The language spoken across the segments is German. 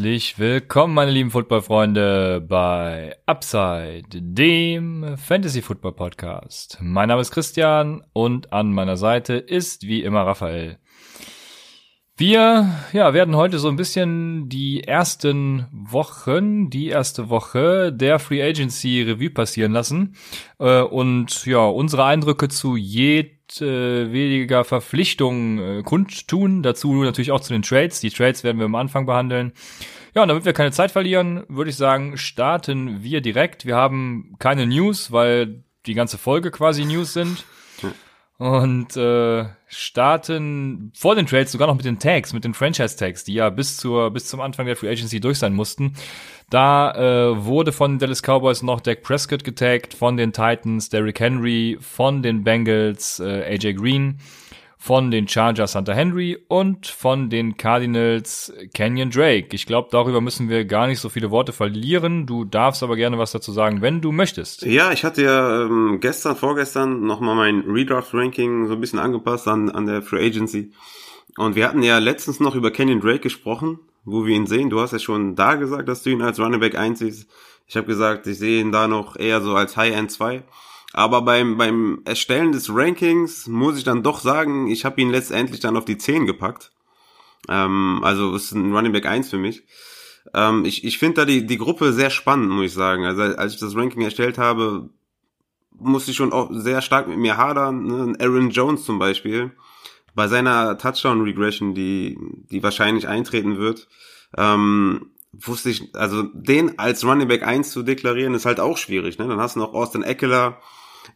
Herzlich willkommen, meine lieben Footballfreunde, bei Upside, dem Fantasy Football Podcast. Mein Name ist Christian und an meiner Seite ist wie immer Raphael. Wir ja, werden heute so ein bisschen die ersten Wochen, die erste Woche der Free Agency Review passieren lassen äh, und ja, unsere Eindrücke zu jedem weniger Verpflichtungen äh, kundtun. Dazu natürlich auch zu den Trades. Die Trades werden wir am Anfang behandeln. Ja, und damit wir keine Zeit verlieren, würde ich sagen, starten wir direkt. Wir haben keine News, weil die ganze Folge quasi News sind. Und äh, starten vor den Trades sogar noch mit den Tags, mit den Franchise-Tags, die ja bis zur bis zum Anfang der Free Agency durch sein mussten. Da äh, wurde von den Dallas Cowboys noch Dak Prescott getaggt, von den Titans Derrick Henry, von den Bengals äh, AJ Green, von den Chargers Hunter Henry und von den Cardinals Kenyon Drake. Ich glaube, darüber müssen wir gar nicht so viele Worte verlieren. Du darfst aber gerne was dazu sagen, wenn du möchtest. Ja, ich hatte ja ähm, gestern, vorgestern nochmal mein Redraft-Ranking so ein bisschen angepasst an, an der Free Agency. Und wir hatten ja letztens noch über Kenyon Drake gesprochen wo wir ihn sehen. Du hast ja schon da gesagt, dass du ihn als Running Back einziehst. Ich habe gesagt, ich sehe ihn da noch eher so als High-End 2. Aber beim, beim Erstellen des Rankings muss ich dann doch sagen, ich habe ihn letztendlich dann auf die 10 gepackt. Ähm, also ist ein Running Back 1 für mich. Ähm, ich ich finde da die, die Gruppe sehr spannend, muss ich sagen. Also als ich das Ranking erstellt habe, musste ich schon auch sehr stark mit mir hadern. Ne? Aaron Jones zum Beispiel bei seiner Touchdown-Regression, die, die wahrscheinlich eintreten wird, ähm, wusste ich, also den als Running Back 1 zu deklarieren, ist halt auch schwierig. Ne? Dann hast du noch Austin Eckler,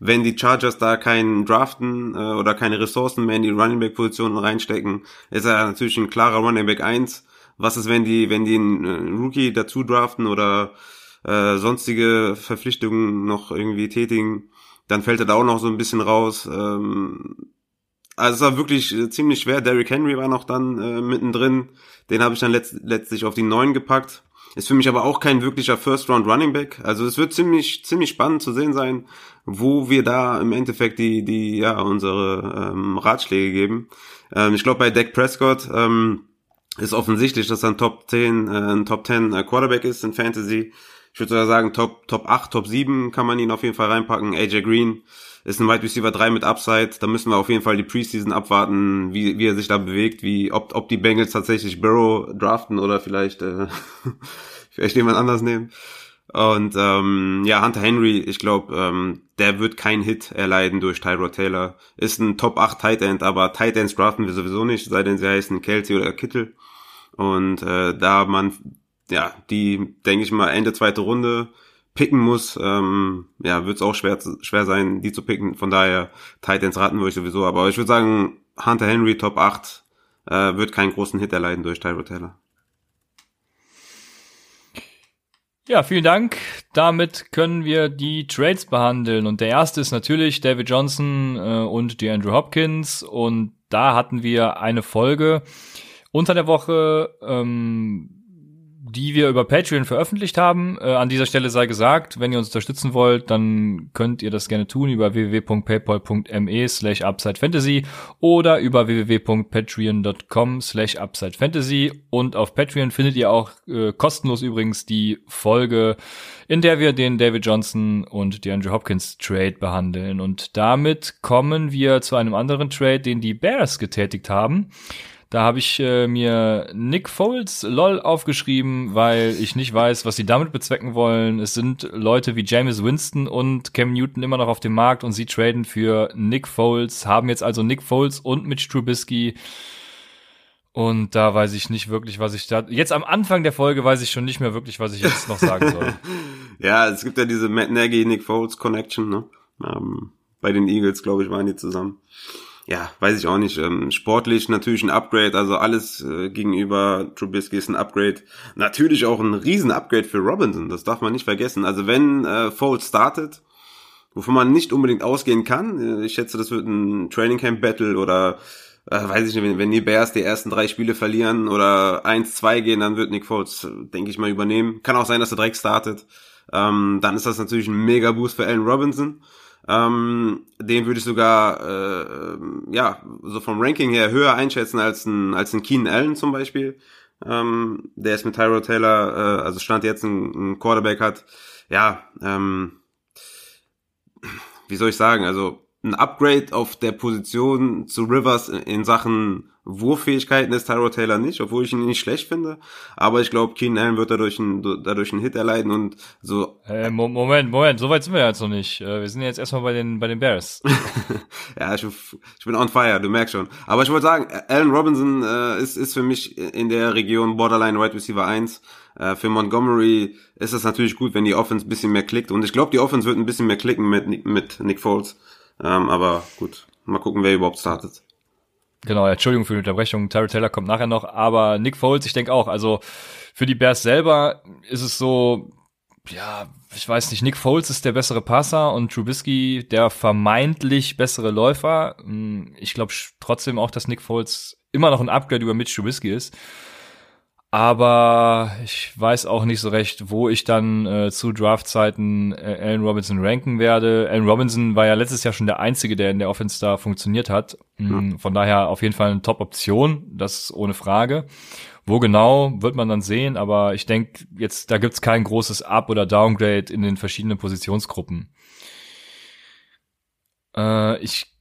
wenn die Chargers da keinen Draften äh, oder keine Ressourcen mehr in die Running Back Positionen reinstecken, ist er natürlich ein klarer Running Back 1. Was ist, wenn die, wenn die einen äh, Rookie dazu draften oder äh, sonstige Verpflichtungen noch irgendwie tätigen, dann fällt er da auch noch so ein bisschen raus. Ähm, also es war wirklich äh, ziemlich schwer. Derrick Henry war noch dann äh, mittendrin. Den habe ich dann letzt, letztlich auf die neun gepackt. Ist für mich aber auch kein wirklicher First Round Running Back. Also es wird ziemlich ziemlich spannend zu sehen sein, wo wir da im Endeffekt die die ja unsere ähm, Ratschläge geben. Ähm, ich glaube bei Dak Prescott ähm, ist offensichtlich, dass er ein Top 10 äh, ein Top 10 äh, Quarterback ist in Fantasy. Ich würde sogar sagen Top Top 8, Top 7 kann man ihn auf jeden Fall reinpacken. AJ Green ist ein Wide Receiver 3 mit Upside. Da müssen wir auf jeden Fall die Preseason abwarten, wie, wie er sich da bewegt, wie, ob, ob die Bengals tatsächlich Burrow draften oder vielleicht, äh, vielleicht jemand anders nehmen. Und ähm, ja, Hunter Henry, ich glaube, ähm, der wird keinen Hit erleiden durch Tyrod Taylor. Ist ein Top 8 Tight End, aber Tight Ends draften wir sowieso nicht, sei denn sie heißen Kelsey oder Kittel. Und äh, da man, ja, die, denke ich mal, Ende zweite Runde picken muss, ähm, ja, wird es auch schwer, schwer sein, die zu picken. Von daher, Titans raten würde ich sowieso. Aber ich würde sagen, Hunter Henry Top 8 äh, wird keinen großen Hit erleiden durch Tyrod Taylor. Ja, vielen Dank. Damit können wir die Trades behandeln. Und der erste ist natürlich David Johnson äh, und die Andrew Hopkins. Und da hatten wir eine Folge unter der Woche. Ähm, die wir über Patreon veröffentlicht haben. Äh, an dieser Stelle sei gesagt, wenn ihr uns unterstützen wollt, dann könnt ihr das gerne tun über www.paypal.me slash upsidefantasy oder über www.patreon.com slash upsidefantasy und auf Patreon findet ihr auch äh, kostenlos übrigens die Folge, in der wir den David Johnson und die Andrew Hopkins Trade behandeln und damit kommen wir zu einem anderen Trade, den die Bears getätigt haben. Da habe ich äh, mir Nick Foles LOL aufgeschrieben, weil ich nicht weiß, was sie damit bezwecken wollen. Es sind Leute wie James Winston und Cam Newton immer noch auf dem Markt und sie traden für Nick Foles, haben jetzt also Nick Foles und Mitch Trubisky. Und da weiß ich nicht wirklich, was ich da. Jetzt am Anfang der Folge weiß ich schon nicht mehr wirklich, was ich jetzt noch sagen soll. ja, es gibt ja diese Matt Nagy, Nick Foles Connection, ne? Ähm, bei den Eagles, glaube ich, waren die zusammen ja, weiß ich auch nicht. Ähm, sportlich natürlich ein Upgrade, also alles äh, gegenüber Trubisky ist ein Upgrade. Natürlich auch ein riesen Upgrade für Robinson, das darf man nicht vergessen. Also wenn äh, Foles startet, wovon man nicht unbedingt ausgehen kann, äh, ich schätze, das wird ein Training Camp Battle oder äh, weiß ich nicht, wenn, wenn die Bears die ersten drei Spiele verlieren oder 1-2 gehen, dann wird Nick Foles, denke ich mal, übernehmen. Kann auch sein, dass er direkt startet. Ähm, dann ist das natürlich ein mega Boost für Allen Robinson. Ähm, den würde ich sogar, äh, ja, so vom Ranking her höher einschätzen als ein, als ein Keenan Allen zum Beispiel. ähm, der ist mit Tyrod Taylor, äh, also Stand jetzt ein, ein Quarterback hat, ja, ähm, wie soll ich sagen, also ein Upgrade auf der Position zu Rivers in Sachen Wurffähigkeiten ist Tyrod Taylor nicht, obwohl ich ihn nicht schlecht finde. Aber ich glaube, Keenan Allen wird dadurch, ein, dadurch einen Hit erleiden und so. Äh, Moment, Moment, so weit sind wir jetzt noch nicht. Äh, wir sind jetzt erstmal bei den, bei den Bears. ja, ich, ich bin on fire, du merkst schon. Aber ich wollte sagen, Allen Robinson äh, ist, ist für mich in der Region Borderline Wide Receiver 1. Äh, für Montgomery ist es natürlich gut, wenn die Offense ein bisschen mehr klickt. Und ich glaube, die Offense wird ein bisschen mehr klicken mit, mit Nick Foles. Ähm, aber gut, mal gucken, wer überhaupt startet. Genau, Entschuldigung für die Unterbrechung. Terry Taylor kommt nachher noch, aber Nick Foles, ich denke auch, also für die Bears selber ist es so, ja, ich weiß nicht, Nick Foles ist der bessere Passer und Trubisky der vermeintlich bessere Läufer. Hm, ich glaube trotzdem auch, dass Nick Foles immer noch ein Upgrade über Mitch Trubisky ist aber ich weiß auch nicht so recht, wo ich dann äh, zu Draftzeiten äh, Allen Robinson ranken werde. Allen Robinson war ja letztes Jahr schon der einzige, der in der Offense da funktioniert hat. Mhm. Von daher auf jeden Fall eine Top-Option, das ohne Frage. Wo genau, wird man dann sehen, aber ich denke, jetzt, da gibt's kein großes Up- oder Downgrade in den verschiedenen Positionsgruppen. Äh, ich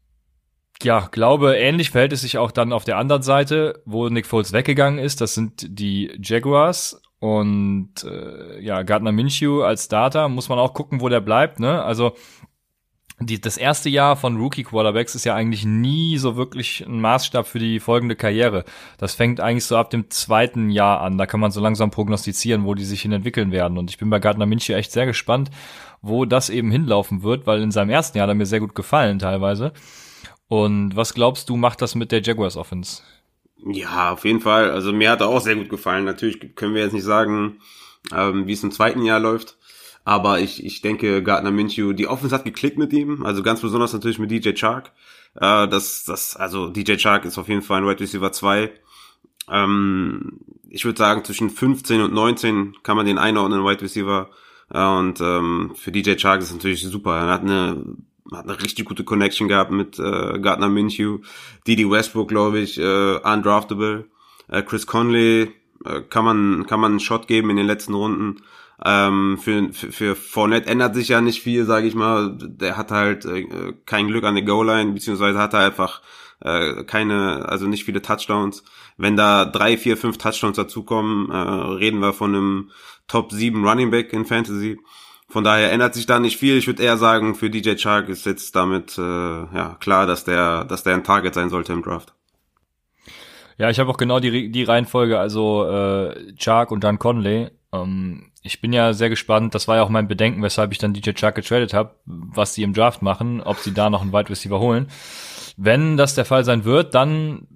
ja, glaube, ähnlich verhält es sich auch dann auf der anderen Seite, wo Nick Foles weggegangen ist. Das sind die Jaguars und äh, ja, Gardner Minshew als Starter muss man auch gucken, wo der bleibt. Ne? Also die, das erste Jahr von Rookie Quarterbacks ist ja eigentlich nie so wirklich ein Maßstab für die folgende Karriere. Das fängt eigentlich so ab dem zweiten Jahr an. Da kann man so langsam prognostizieren, wo die sich hin entwickeln werden. Und ich bin bei Gardner Minshew echt sehr gespannt, wo das eben hinlaufen wird, weil in seinem ersten Jahr hat er mir sehr gut gefallen teilweise. Und was glaubst du, macht das mit der Jaguars Offense? Ja, auf jeden Fall. Also mir hat er auch sehr gut gefallen. Natürlich können wir jetzt nicht sagen, ähm, wie es im zweiten Jahr läuft. Aber ich, ich denke, Gardner Minshew, die Offense hat geklickt mit ihm. Also ganz besonders natürlich mit DJ Chark. Äh, das, das, also DJ Chark ist auf jeden Fall ein Wide Receiver 2. Ähm, ich würde sagen, zwischen 15 und 19 kann man den einordnen, Wide Receiver. Äh, und ähm, für DJ Chark ist es natürlich super. Er hat eine hat eine richtig gute Connection gehabt mit äh, Gardner Minshew, Didi Westbrook, glaube ich, äh, undraftable. Äh, Chris Conley äh, kann man kann man einen Shot geben in den letzten Runden. Ähm, für, für, für Fournette ändert sich ja nicht viel, sage ich mal. Der hat halt äh, kein Glück an der Goal-Line, beziehungsweise hat er einfach äh, keine, also nicht viele Touchdowns. Wenn da drei, vier, fünf Touchdowns dazukommen, äh, reden wir von einem Top 7 Running Back in Fantasy. Von daher ändert sich da nicht viel. Ich würde eher sagen, für DJ Chark ist jetzt damit äh, ja klar, dass der, dass der ein Target sein sollte im Draft. Ja, ich habe auch genau die, die Reihenfolge, also äh, Chark und dann Conley. Ähm, ich bin ja sehr gespannt, das war ja auch mein Bedenken, weshalb ich dann DJ Chark getradet habe, was sie im Draft machen, ob sie da noch einen Wide Receiver holen. Wenn das der Fall sein wird, dann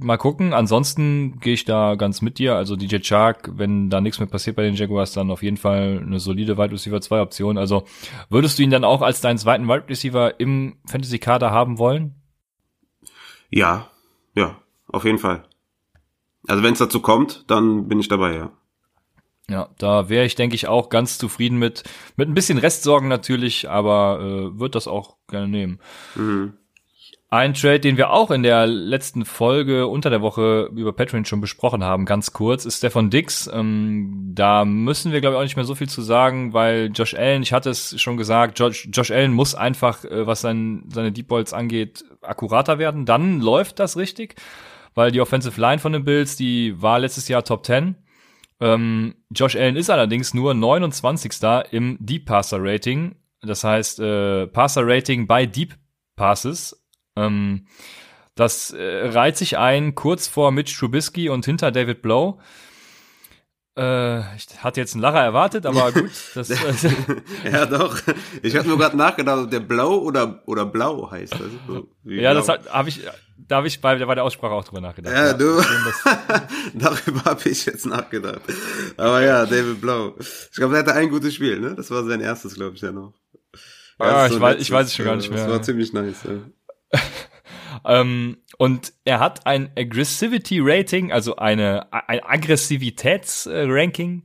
mal gucken. Ansonsten gehe ich da ganz mit dir. Also DJ Chark, wenn da nichts mehr passiert bei den Jaguars, dann auf jeden Fall eine solide Wide Receiver 2 Option. Also würdest du ihn dann auch als deinen zweiten Wide Receiver im Fantasy Kader haben wollen? Ja, ja, auf jeden Fall. Also wenn es dazu kommt, dann bin ich dabei, ja. Ja, da wäre ich, denke ich, auch ganz zufrieden mit. Mit ein bisschen Restsorgen natürlich, aber äh, wird das auch gerne nehmen. Mhm. Ein Trade, den wir auch in der letzten Folge unter der Woche über Patreon schon besprochen haben, ganz kurz, ist von Dix. Ähm, da müssen wir, glaube ich, auch nicht mehr so viel zu sagen, weil Josh Allen, ich hatte es schon gesagt, Josh, Josh Allen muss einfach, äh, was sein, seine Deep Balls angeht, akkurater werden. Dann läuft das richtig, weil die Offensive Line von den Bills, die war letztes Jahr Top 10. Ähm, Josh Allen ist allerdings nur 29. im Deep Passer Rating. Das heißt, äh, Passer Rating bei Deep Passes ähm, das äh, reiht sich ein kurz vor Mitch Trubisky und hinter David Blow. Äh, ich hatte jetzt einen Lacher erwartet, aber gut. Das, ja, doch. Ich habe nur gerade nachgedacht, ob der Blau oder, oder Blau heißt. Das so ja, Blau. das habe ich, da habe ich bei, bei der Aussprache auch drüber nachgedacht. Ja, du. Darüber habe ich jetzt nachgedacht. Aber ja, David Blau. Ich glaube, er hatte ein gutes Spiel, ne? Das war sein erstes, glaube ich, ja noch. Ja, ich, weiß, ich weiß es schon gar nicht mehr. Das war ziemlich nice, ja. ähm, und er hat ein Aggressivity Rating, also eine, ein Aggressivitätsranking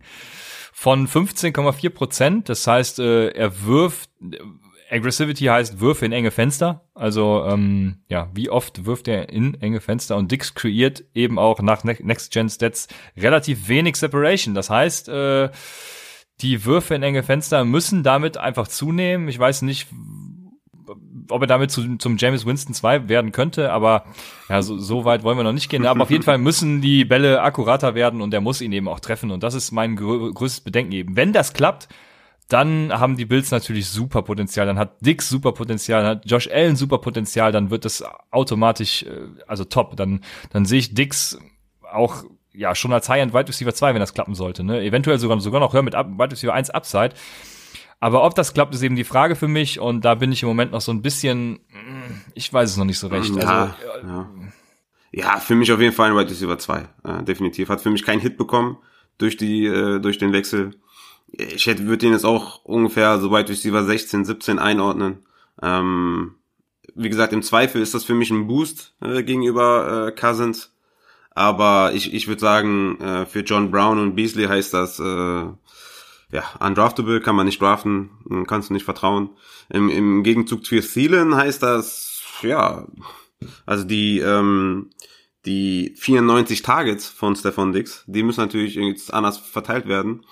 von 15,4 Prozent. Das heißt, äh, er wirft, Aggressivity heißt Würfe in enge Fenster. Also ähm, ja, wie oft wirft er in enge Fenster und Dix kreiert eben auch nach Next Gen Stats relativ wenig Separation. Das heißt, äh, die Würfe in enge Fenster müssen damit einfach zunehmen. Ich weiß nicht, ob er damit zu, zum James Winston 2 werden könnte, aber ja, so, so weit wollen wir noch nicht gehen. Aber auf jeden Fall müssen die Bälle akkurater werden und er muss ihn eben auch treffen. Und das ist mein grö größtes Bedenken eben. Wenn das klappt, dann haben die Bills natürlich super Potenzial. Dann hat Dix super Potenzial, dann hat Josh Allen super Potenzial, dann wird das automatisch, äh, also top. Dann, dann sehe ich Dix auch ja schon als High-End Wide Receiver 2, wenn das klappen sollte. Ne? Eventuell sogar, sogar noch höher mit Wide Receiver 1 Upside. Aber ob das klappt, ist eben die Frage für mich und da bin ich im Moment noch so ein bisschen, ich weiß es noch nicht so recht. Ja, also, ja. ja für mich auf jeden Fall ein Wide Receiver 2, äh, definitiv. Hat für mich keinen Hit bekommen durch die, äh, durch den Wechsel ich hätte, würde den jetzt auch ungefähr so durch Receiver 16, 17 einordnen. Ähm, wie gesagt, im Zweifel ist das für mich ein Boost äh, gegenüber äh, Cousins. Aber ich, ich würde sagen, äh, für John Brown und Beasley heißt das, äh, ja, undraftable, kann man nicht draften, kannst du nicht vertrauen. Im, im Gegenzug für Thielen heißt das, ja, also die, ähm, die 94 Targets von Stefan Dix, die müssen natürlich jetzt anders verteilt werden.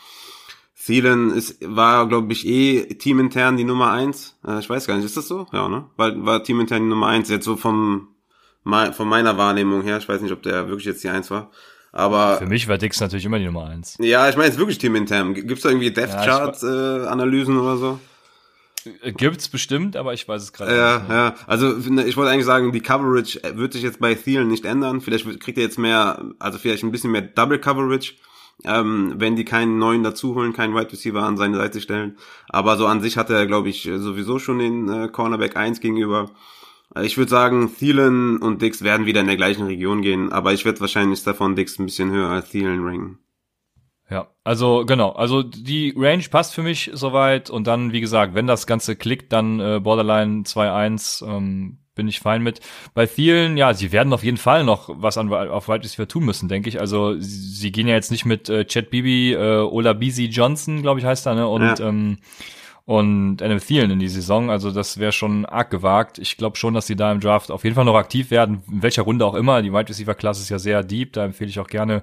Thielen ist, war, glaube ich, eh teamintern die Nummer eins. Äh, ich weiß gar nicht, ist das so? Ja, ne? War, war teamintern die Nummer eins. Jetzt so vom, von meiner Wahrnehmung her. Ich weiß nicht, ob der wirklich jetzt die eins war. Aber für mich war Dix natürlich immer die Nummer eins. Ja, ich meine jetzt wirklich teamintern. Gibt's da irgendwie Death Chart äh, Analysen oder so? Äh, gibt's bestimmt, aber ich weiß es gerade ja, nicht. Ja, ja. Also ich wollte eigentlich sagen, die Coverage wird sich jetzt bei Thielen nicht ändern. Vielleicht kriegt er jetzt mehr, also vielleicht ein bisschen mehr Double Coverage ähm, wenn die keinen neuen dazuholen, keinen Wide Receiver an seine Seite stellen. Aber so an sich hat er, glaube ich, sowieso schon den äh, Cornerback 1 gegenüber. Äh, ich würde sagen, Thielen und Dix werden wieder in der gleichen Region gehen, aber ich werde wahrscheinlich davon Dix ein bisschen höher als Thielen ranken. Ja, also genau, also die Range passt für mich soweit und dann, wie gesagt, wenn das Ganze klickt, dann äh, Borderline 2-1, ähm, bin ich fein mit. Bei vielen, ja, sie werden auf jeden Fall noch was an, auf Wide Receiver tun müssen, denke ich. Also sie, sie, gehen ja jetzt nicht mit äh, Chad Bibi, äh, Ola Beasy Johnson, glaube ich, heißt er, ne? Und ja. ähm, und Adam Thielen in die Saison. Also das wäre schon arg gewagt. Ich glaube schon, dass sie da im Draft auf jeden Fall noch aktiv werden, in welcher Runde auch immer. Die Wide Receiver Klasse ist ja sehr deep, da empfehle ich auch gerne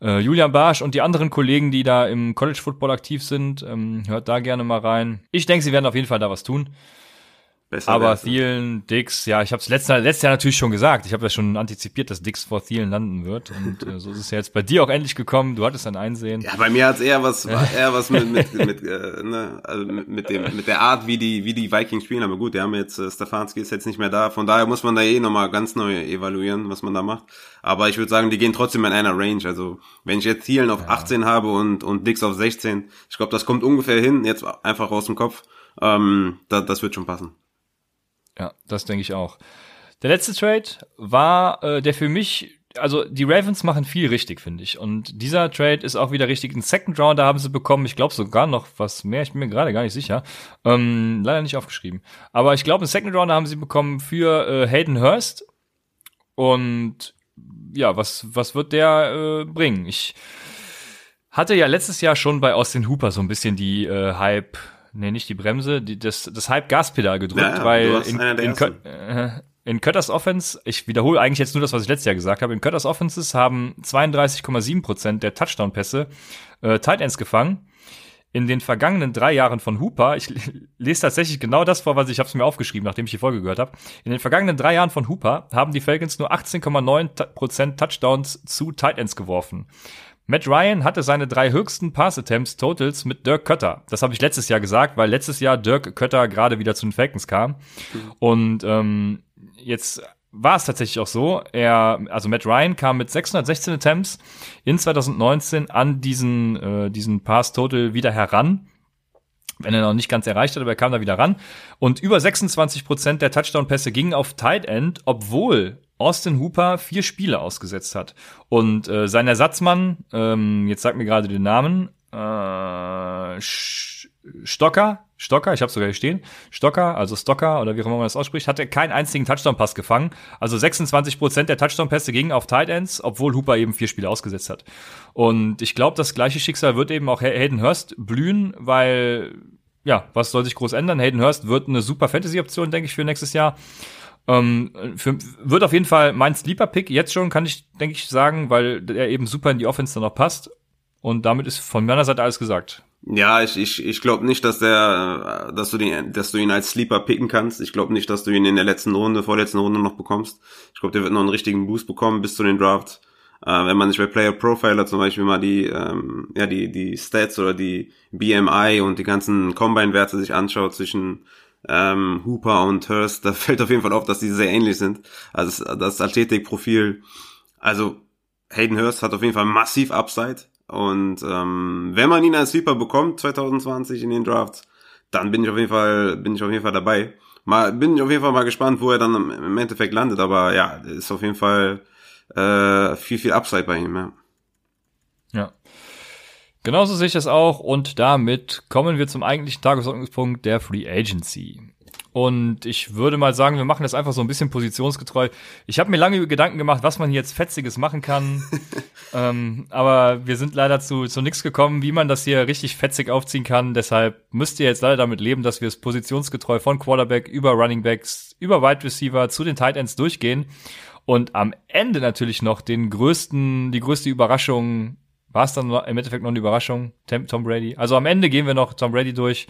äh, Julian Barsch und die anderen Kollegen, die da im College Football aktiv sind. Ähm, hört da gerne mal rein. Ich denke, sie werden auf jeden Fall da was tun. Besser aber Thielen, Dix, ja, ich habe es letztes, letztes Jahr natürlich schon gesagt. Ich habe ja schon antizipiert, dass Dix vor Thielen landen wird. Und äh, so ist es ja jetzt bei dir auch endlich gekommen. Du hattest ein Einsehen. Ja, bei mir hat's eher was, eher was mit, mit, mit, äh, ne, also mit, dem, mit der Art, wie die, wie die Vikings spielen. Aber gut, die haben jetzt, äh, Stefanski ist jetzt nicht mehr da. Von daher muss man da eh nochmal ganz neu evaluieren, was man da macht. Aber ich würde sagen, die gehen trotzdem in einer Range. Also wenn ich jetzt Thielen auf ja. 18 habe und, und Dix auf 16, ich glaube, das kommt ungefähr hin, jetzt einfach aus dem Kopf. Ähm, da, das wird schon passen. Ja, das denke ich auch. Der letzte Trade war äh, der für mich, also die Ravens machen viel richtig, finde ich. Und dieser Trade ist auch wieder richtig. Ein Second Round, da haben sie bekommen, ich glaube sogar noch was mehr, ich bin mir gerade gar nicht sicher. Ähm, leider nicht aufgeschrieben. Aber ich glaube, ein Second Round haben sie bekommen für äh, Hayden Hurst. Und ja, was, was wird der äh, bringen? Ich hatte ja letztes Jahr schon bei Austin Hooper so ein bisschen die äh, Hype nee, nicht die Bremse, die, das, das Halb-Gaspedal gedrückt, ja, weil in, in, äh, in Cutters Offense, ich wiederhole eigentlich jetzt nur das, was ich letztes Jahr gesagt habe, in Cutters Offenses haben 32,7 Prozent der Touchdown-Pässe äh, Tight Ends gefangen. In den vergangenen drei Jahren von Hooper, ich lese tatsächlich genau das vor, was ich habe es mir aufgeschrieben, nachdem ich die Folge gehört habe. In den vergangenen drei Jahren von Hooper haben die Falcons nur 18,9 Prozent Touchdowns zu Tight Ends geworfen. Matt Ryan hatte seine drei höchsten Pass-Attempts Totals mit Dirk Kötter. Das habe ich letztes Jahr gesagt, weil letztes Jahr Dirk Kötter gerade wieder zu den Falcons kam. Mhm. Und ähm, jetzt war es tatsächlich auch so. Er, also Matt Ryan kam mit 616 Attempts in 2019 an diesen, äh, diesen Pass-Total wieder heran wenn er noch nicht ganz erreicht hat, aber er kam da wieder ran. Und über 26 Prozent der Touchdown-Pässe gingen auf Tight End, obwohl Austin Hooper vier Spiele ausgesetzt hat. Und äh, sein Ersatzmann, ähm, jetzt sagt mir gerade den Namen, äh, Stocker, Stocker, ich habe sogar hier stehen, Stocker, also Stocker oder wie auch immer man das ausspricht, hatte keinen einzigen Touchdown-Pass gefangen. Also 26 Prozent der Touchdown-Pässe gingen auf Tight Ends, obwohl Hooper eben vier Spiele ausgesetzt hat. Und ich glaube, das gleiche Schicksal wird eben auch Hayden Hurst blühen, weil ja, was soll sich groß ändern? Hayden Hurst wird eine super Fantasy-Option, denke ich, für nächstes Jahr. Ähm, für, wird auf jeden Fall mein Sleeper-Pick jetzt schon, kann ich, denke ich, sagen, weil er eben super in die Offense dann noch passt. Und damit ist von meiner Seite alles gesagt. Ja, ich, ich, ich glaube nicht, dass der, dass du den, dass du ihn als Sleeper picken kannst. Ich glaube nicht, dass du ihn in der letzten Runde, vorletzten Runde noch bekommst. Ich glaube, der wird noch einen richtigen Boost bekommen bis zu den Drafts. Äh, wenn man sich bei Player Profiler zum Beispiel mal die, ähm, ja, die, die Stats oder die BMI und die ganzen Combine-Werte sich anschaut zwischen ähm, Hooper und Hurst, da fällt auf jeden Fall auf, dass die sehr ähnlich sind. Also das, Athletikprofil, also Hayden Hurst hat auf jeden Fall massiv Upside. Und ähm, wenn man ihn als Sweeper bekommt 2020 in den Drafts, dann bin ich auf jeden Fall bin ich auf jeden Fall dabei. Mal bin ich auf jeden Fall mal gespannt, wo er dann im Endeffekt landet. Aber ja, ist auf jeden Fall äh, viel viel Upside bei ihm. Ja. Genauso sehe ich das auch und damit kommen wir zum eigentlichen Tagesordnungspunkt der Free Agency. Und ich würde mal sagen, wir machen das einfach so ein bisschen positionsgetreu. Ich habe mir lange Gedanken gemacht, was man hier jetzt Fetziges machen kann. ähm, aber wir sind leider zu, zu nichts gekommen, wie man das hier richtig fetzig aufziehen kann. Deshalb müsst ihr jetzt leider damit leben, dass wir es positionsgetreu von Quarterback über Running Backs, über Wide Receiver zu den Tight Ends durchgehen. Und am Ende natürlich noch den größten, die größte Überraschung war es dann im Endeffekt noch eine Überraschung, Tom Brady. Also am Ende gehen wir noch Tom Brady durch,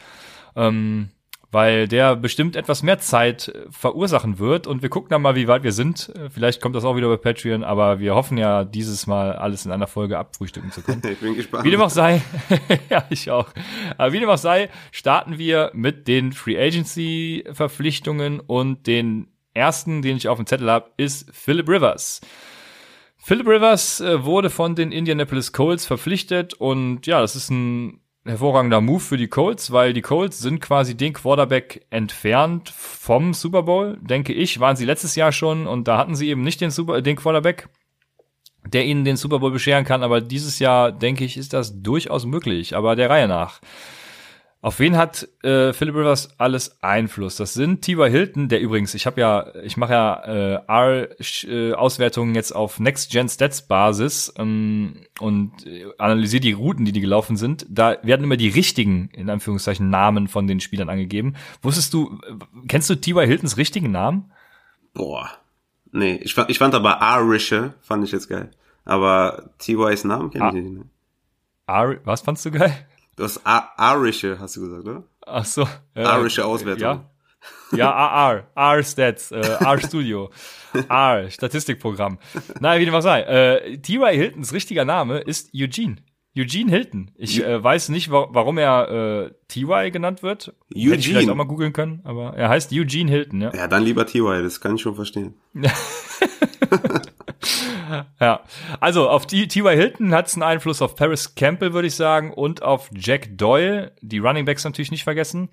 ähm, weil der bestimmt etwas mehr Zeit äh, verursachen wird und wir gucken dann mal, wie weit wir sind. Äh, vielleicht kommt das auch wieder bei Patreon, aber wir hoffen ja, dieses Mal alles in einer Folge abfrühstücken zu können. ich bin gespannt. Wie dem auch sei, ja, ich auch. Aber wie dem auch sei, starten wir mit den Free Agency Verpflichtungen und den ersten, den ich auf dem Zettel habe, ist Philip Rivers. Philip Rivers äh, wurde von den Indianapolis Colts verpflichtet und ja, das ist ein hervorragender Move für die Colts, weil die Colts sind quasi den Quarterback entfernt vom Super Bowl, denke ich, waren sie letztes Jahr schon und da hatten sie eben nicht den Super den Quarterback, der ihnen den Super Bowl bescheren kann, aber dieses Jahr denke ich, ist das durchaus möglich, aber der Reihe nach. Auf wen hat äh, Philip Rivers alles Einfluss? Das sind T.Y. Hilton, der übrigens, ich habe ja, ich mache ja äh, R-Auswertungen jetzt auf Next-Gen-Stats-Basis ähm, und äh, analysiere die Routen, die die gelaufen sind. Da werden immer die richtigen, in Anführungszeichen, Namen von den Spielern angegeben. Wusstest du, kennst du T.Y. Hiltons richtigen Namen? Boah. Nee, ich fand, ich fand aber Arische, fand ich jetzt geil. Aber T.Y.'s Namen kenne ich nicht. Ne? R, was fandst du geil? Du hast arische, hast du gesagt, oder? Ach so. Ja, arische Auswertung. Ja, ja AR, R-Stats, äh, R-Studio, R, Statistikprogramm. Naja, wie dem auch sei. Äh, T.Y. Hiltons richtiger Name ist Eugene. Eugene Hilton. Ich äh, weiß nicht, wa warum er äh, T.Y. genannt wird. Eugene. Hätte ich vielleicht auch mal googeln können, aber er heißt Eugene Hilton, ja. Ja, dann lieber T.Y., das kann ich schon verstehen. ja, also auf T.Y. Hilton hat es einen Einfluss auf Paris Campbell, würde ich sagen, und auf Jack Doyle. Die Running Backs natürlich nicht vergessen.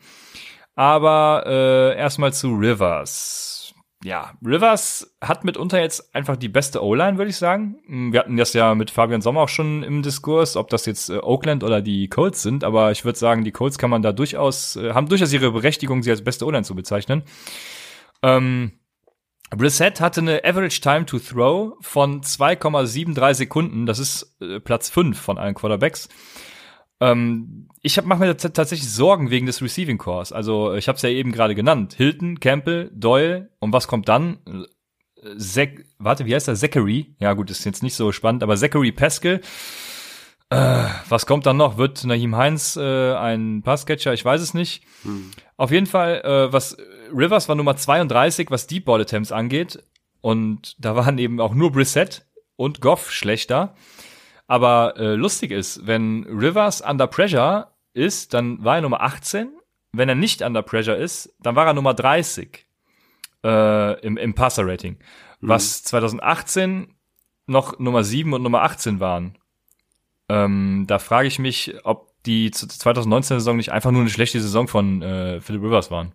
Aber äh, erstmal zu Rivers. Ja, Rivers hat mitunter jetzt einfach die beste O-Line, würde ich sagen. Wir hatten das ja mit Fabian Sommer auch schon im Diskurs, ob das jetzt äh, Oakland oder die Colts sind. Aber ich würde sagen, die Colts kann man da durchaus, äh, haben durchaus ihre Berechtigung, sie als beste O-Line zu bezeichnen. Ähm, Brissett hatte eine Average Time to Throw von 2,73 Sekunden. Das ist äh, Platz 5 von allen Quarterbacks. Ähm, ich mache mir tatsächlich Sorgen wegen des Receiving Cores. Also ich habe es ja eben gerade genannt. Hilton, Campbell, Doyle. Und was kommt dann? Zach, warte, wie heißt der? Zachary. Ja gut, ist jetzt nicht so spannend, aber Zachary Pascal. Äh, was kommt dann noch? Wird Naheem Heinz äh, ein Passcatcher? Ich weiß es nicht. Hm. Auf jeden Fall, äh, was Rivers war Nummer 32, was Deep Ball Attempts angeht. Und da waren eben auch nur Brissett und Goff schlechter. Aber äh, lustig ist, wenn Rivers under pressure ist, dann war er Nummer 18. Wenn er nicht under pressure ist, dann war er Nummer 30 äh, im, im Passer-Rating. Mhm. Was 2018 noch Nummer 7 und Nummer 18 waren. Ähm, da frage ich mich, ob die 2019-Saison nicht einfach nur eine schlechte Saison von äh, Philip Rivers waren.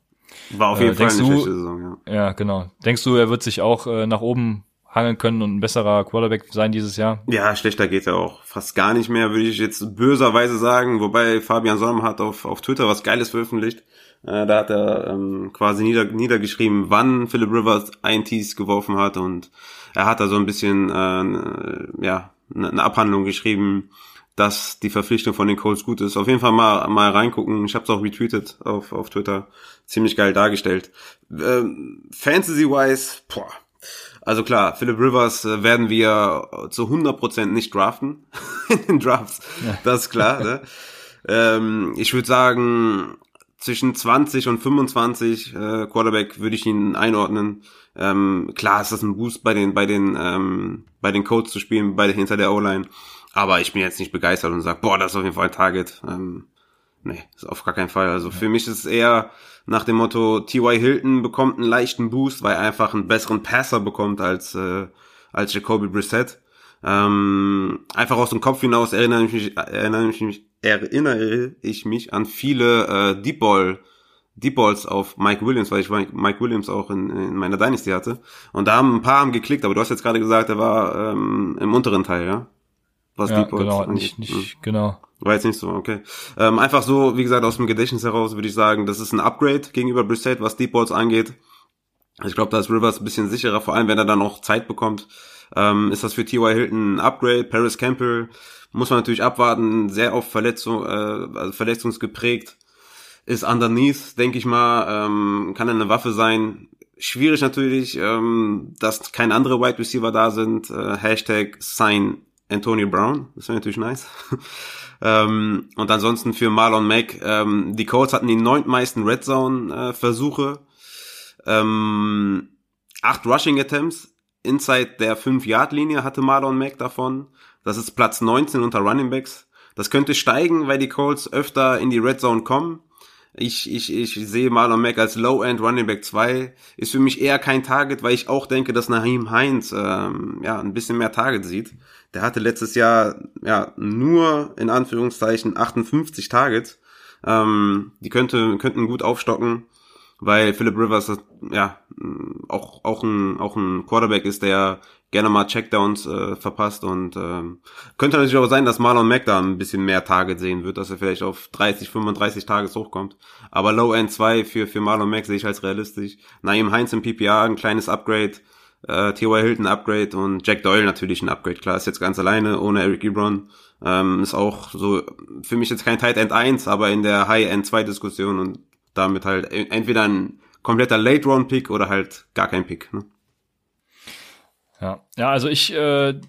War auf jeden äh, Fall eine du, schlechte Saison, ja. Ja, genau. Denkst du, er wird sich auch äh, nach oben hangeln können und ein besserer Quarterback sein dieses Jahr? Ja, schlechter geht er auch fast gar nicht mehr, würde ich jetzt böserweise sagen. Wobei Fabian Solm hat auf, auf Twitter was Geiles veröffentlicht. Äh, da hat er ähm, quasi nieder, niedergeschrieben, wann Philip Rivers INTs geworfen hat und er hat da so ein bisschen äh, ja eine Abhandlung geschrieben dass die Verpflichtung von den Colts gut ist. Auf jeden Fall mal, mal reingucken. Ich habe es auch retweetet auf, auf Twitter. Ziemlich geil dargestellt. Ähm, Fantasy-wise, boah. Also klar, Philip Rivers äh, werden wir zu 100% nicht draften in den Drafts. Ja. Das ist klar. Ne? ähm, ich würde sagen, zwischen 20 und 25 äh, Quarterback würde ich ihn einordnen. Ähm, klar ist das ein Boost bei den bei den ähm, bei den Codes zu spielen, bei hinter der O-Line. Aber ich bin jetzt nicht begeistert und sage, boah, das ist auf jeden Fall ein Target. Ähm, nee, ist auf gar keinen Fall. Also für mich ist es eher nach dem Motto, T.Y. Hilton bekommt einen leichten Boost, weil er einfach einen besseren Passer bekommt als, äh, als Jacoby Brissett. Ähm, einfach aus dem Kopf hinaus erinnere ich mich, erinnere ich mich, erinnere ich mich an viele äh, Deep Ball Deep Balls auf Mike Williams, weil ich Mike Williams auch in, in meiner Dynasty hatte. Und da haben ein paar haben geklickt, aber du hast jetzt gerade gesagt, er war ähm, im unteren Teil, ja? Was ja, Deep Balls genau, nicht, nicht, hm. genau. War jetzt nicht so, okay. Ähm, einfach so, wie gesagt, aus dem Gedächtnis heraus würde ich sagen, das ist ein Upgrade gegenüber Brissett, was Deep Balls angeht. Ich glaube, da ist Rivers ein bisschen sicherer, vor allem wenn er dann auch Zeit bekommt. Ähm, ist das für T.Y. Hilton ein Upgrade? Paris Campbell muss man natürlich abwarten, sehr oft Verletzung, äh, also verletzungsgeprägt ist underneath, denke ich mal, ähm, kann eine Waffe sein. Schwierig natürlich, ähm, dass keine andere Wide Receiver da sind. Äh, Hashtag sign Antonio Brown, das wäre natürlich nice. ähm, und ansonsten für Marlon Mack, ähm, die Colts hatten die neuntmeisten Red Zone äh, Versuche, ähm, acht Rushing Attempts inside der 5-Yard-Linie hatte Marlon Mack davon. Das ist Platz 19 unter Running Backs. Das könnte steigen, weil die Colts öfter in die Red Zone kommen. Ich, ich, ich sehe Marlon Mack als Low-End Running Back 2. Ist für mich eher kein Target, weil ich auch denke, dass Naheem Heinz ähm, ja, ein bisschen mehr Target sieht. Der hatte letztes Jahr ja nur in Anführungszeichen 58 Targets. Ähm, die könnte, könnten gut aufstocken, weil Philip Rivers ja auch, auch, ein, auch ein Quarterback ist, der gerne mal Checkdowns äh, verpasst und ähm, könnte natürlich auch sein, dass Marlon Mack da ein bisschen mehr Target sehen wird, dass er vielleicht auf 30, 35 Tages hochkommt. Aber Low End 2 für, für Marlon Mack sehe ich als realistisch. Naim Heinz im PPA, ein kleines Upgrade, äh, T.Y. Hilton Upgrade und Jack Doyle natürlich ein Upgrade. Klar, ist jetzt ganz alleine, ohne Eric Ebron. Ähm, ist auch so, für mich jetzt kein Tight End 1, aber in der High End 2 Diskussion und damit halt entweder ein kompletter Late Round Pick oder halt gar kein Pick. Ne? Ja, ja, also ich äh,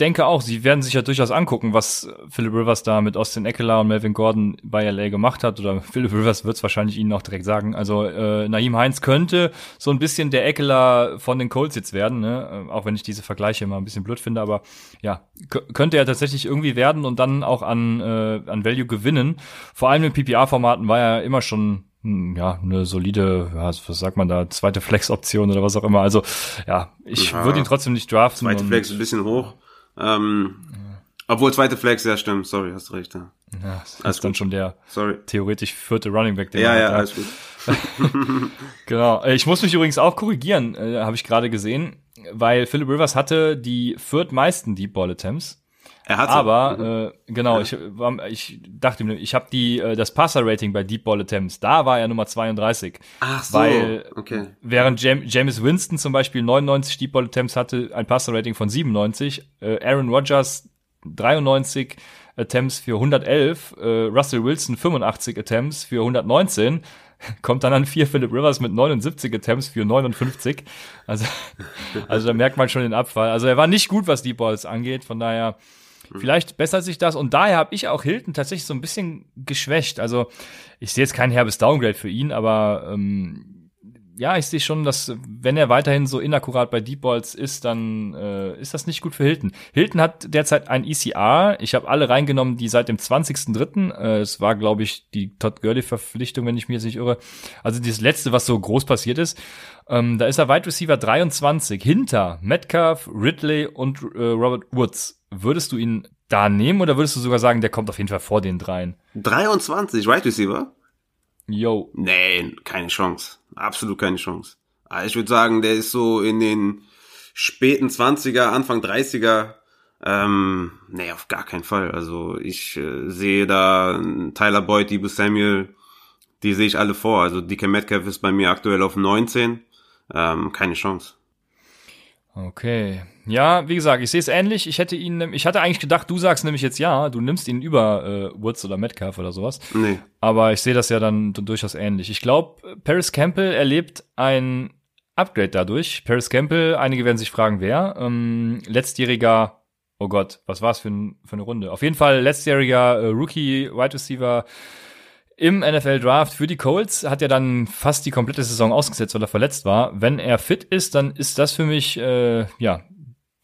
denke auch, sie werden sich ja durchaus angucken, was Philip Rivers da mit Austin Eckler und Melvin Gordon bei LA gemacht hat. Oder Philip Rivers wird es wahrscheinlich ihnen auch direkt sagen. Also äh, Naim Heinz könnte so ein bisschen der Eckler von den Colts jetzt werden, ne? Äh, auch wenn ich diese Vergleiche immer ein bisschen blöd finde. Aber ja, könnte er tatsächlich irgendwie werden und dann auch an, äh, an Value gewinnen. Vor allem in PPA-Formaten war er immer schon ja, eine solide, ja, was sagt man da, zweite Flex-Option oder was auch immer. Also, ja, ich ja, würde ihn trotzdem nicht draften. Zweite Flex ein bisschen hoch. Ähm, ja. Obwohl zweite Flex, ja stimmt, sorry, hast recht. Ja, ja das alles ist dann schon der sorry. theoretisch vierte Running Back. Den ja, ja, hat, alles gut. genau. Äh, ich muss mich übrigens auch korrigieren, äh, habe ich gerade gesehen, weil Philip Rivers hatte die viertmeisten Deep Ball Attempts. Er hat aber äh, genau, ja. ich, ich dachte mir, ich habe die äh, das Passer Rating bei Deep Ball Attempts, da war er Nummer 32. Ach so, weil okay. während Jam James Winston zum Beispiel 99 Deep Ball Attempts hatte, ein Passer Rating von 97, äh, Aaron Rodgers 93 Attempts für 111, äh, Russell Wilson 85 Attempts für 119 kommt dann an vier Philip Rivers mit 79 Attempts für 59. Also, also da merkt man schon den Abfall. Also er war nicht gut, was Deep Balls angeht. Von daher Vielleicht bessert sich das und daher habe ich auch Hilton tatsächlich so ein bisschen geschwächt. Also ich sehe jetzt kein herbes Downgrade für ihn, aber ähm, ja, ich sehe schon, dass wenn er weiterhin so inakkurat bei Deep Balls ist, dann äh, ist das nicht gut für Hilton. Hilton hat derzeit ein ECR. Ich habe alle reingenommen, die seit dem 20.03. Äh, es war, glaube ich, die Todd Gurley-Verpflichtung, wenn ich mir jetzt nicht irre. Also das letzte, was so groß passiert ist. Ähm, da ist er Wide Receiver 23 hinter Metcalf, Ridley und äh, Robert Woods. Würdest du ihn da nehmen oder würdest du sogar sagen, der kommt auf jeden Fall vor den dreien? 23, Right Receiver? Yo. Nee, keine Chance. Absolut keine Chance. Also ich würde sagen, der ist so in den späten 20er, Anfang 30er. Ähm, nee, auf gar keinen Fall. Also ich äh, sehe da Tyler Boyd, Debo Samuel, die sehe ich alle vor. Also DK Metcalf ist bei mir aktuell auf 19. Ähm, keine Chance. Okay. Ja, wie gesagt, ich sehe es ähnlich. Ich hätte ihn, ich hatte eigentlich gedacht, du sagst nämlich jetzt ja, du nimmst ihn über äh, Woods oder Metcalf oder sowas. Nee. Aber ich sehe das ja dann durchaus ähnlich. Ich glaube, Paris Campbell erlebt ein Upgrade dadurch. Paris Campbell, einige werden sich fragen, wer. Ähm, letztjähriger, oh Gott, was war es für, ein, für eine Runde? Auf jeden Fall letztjähriger äh, Rookie Wide Receiver im NFL Draft für die Colts hat er dann fast die komplette Saison ausgesetzt, weil er verletzt war. Wenn er fit ist, dann ist das für mich äh, ja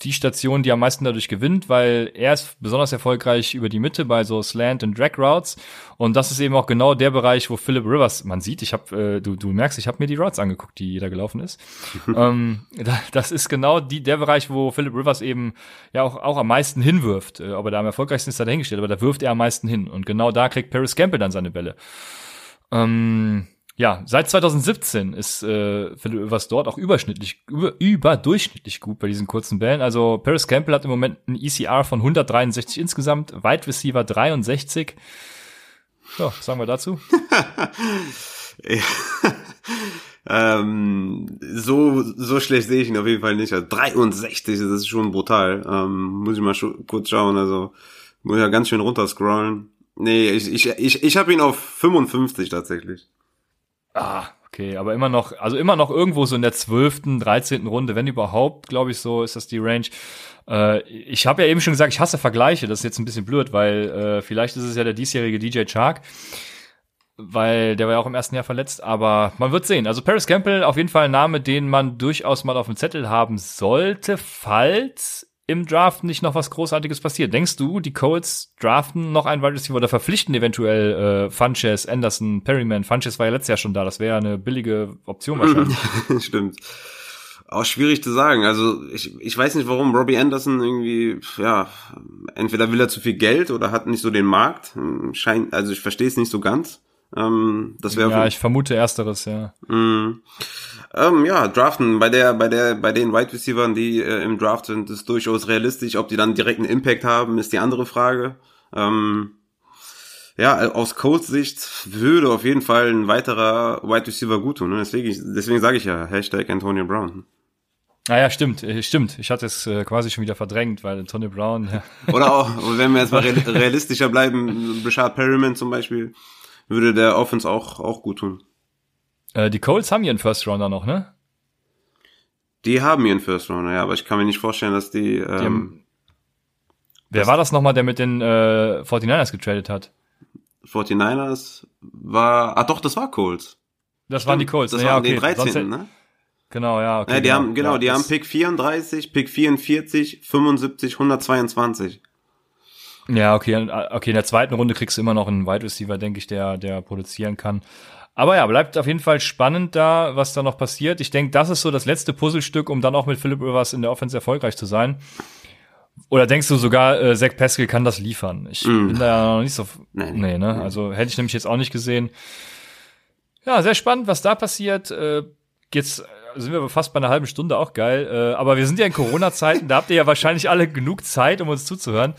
die Station, die am meisten dadurch gewinnt, weil er ist besonders erfolgreich über die Mitte bei so Slant und Drag Routes und das ist eben auch genau der Bereich, wo Philip Rivers, man sieht, ich habe, äh, du, du merkst, ich habe mir die Routes angeguckt, die da gelaufen ist. ähm, das ist genau die der Bereich, wo Philip Rivers eben ja auch auch am meisten hinwirft. Äh, ob er da am erfolgreichsten ist, da dahingestellt, aber da wirft er am meisten hin und genau da kriegt Paris Campbell dann seine Bälle. Ähm, ja, seit 2017 ist äh, Philipp Rivers dort auch überschnittlich, über, überdurchschnittlich gut bei diesen kurzen Bällen. Also Paris Campbell hat im Moment ein ECR von 163 insgesamt, Wide Receiver 63. So, was sagen wir dazu? ähm, so, so schlecht sehe ich ihn auf jeden Fall nicht. Also 63, das ist schon brutal. Ähm, muss ich mal kurz schauen. Also muss ja ganz schön runterscrollen. Nee, ich, ich, ich, ich habe ihn auf 55 tatsächlich. Ah, okay, aber immer noch, also immer noch irgendwo so in der zwölften, dreizehnten Runde, wenn überhaupt, glaube ich, so ist das die Range. Äh, ich habe ja eben schon gesagt, ich hasse Vergleiche, das ist jetzt ein bisschen blöd, weil äh, vielleicht ist es ja der diesjährige DJ Chark, weil der war ja auch im ersten Jahr verletzt, aber man wird sehen. Also Paris Campbell auf jeden Fall ein Name, den man durchaus mal auf dem Zettel haben sollte, falls im Draft nicht noch was Großartiges passiert. Denkst du, die Colts draften noch einen Wide Receiver oder verpflichten eventuell äh, Funches, Anderson, Perryman? Funches war ja letztes Jahr schon da, das wäre eine billige Option wahrscheinlich. Stimmt. Auch schwierig zu sagen. Also ich, ich weiß nicht, warum Robbie Anderson irgendwie, ja, entweder will er zu viel Geld oder hat nicht so den Markt. Scheint, also ich verstehe es nicht so ganz. Ähm, das wäre ja, ich vermute ersteres, ja. Mm. Ähm, ja, draften bei der, bei der, bei den Wide Receivers, die äh, im Draft sind, ist durchaus realistisch. Ob die dann direkt einen Impact haben, ist die andere Frage. Ähm, ja, aus Colts Sicht würde auf jeden Fall ein weiterer Wide Receiver gut tun. Ne? Deswegen, deswegen sage ich ja Hashtag Antonio Brown. Ah ja, stimmt, äh, stimmt. Ich hatte es äh, quasi schon wieder verdrängt, weil Antonio Brown. Ja. Oder auch, wenn wir jetzt mal realistischer bleiben, Bashard Perryman zum Beispiel, würde der Offense auch, auch gut tun. Äh, die Colts haben ihren First Rounder noch, ne? Die haben ihren First Rounder, ja, aber ich kann mir nicht vorstellen, dass die. Ähm, die haben, wer war das nochmal, der mit den äh, 49ers getradet hat? 49ers war. Ah doch, das war Colts. Das Stimmt, waren die Colts. Das ja, waren okay. die 13. ne? Genau, ja, okay. Ja, die genau, haben, genau, ja, die haben Pick 34, Pick 44, 75, 122. Ja, okay, okay, in der zweiten Runde kriegst du immer noch einen Wide Receiver, denke ich, der, der produzieren kann. Aber ja, bleibt auf jeden Fall spannend da, was da noch passiert. Ich denke, das ist so das letzte Puzzlestück, um dann auch mit Philip Rivers in der Offense erfolgreich zu sein. Oder denkst du sogar, äh, Zach Pascal kann das liefern? Ich mm. bin da ja noch nicht so. Nee, nee ne? Also hätte ich nämlich jetzt auch nicht gesehen. Ja, sehr spannend, was da passiert. Äh, jetzt sind wir fast bei einer halben Stunde, auch geil. Äh, aber wir sind ja in Corona-Zeiten, da habt ihr ja wahrscheinlich alle genug Zeit, um uns zuzuhören.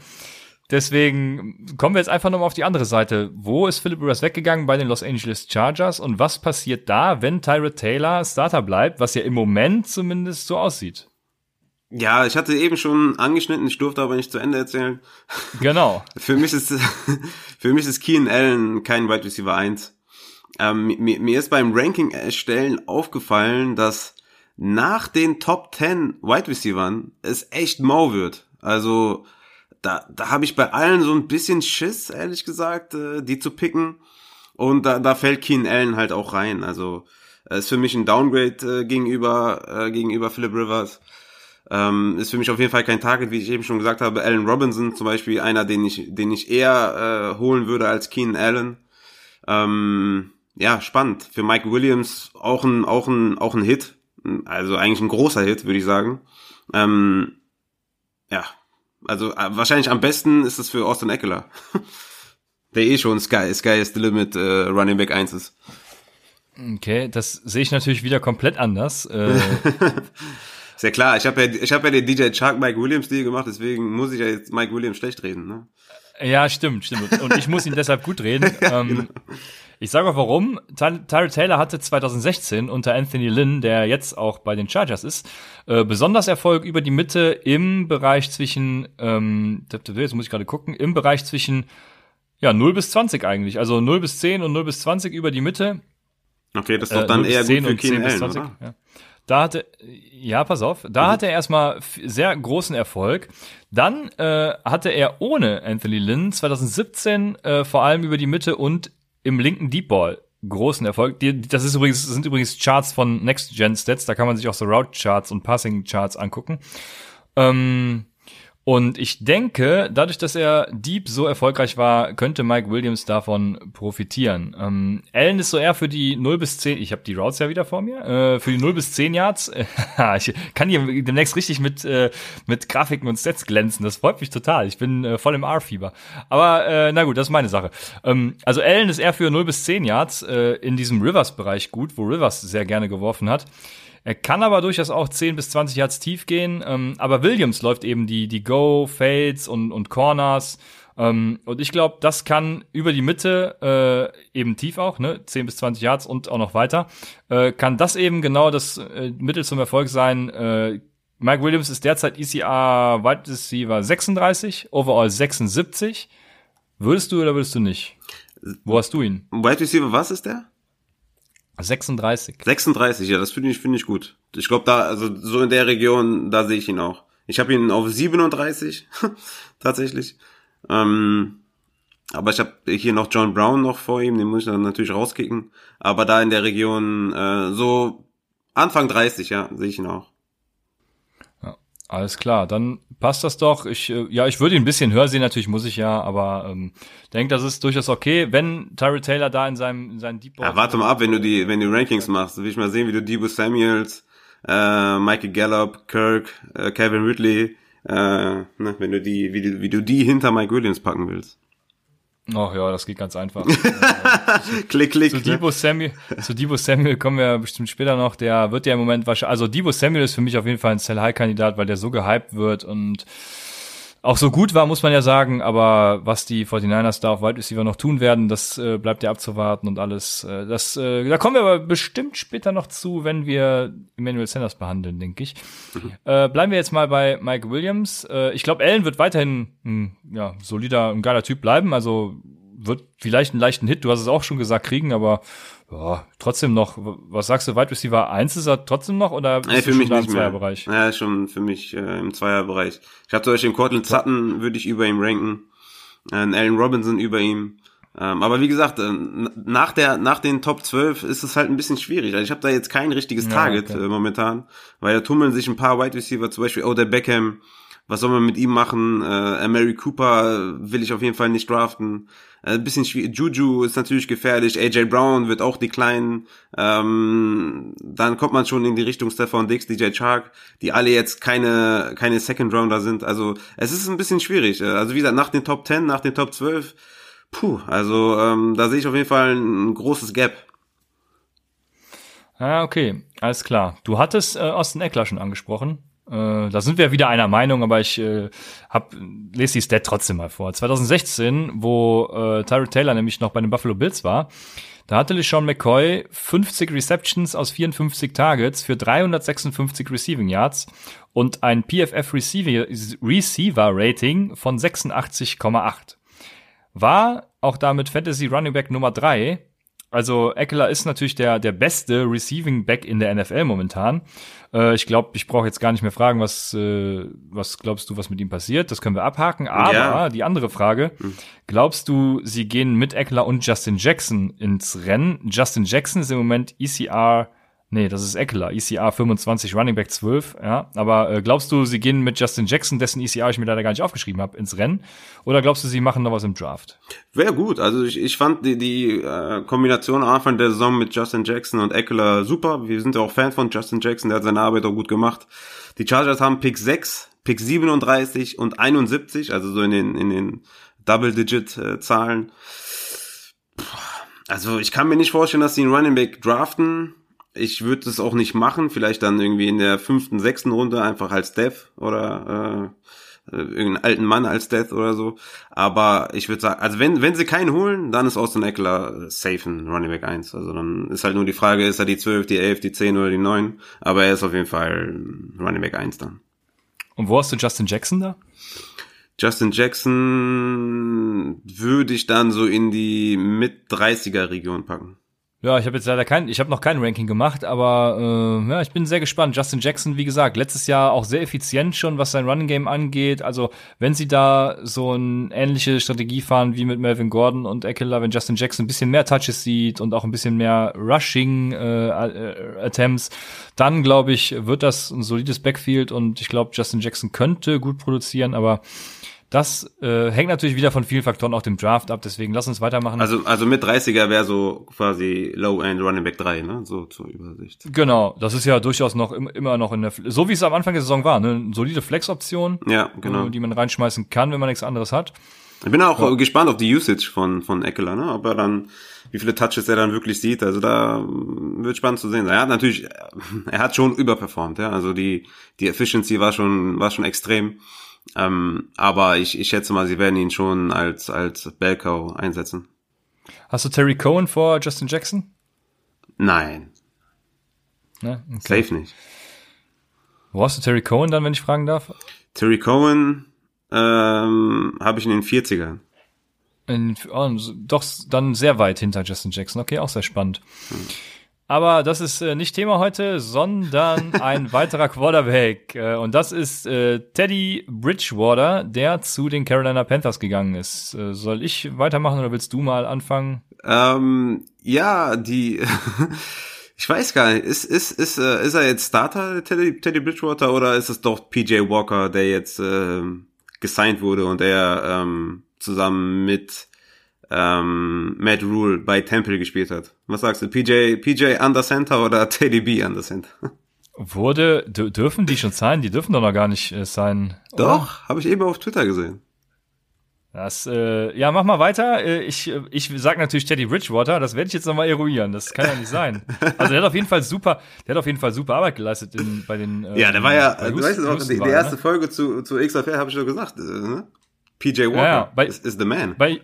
Deswegen kommen wir jetzt einfach nochmal auf die andere Seite. Wo ist Philip Rivers weggegangen bei den Los Angeles Chargers und was passiert da, wenn Tyrod Taylor Starter bleibt, was ja im Moment zumindest so aussieht? Ja, ich hatte eben schon angeschnitten, ich durfte aber nicht zu Ende erzählen. Genau. für mich ist, für mich ist Keenan Allen kein Wide Receiver 1. Ähm, mir, mir ist beim Ranking erstellen aufgefallen, dass nach den Top 10 Wide Receivern es echt mau wird. Also, da, da habe ich bei allen so ein bisschen Schiss, ehrlich gesagt, äh, die zu picken. Und da, da fällt Keen Allen halt auch rein. Also ist für mich ein Downgrade äh, gegenüber, äh, gegenüber Philip Rivers. Ähm, ist für mich auf jeden Fall kein Target, wie ich eben schon gesagt habe. Allen Robinson zum Beispiel, einer, den ich, den ich eher äh, holen würde als Keen Allen. Ähm, ja, spannend. Für Mike Williams auch ein, auch ein, auch ein Hit. Also eigentlich ein großer Hit, würde ich sagen. Ähm, ja, also äh, wahrscheinlich am besten ist es für Austin Eckler. Der eh schon Sky, Sky is the Limit äh, Running Back 1 ist. Okay, das sehe ich natürlich wieder komplett anders. Äh, ist ja klar, ich habe ja, ich hab ja den DJ Shark Mike Williams Deal gemacht, deswegen muss ich ja jetzt Mike Williams schlecht reden. Ne? Ja, stimmt, stimmt. Und ich muss ihn deshalb gut reden. Ähm, genau. Ich sage auch warum. Ty Tyrell Taylor hatte 2016 unter Anthony Lynn, der jetzt auch bei den Chargers ist, äh, besonders Erfolg über die Mitte im Bereich zwischen, ähm, jetzt muss ich gerade gucken, im Bereich zwischen ja, 0 bis 20 eigentlich. Also 0 bis 10 und 0 bis 20 über die Mitte. Okay, das ist doch äh, dann eher gut für Keenan Allen, oder? Ja. Da hatte, ja, pass auf, da mhm. hatte er erstmal sehr großen Erfolg. Dann äh, hatte er ohne Anthony Lynn 2017 äh, vor allem über die Mitte und im linken Deep Ball großen Erfolg. Das ist übrigens, sind übrigens Charts von Next Gen Stats, da kann man sich auch so Route Charts und Passing Charts angucken. Ähm, und ich denke, dadurch, dass er Deep so erfolgreich war, könnte Mike Williams davon profitieren. Ähm, Allen ist so eher für die 0 bis 10, ich habe die Routes ja wieder vor mir, äh, für die 0 bis 10 Yards. ich kann hier demnächst richtig mit, äh, mit Grafiken und Stats glänzen. Das freut mich total. Ich bin äh, voll im R-Fieber. Aber äh, na gut, das ist meine Sache. Ähm, also Allen ist eher für 0 bis 10 Yards äh, in diesem Rivers-Bereich gut, wo Rivers sehr gerne geworfen hat. Er kann aber durchaus auch 10 bis 20 Yards tief gehen. Ähm, aber Williams läuft eben die, die Go, Fades und, und Corners. Ähm, und ich glaube, das kann über die Mitte, äh, eben tief auch, ne, 10 bis 20 Yards und auch noch weiter, äh, kann das eben genau das äh, Mittel zum Erfolg sein. Äh, Mike Williams ist derzeit ECR Wide Receiver 36, Overall 76. Würdest du oder würdest du nicht? Wo hast du ihn? Wide Receiver, was ist der? 36. 36, ja, das finde ich, finde ich gut. Ich glaube, da, also so in der Region, da sehe ich ihn auch. Ich habe ihn auf 37, tatsächlich. Ähm, aber ich habe hier noch John Brown noch vor ihm, den muss ich dann natürlich rauskicken. Aber da in der Region, äh, so Anfang 30, ja, sehe ich ihn auch. Alles klar, dann passt das doch. Ich, äh, ja, ich würde ihn ein bisschen höher sehen, natürlich muss ich ja, aber ähm, denke, das ist durchaus okay, wenn Tyree Taylor da in seinem in seinem Deep Ball. Ja, warte mal ab, wenn du die, wenn du Rankings machst, will ich mal sehen, wie du Debo Samuels, äh, Michael Gallup, Kirk, äh, Kevin Ridley, äh, ne, wenn du die, wie du, wie du die hinter Mike Williams packen willst. Ach ja, das geht ganz einfach. klick, klick. Zu Debo Samuel, zu Debo Samuel kommen wir bestimmt später noch. Der wird ja im Moment wahrscheinlich, also Debo Samuel ist für mich auf jeden Fall ein Sell-High-Kandidat, weil der so gehypt wird und auch so gut war, muss man ja sagen, aber was die 49ers da auf Wide Receiver noch tun werden, das äh, bleibt ja abzuwarten und alles. Äh, das, äh, da kommen wir aber bestimmt später noch zu, wenn wir Emmanuel Sanders behandeln, denke ich. Mhm. Äh, bleiben wir jetzt mal bei Mike Williams. Äh, ich glaube, Allen wird weiterhin ein ja, solider, ein geiler Typ bleiben. Also wird vielleicht einen leichten Hit, du hast es auch schon gesagt, kriegen, aber ja, trotzdem noch, was sagst du, Wide Receiver 1 ist er trotzdem noch oder ist nee, für mich nicht im Zweierbereich? Ja, schon für mich äh, im Zweierbereich. Ich habe zum Beispiel den Cortland Sutton würde ich über ihm ranken, äh, Allen Robinson über ihm. Ähm, aber wie gesagt, äh, nach der nach den Top 12 ist es halt ein bisschen schwierig. Also ich habe da jetzt kein richtiges Target ja, okay. äh, momentan, weil da tummeln sich ein paar Wide Receiver, zum Beispiel Odell Beckham, was soll man mit ihm machen? Äh, Mary Cooper will ich auf jeden Fall nicht draften. Äh, ein bisschen schwierig. Juju ist natürlich gefährlich. AJ Brown wird auch decline. Ähm, dann kommt man schon in die Richtung Stefan Dix, DJ Chark, die alle jetzt keine, keine Second Rounder sind. Also es ist ein bisschen schwierig. Äh, also wie gesagt, nach den Top 10, nach den Top 12, puh, also ähm, da sehe ich auf jeden Fall ein, ein großes Gap. Ah, okay, alles klar. Du hattest äh, Austin Eckler schon angesprochen. Äh, da sind wir wieder einer Meinung, aber ich äh, hab, lese die Stat trotzdem mal vor. 2016, wo äh, Tyrell Taylor nämlich noch bei den Buffalo Bills war, da hatte LeSean McCoy 50 Receptions aus 54 Targets für 356 Receiving Yards und ein PFF Receiver, Receiver Rating von 86,8. War auch damit Fantasy Running Back Nummer 3 also Eckler ist natürlich der, der beste Receiving Back in der NFL momentan. Äh, ich glaube, ich brauche jetzt gar nicht mehr fragen, was, äh, was glaubst du, was mit ihm passiert. Das können wir abhaken. Aber ja. die andere Frage, hm. glaubst du, sie gehen mit Eckler und Justin Jackson ins Rennen? Justin Jackson ist im Moment ECR Nee, das ist Eckler, ECR 25, Running Back 12, ja. Aber äh, glaubst du, sie gehen mit Justin Jackson, dessen ECR ich mir leider gar nicht aufgeschrieben habe, ins Rennen? Oder glaubst du, sie machen noch was im Draft? Wäre gut. Also ich, ich fand die, die äh, Kombination Anfang der Saison mit Justin Jackson und Eckler super. Wir sind ja auch Fan von Justin Jackson, der hat seine Arbeit auch gut gemacht. Die Chargers haben Pick 6, Pick 37 und 71, also so in den, in den Double-Digit-Zahlen. Äh, also ich kann mir nicht vorstellen, dass sie einen Running Back draften ich würde es auch nicht machen, vielleicht dann irgendwie in der fünften, sechsten Runde einfach als Dev oder äh, äh, irgendeinen alten Mann als Death oder so. Aber ich würde sagen, also wenn, wenn sie keinen holen, dann ist Austin Eckler safe ein Running Back 1. Also dann ist halt nur die Frage, ist er die 12, die 11, die 10 oder die 9? Aber er ist auf jeden Fall Running Back 1 dann. Und wo hast du Justin Jackson da? Justin Jackson würde ich dann so in die mit 30er Region packen. Ja, ich habe jetzt leider kein, ich habe noch kein Ranking gemacht, aber äh, ja, ich bin sehr gespannt. Justin Jackson, wie gesagt, letztes Jahr auch sehr effizient schon, was sein Running Game angeht. Also wenn sie da so eine ähnliche Strategie fahren wie mit Melvin Gordon und Eckler, wenn Justin Jackson ein bisschen mehr Touches sieht und auch ein bisschen mehr Rushing äh, äh, Attempts, dann glaube ich, wird das ein solides Backfield und ich glaube, Justin Jackson könnte gut produzieren, aber das äh, hängt natürlich wieder von vielen Faktoren auch dem Draft ab, deswegen lass uns weitermachen. Also, also mit 30er wäre so quasi Low-End Running Back 3, ne? So zur Übersicht. Genau, das ist ja durchaus noch immer noch in der, so wie es am Anfang der Saison war, ne? Eine solide Flex-Option, ja, genau. Äh, die man reinschmeißen kann, wenn man nichts anderes hat. Ich bin auch ja. gespannt auf die Usage von, von Eckler, ne? Ob er dann, wie viele Touches er dann wirklich sieht. Also da wird spannend zu sehen. Er hat natürlich, er hat schon überperformt, ja. Also die, die Efficiency war schon, war schon extrem. Ähm, aber ich, ich schätze mal, sie werden ihn schon als, als Bellcow einsetzen. Hast du Terry Cohen vor Justin Jackson? Nein. Ne? Okay. Safe nicht. Wo hast du Terry Cohen dann, wenn ich fragen darf? Terry Cohen ähm, habe ich in den 40ern. In, oh, doch dann sehr weit hinter Justin Jackson. Okay, auch sehr spannend. Hm. Aber das ist äh, nicht Thema heute, sondern ein weiterer Quarterback. Äh, und das ist äh, Teddy Bridgewater, der zu den Carolina Panthers gegangen ist. Äh, soll ich weitermachen oder willst du mal anfangen? Ähm, ja, die. ich weiß gar nicht. Ist, ist, ist, äh, ist er jetzt Starter, Teddy, Teddy Bridgewater, oder ist es doch PJ Walker, der jetzt äh, gesigned wurde und der ähm, zusammen mit ähm, Matt Rule bei Temple gespielt hat. Was sagst du, PJ, PJ under Center oder Teddy B under Center? Wurde, dürfen die schon sein? Die dürfen doch noch gar nicht äh, sein. Doch, habe ich eben auf Twitter gesehen. Das, äh, ja, mach mal weiter. Äh, ich, ich sag natürlich Teddy Bridgewater, das werde ich jetzt nochmal eruieren. Das kann ja nicht sein. Also der hat auf jeden Fall super, der hat auf jeden Fall super Arbeit geleistet in, bei den. Äh, ja, der war ja, du weißt es auch, die, die erste ne? Folge zu, zu XFL habe ich schon gesagt, äh, ne? PJ Walker ja, ja, bei, is, is the man. Bei,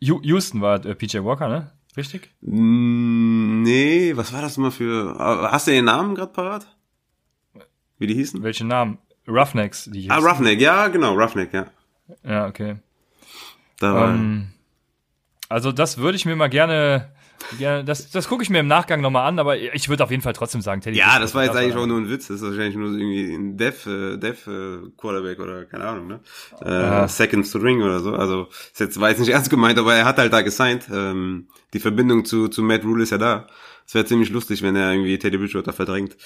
Houston war äh, PJ Walker, ne? Richtig? Mm, nee, was war das immer für. Hast du den Namen gerade parat? Wie die hießen? Welche Namen? Roughnecks, die hießen. Ah, Roughneck, ja, genau, Roughneck, ja. Ja, okay. Da war um, ähm, also das würde ich mir mal gerne ja, das, das gucke ich mir im Nachgang nochmal an, aber ich würde auf jeden Fall trotzdem sagen, Teddy. Ja, das war jetzt eigentlich auch nur ein Witz. Das ist wahrscheinlich nur irgendwie ein Dev, äh, Dev äh, Quarterback oder keine Ahnung, ne? Äh, Second String oder so. Also ist jetzt war jetzt nicht ernst gemeint, aber er hat halt da gesigned. Ähm, die Verbindung zu, zu Matt Rule ist ja da. Es wäre ziemlich lustig, wenn er irgendwie Teddy Bridgewater verdrängt.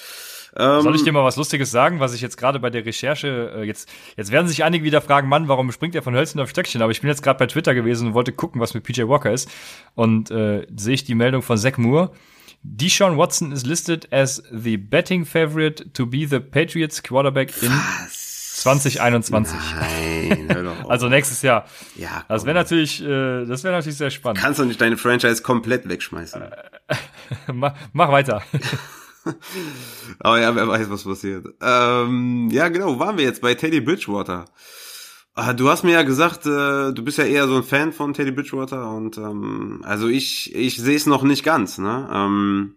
Ähm, Soll ich dir mal was Lustiges sagen, was ich jetzt gerade bei der Recherche, äh, jetzt, jetzt werden sich einige wieder fragen, Mann, warum springt er von Hölzchen auf Stöckchen? Aber ich bin jetzt gerade bei Twitter gewesen und wollte gucken, was mit PJ Walker ist. Und äh, sehe ich die Meldung von Zach Moore. Deshaun Watson is listed as the betting favorite to be the Patriots quarterback in was? 2021. Nein, hör doch auf. also nächstes Jahr. Ja. Komm. Das wäre natürlich, äh, das wäre natürlich sehr spannend. Kannst du nicht deine Franchise komplett wegschmeißen? mach, mach weiter. Aber ja, wer weiß, was passiert. Ähm, ja, genau, waren wir jetzt? Bei Teddy Bridgewater. Ah, du hast mir ja gesagt, äh, du bist ja eher so ein Fan von Teddy Bridgewater und ähm, also ich, ich sehe es noch nicht ganz. Ne? Ähm,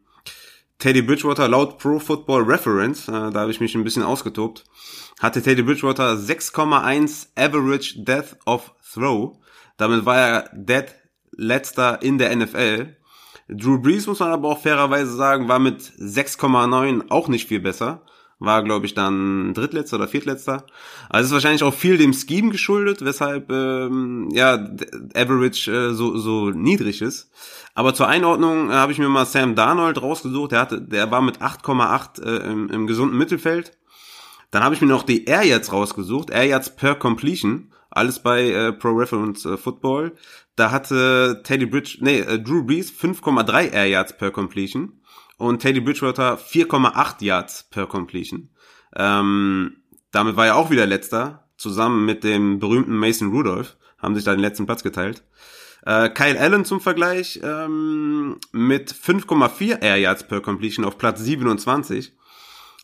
Teddy Bridgewater laut Pro Football Reference, äh, da habe ich mich ein bisschen ausgetobt, hatte Teddy Bridgewater 6,1 Average Death of Throw. Damit war er Dead letzter in der NFL. Drew Brees, muss man aber auch fairerweise sagen, war mit 6,9 auch nicht viel besser. War, glaube ich, dann drittletzter oder viertletzter. Also ist wahrscheinlich auch viel dem Scheme geschuldet, weshalb ähm, ja Average äh, so, so niedrig ist. Aber zur Einordnung äh, habe ich mir mal Sam Darnold rausgesucht. Der, hatte, der war mit 8,8 äh, im, im gesunden Mittelfeld. Dann habe ich mir noch die Air Yards rausgesucht. Air Yards per Completion. Alles bei äh, Pro Reference äh, Football. Da hatte Teddy Bridge, nee, äh, Drew Brees 5,3 Air Yards per Completion und Teddy Bridgewater 4,8 Yards per Completion. Ähm, damit war er auch wieder letzter, zusammen mit dem berühmten Mason Rudolph, haben sich da den letzten Platz geteilt. Äh, Kyle Allen zum Vergleich ähm, mit 5,4 Air Yards per Completion auf Platz 27.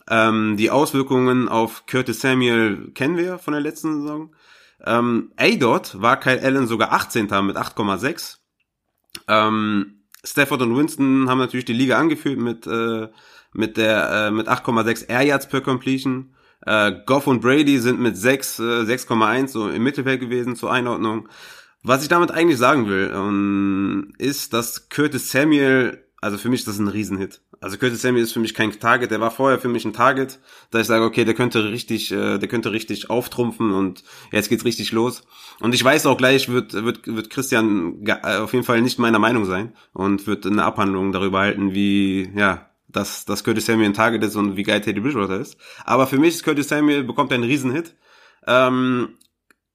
Ähm, die Auswirkungen auf Curtis Samuel kennen wir von der letzten Saison. Ähm, A-Dot war Kyle Allen sogar 18. mit 8,6. Ähm, Stafford und Winston haben natürlich die Liga angeführt mit, äh, mit der, äh, mit 8,6 Air Yards per Completion. Äh, Goff und Brady sind mit 6, äh, 6,1 so im Mittelfeld gewesen zur Einordnung. Was ich damit eigentlich sagen will, ähm, ist, dass Curtis Samuel, also für mich ist das ein Riesenhit. Also Curtis Samuel ist für mich kein Target, der war vorher für mich ein Target, da ich sage, okay, der könnte richtig, äh, der könnte richtig auftrumpfen und jetzt geht's richtig los. Und ich weiß auch gleich, wird, wird, wird Christian äh, auf jeden Fall nicht meiner Meinung sein und wird eine Abhandlung darüber halten, wie, ja, dass, dass Curtis Samuel ein Target ist und wie geil Teddy Bridgewater ist. Aber für mich ist Curtis Samuel bekommt einen Riesenhit. Ähm,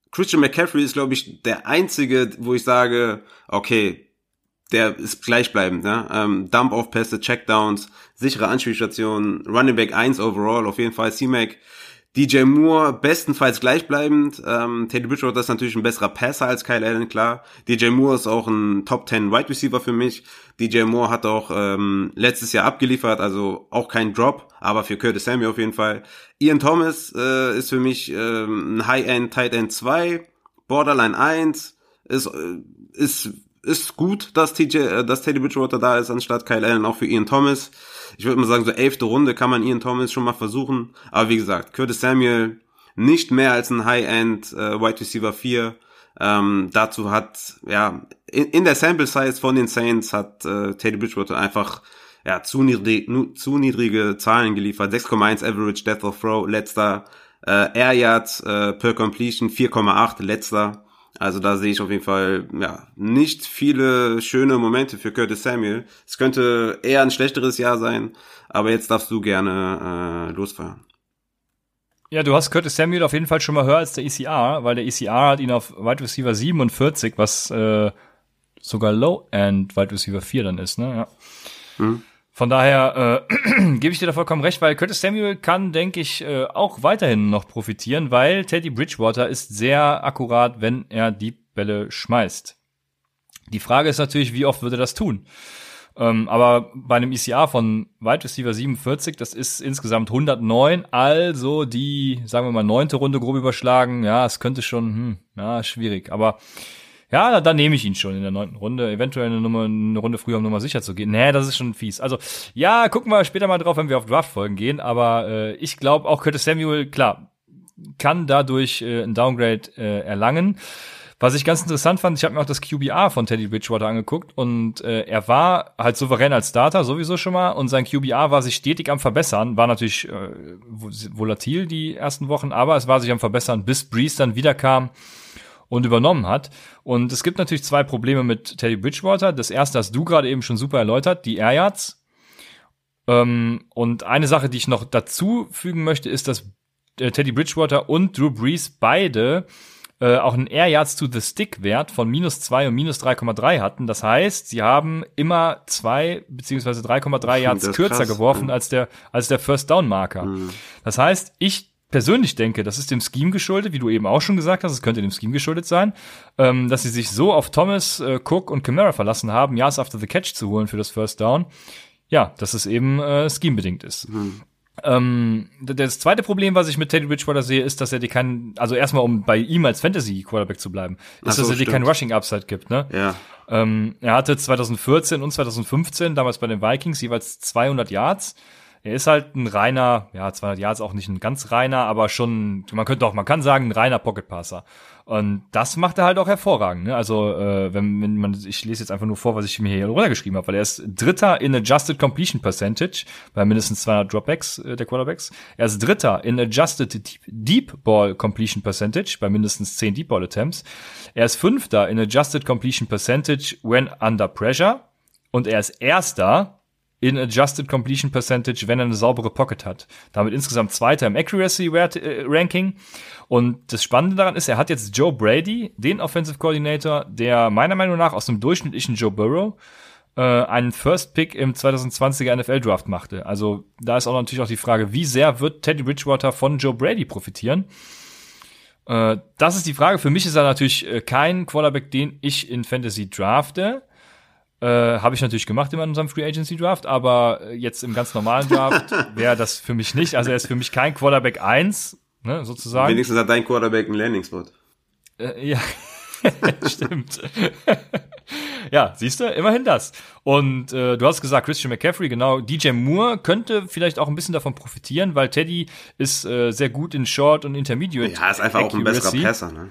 Christian McCaffrey ist, glaube ich, der einzige, wo ich sage, okay, der ist gleichbleibend, ne? Ähm, Dump-Off-Pässe, Checkdowns, sichere Anspielstationen, Running Back 1 overall, auf jeden Fall C-Mac. DJ Moore bestenfalls gleichbleibend. Ähm, Teddy Bridgewater ist natürlich ein besserer Passer als Kyle Allen, klar. DJ Moore ist auch ein Top 10 Wide Receiver für mich. DJ Moore hat auch ähm, letztes Jahr abgeliefert, also auch kein Drop, aber für Curtis Samuel auf jeden Fall. Ian Thomas äh, ist für mich ähm, ein High-End Tight End 2, Borderline 1, ist, äh, ist, ist gut, dass, TJ, äh, dass Teddy Bridgewater da ist, anstatt Kyle Allen, auch für Ian Thomas. Ich würde mal sagen, so elfte Runde kann man Ian Thomas schon mal versuchen. Aber wie gesagt, Curtis Samuel nicht mehr als ein High-End äh, Wide Receiver 4. Ähm, dazu hat, ja, in, in der Sample Size von den Saints hat äh, Teddy Bridgewater einfach ja, zu, niedrig, nu, zu niedrige Zahlen geliefert. 6,1 Average Death of Throw, letzter. Äh, Air Yards äh, per Completion 4,8, letzter. Also da sehe ich auf jeden Fall ja nicht viele schöne Momente für Curtis Samuel. Es könnte eher ein schlechteres Jahr sein, aber jetzt darfst du gerne äh, losfahren. Ja, du hast Curtis Samuel auf jeden Fall schon mal höher als der ECR, weil der ECR hat ihn auf Wide Receiver 47, was äh, sogar Low-End Wide Receiver 4 dann ist, ne? Ja. Hm. Von daher äh, gebe ich dir da vollkommen recht, weil Curtis Samuel kann, denke ich, äh, auch weiterhin noch profitieren, weil Teddy Bridgewater ist sehr akkurat, wenn er die Bälle schmeißt. Die Frage ist natürlich, wie oft würde er das tun? Ähm, aber bei einem ECA von Wide Receiver 47, das ist insgesamt 109, also die, sagen wir mal, neunte Runde grob überschlagen. Ja, es könnte schon, hm, ja, schwierig. Aber ja, dann, dann nehme ich ihn schon in der neunten Runde. Eventuell eine, Nummer, eine Runde früher, um Nummer sicher zu gehen. Nee, das ist schon fies. Also, ja, gucken wir später mal drauf, wenn wir auf Draft-Folgen gehen. Aber äh, ich glaube, auch Curtis Samuel, klar, kann dadurch äh, ein Downgrade äh, erlangen. Was ich ganz interessant fand, ich habe mir auch das QBR von Teddy Bridgewater angeguckt und äh, er war halt souverän als Starter sowieso schon mal und sein QBR war sich stetig am verbessern, war natürlich äh, volatil die ersten Wochen, aber es war sich am verbessern, bis Breeze dann wiederkam und übernommen hat. Und es gibt natürlich zwei Probleme mit Teddy Bridgewater. Das erste hast du gerade eben schon super erläutert, die Air Yards. Ähm, und eine Sache, die ich noch dazu fügen möchte, ist, dass äh, Teddy Bridgewater und Drew Brees beide äh, auch einen Air Yards to the Stick Wert von minus zwei und minus 3,3 hatten. Das heißt, sie haben immer zwei beziehungsweise 3,3 Yards kürzer krass. geworfen als der, als der First Down Marker. Mhm. Das heißt, ich persönlich denke, das ist dem Scheme geschuldet, wie du eben auch schon gesagt hast, es könnte dem Scheme geschuldet sein, ähm, dass sie sich so auf Thomas, äh, Cook und Camara verlassen haben, Yards after the Catch zu holen für das First Down. Ja, dass es eben äh, Scheme-bedingt ist. Mhm. Ähm, das zweite Problem, was ich mit Teddy Bridgewater sehe, ist, dass er dir keinen, also erstmal um bei ihm als Fantasy Quarterback zu bleiben, ist, so, dass er dir keinen Rushing Upside gibt, ne? Ja. Ähm, er hatte 2014 und 2015 damals bei den Vikings jeweils 200 Yards. Er ist halt ein reiner, ja, 200 Yards auch nicht ein ganz reiner, aber schon, man könnte auch, man kann sagen, ein reiner Pocket Passer. Und das macht er halt auch hervorragend. Ne? Also äh, wenn, wenn man, ich lese jetzt einfach nur vor, was ich mir hier runtergeschrieben habe, weil er ist Dritter in Adjusted Completion Percentage bei mindestens 200 Dropbacks äh, der Quarterbacks. Er ist Dritter in Adjusted Deep, Deep Ball Completion Percentage bei mindestens 10 Deep Ball Attempts. Er ist Fünfter in Adjusted Completion Percentage when under pressure und er ist Erster in Adjusted Completion Percentage, wenn er eine saubere Pocket hat. Damit insgesamt Zweiter im Accuracy äh, Ranking. Und das Spannende daran ist, er hat jetzt Joe Brady, den Offensive Coordinator, der meiner Meinung nach aus dem durchschnittlichen Joe Burrow äh, einen First Pick im 2020er NFL Draft machte. Also da ist auch natürlich auch die Frage, wie sehr wird Teddy Bridgewater von Joe Brady profitieren? Äh, das ist die Frage. Für mich ist er natürlich äh, kein Quarterback, den ich in Fantasy drafte. Äh, Habe ich natürlich gemacht in unserem Free Agency Draft, aber äh, jetzt im ganz normalen Draft wäre das für mich nicht. Also er ist für mich kein Quarterback 1, ne, sozusagen. Wenigstens hat dein Quarterback einen Landing-Spot. Äh, ja, stimmt. ja, siehst du, immerhin das. Und äh, du hast gesagt, Christian McCaffrey, genau, DJ Moore könnte vielleicht auch ein bisschen davon profitieren, weil Teddy ist äh, sehr gut in Short und Intermediate. Ja, ist einfach Accuracy. auch ein besserer Passer, ne?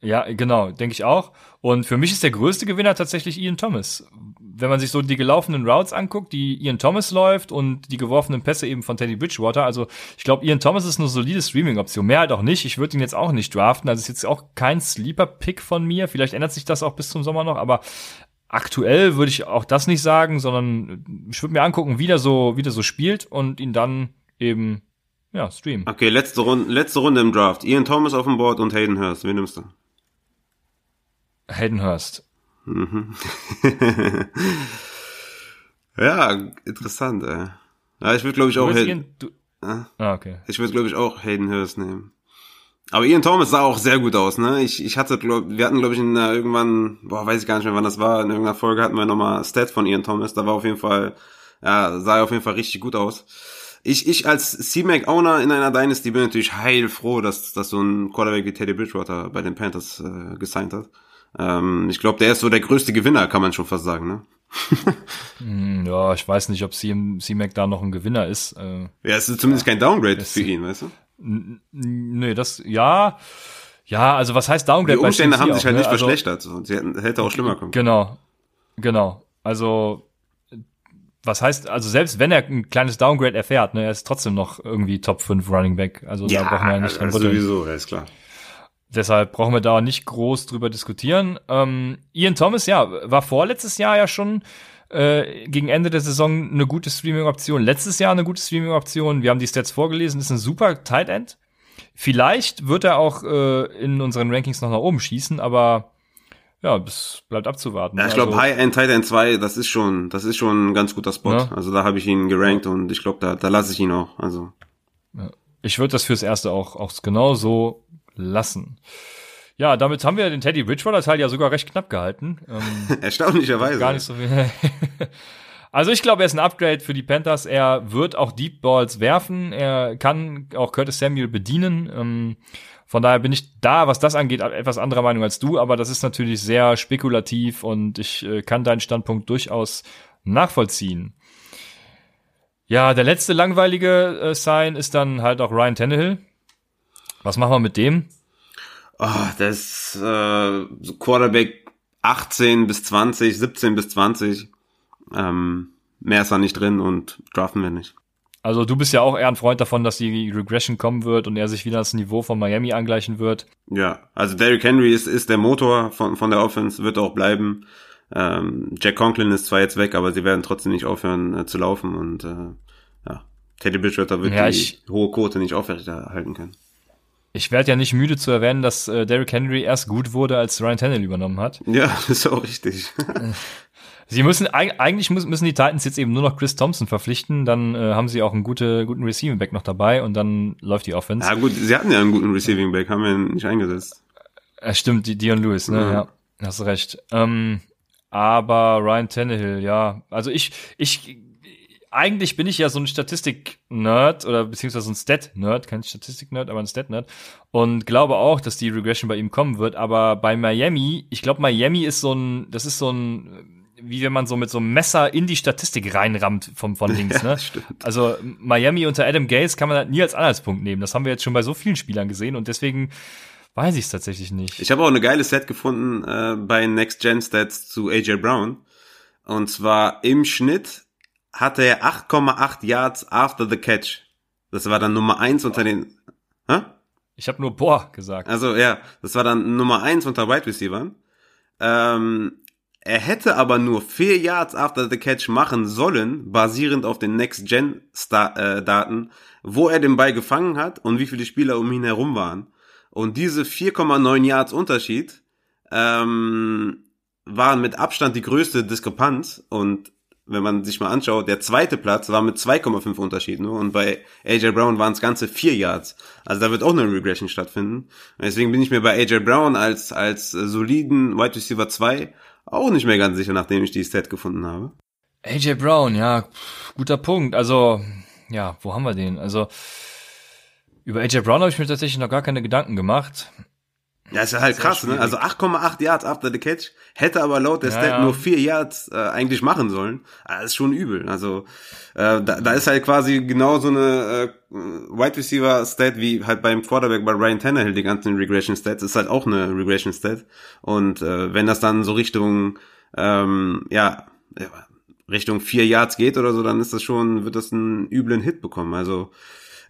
Ja, genau, denke ich auch. Und für mich ist der größte Gewinner tatsächlich Ian Thomas. Wenn man sich so die gelaufenen Routes anguckt, die Ian Thomas läuft und die geworfenen Pässe eben von Teddy Bridgewater. Also ich glaube, Ian Thomas ist eine solide Streaming-Option. Mehr halt auch nicht. Ich würde ihn jetzt auch nicht draften. Also ist jetzt auch kein Sleeper-Pick von mir. Vielleicht ändert sich das auch bis zum Sommer noch, aber aktuell würde ich auch das nicht sagen, sondern ich würde mir angucken, wie der so, wie der so spielt und ihn dann eben ja, streamen. Okay, letzte Runde, letzte Runde im Draft. Ian Thomas auf dem Board und Hayden Hurst. Wen nimmst du? Hayden Hurst. Mhm. ja, interessant, ey. Ja, ich würde glaube ich auch Hayden, ah, okay. Ich würde glaube ich auch Hayden Hurst nehmen. Aber Ian Thomas sah auch sehr gut aus, ne? Ich, ich hatte, glaub, wir hatten, glaube ich, in uh, irgendwann, boah, weiß ich gar nicht mehr, wann das war, in irgendeiner Folge hatten wir nochmal Stats von Ian Thomas, da war auf jeden Fall, ja, sah auf jeden Fall richtig gut aus. Ich, ich als C-Mac-Owner in einer Dynasty bin natürlich heilfroh, dass, dass so ein Quarterback wie Teddy Bridgewater bei den Panthers äh, gesigned hat. Ähm, ich glaube, der ist so der größte Gewinner, kann man schon fast sagen, ne? Hm, ja, ich weiß nicht, ob C-Mac da noch ein Gewinner ist. Äh, ja, es ist zumindest kein Downgrade für ihn, weißt du? Nee, das, ja, ja, also was heißt Downgrade? Die Umstände haben sich halt ne? nicht also, verschlechtert. Und sie hätten, hätte auch schlimmer kommen Genau, genau. Also, was heißt, also selbst wenn er ein kleines Downgrade erfährt, ne, er ist trotzdem noch irgendwie Top 5 Running Back. Also ja, da brauchen wir ja nicht dran also sowieso, ja, ist klar. Deshalb brauchen wir da nicht groß drüber diskutieren. Ähm, Ian Thomas, ja, war vorletztes Jahr ja schon äh, gegen Ende der Saison eine gute Streaming-Option. Letztes Jahr eine gute Streaming-Option. Wir haben die Stats vorgelesen, ist ein super Tight End. Vielleicht wird er auch äh, in unseren Rankings noch nach oben schießen, aber ja, das bleibt abzuwarten. Ja, ich glaube, also, High End Tight End 2, das ist schon, das ist schon ein ganz guter Spot. Ja. Also da habe ich ihn gerankt und ich glaube, da, da lasse ich ihn auch. Also. Ja. Ich würde das fürs Erste auch, auch genau so lassen. Ja, damit haben wir den Teddy Bridgewater Teil ja sogar recht knapp gehalten. Ähm, Erstaunlicherweise. Gar nicht so viel. also ich glaube, er ist ein Upgrade für die Panthers. Er wird auch Deep Balls werfen. Er kann auch Curtis Samuel bedienen. Ähm, von daher bin ich da, was das angeht, etwas anderer Meinung als du, aber das ist natürlich sehr spekulativ und ich äh, kann deinen Standpunkt durchaus nachvollziehen. Ja, der letzte langweilige äh, Sign ist dann halt auch Ryan Tannehill. Was machen wir mit dem? Oh, das äh, Quarterback 18 bis 20, 17 bis 20. Ähm, mehr ist da nicht drin und draften wir nicht. Also du bist ja auch eher ein Freund davon, dass die Regression kommen wird und er sich wieder das Niveau von Miami angleichen wird. Ja, also Derrick Henry ist, ist der Motor von, von der Offense, wird auch bleiben. Ähm, Jack Conklin ist zwar jetzt weg, aber sie werden trotzdem nicht aufhören äh, zu laufen und äh, ja, Teddy Bridgewater wird ja, die hohe Quote nicht aufrechterhalten können. Ich werde ja nicht müde zu erwähnen, dass äh, Derrick Henry erst gut wurde, als Ryan Tannehill übernommen hat. Ja, das ist auch richtig. sie müssen eigentlich müssen die Titans jetzt eben nur noch Chris Thompson verpflichten, dann äh, haben sie auch einen gute, guten Receiving Back noch dabei und dann läuft die Offense. Ja gut, sie hatten ja einen guten Receiving Back, haben wir nicht eingesetzt. Ja, stimmt, die Dion Lewis, ne? Ja, ja hast recht. Ähm, aber Ryan Tannehill, ja, also ich ich eigentlich bin ich ja so ein Statistik-Nerd oder beziehungsweise ein Stat-Nerd, kein Statistik-Nerd, aber ein Stat-Nerd und glaube auch, dass die Regression bei ihm kommen wird. Aber bei Miami, ich glaube, Miami ist so ein, das ist so ein, wie wenn man so mit so einem Messer in die Statistik reinrammt vom, von links. Ne? Ja, also Miami unter Adam Gaze kann man halt nie als Anhaltspunkt nehmen. Das haben wir jetzt schon bei so vielen Spielern gesehen und deswegen weiß ich es tatsächlich nicht. Ich habe auch eine geile Set gefunden äh, bei Next Gen Stats zu AJ Brown. Und zwar im Schnitt hatte er 8,8 Yards after the catch. Das war dann Nummer eins unter den. Hä? Ich habe nur boah gesagt. Also ja, das war dann Nummer eins unter Wide Receivers. Ähm, er hätte aber nur vier Yards after the catch machen sollen, basierend auf den Next Gen äh, Daten, wo er den Ball gefangen hat und wie viele Spieler um ihn herum waren. Und diese 4,9 Yards Unterschied ähm, waren mit Abstand die größte Diskrepanz und wenn man sich mal anschaut, der zweite Platz war mit 2,5 Unterschied nur und bei AJ Brown waren es ganze vier Yards. Also da wird auch eine Regression stattfinden. Deswegen bin ich mir bei AJ Brown als, als soliden Wide Receiver 2 auch nicht mehr ganz sicher, nachdem ich die Stat gefunden habe. AJ Brown, ja, guter Punkt. Also, ja, wo haben wir den? Also, über AJ Brown habe ich mir tatsächlich noch gar keine Gedanken gemacht. Ja, ist ja halt krass, ne? Also 8,8 Yards after the catch, hätte aber laut der ja, Stat ja. nur 4 Yards äh, eigentlich machen sollen. Ah, das ist schon übel. Also äh, da, da ist halt quasi genau so eine äh, Wide Receiver Stat wie halt beim Quarterback bei Ryan Tannehill, die ganzen Regression Stats, ist halt auch eine Regression Stat. Und äh, wenn das dann so Richtung, ähm, ja, Richtung 4 Yards geht oder so, dann ist das schon, wird das einen üblen Hit bekommen. Also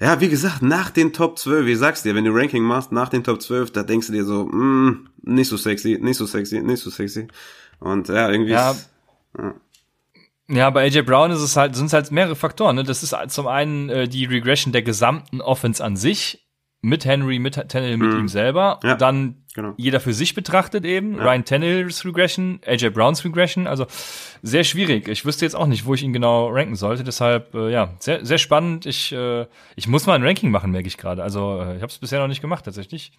ja, wie gesagt, nach den Top 12, wie sagst dir, wenn du Ranking machst, nach den Top 12, da denkst du dir so, mm, nicht so sexy, nicht so sexy, nicht so sexy. Und ja, irgendwie ja. Ist, ja. Ja, bei AJ Brown ist es halt, sind es halt mehrere Faktoren. Ne? Das ist zum einen äh, die Regression der gesamten Offense an sich mit Henry, mit Tannehill, mit mhm. ihm selber. Ja, dann genau. jeder für sich betrachtet eben. Ja. Ryan Tannehills Regression, AJ Browns Regression. Also sehr schwierig. Ich wüsste jetzt auch nicht, wo ich ihn genau ranken sollte. Deshalb, äh, ja, sehr, sehr spannend. Ich, äh, ich muss mal ein Ranking machen, merke ich gerade. Also äh, ich habe es bisher noch nicht gemacht, tatsächlich.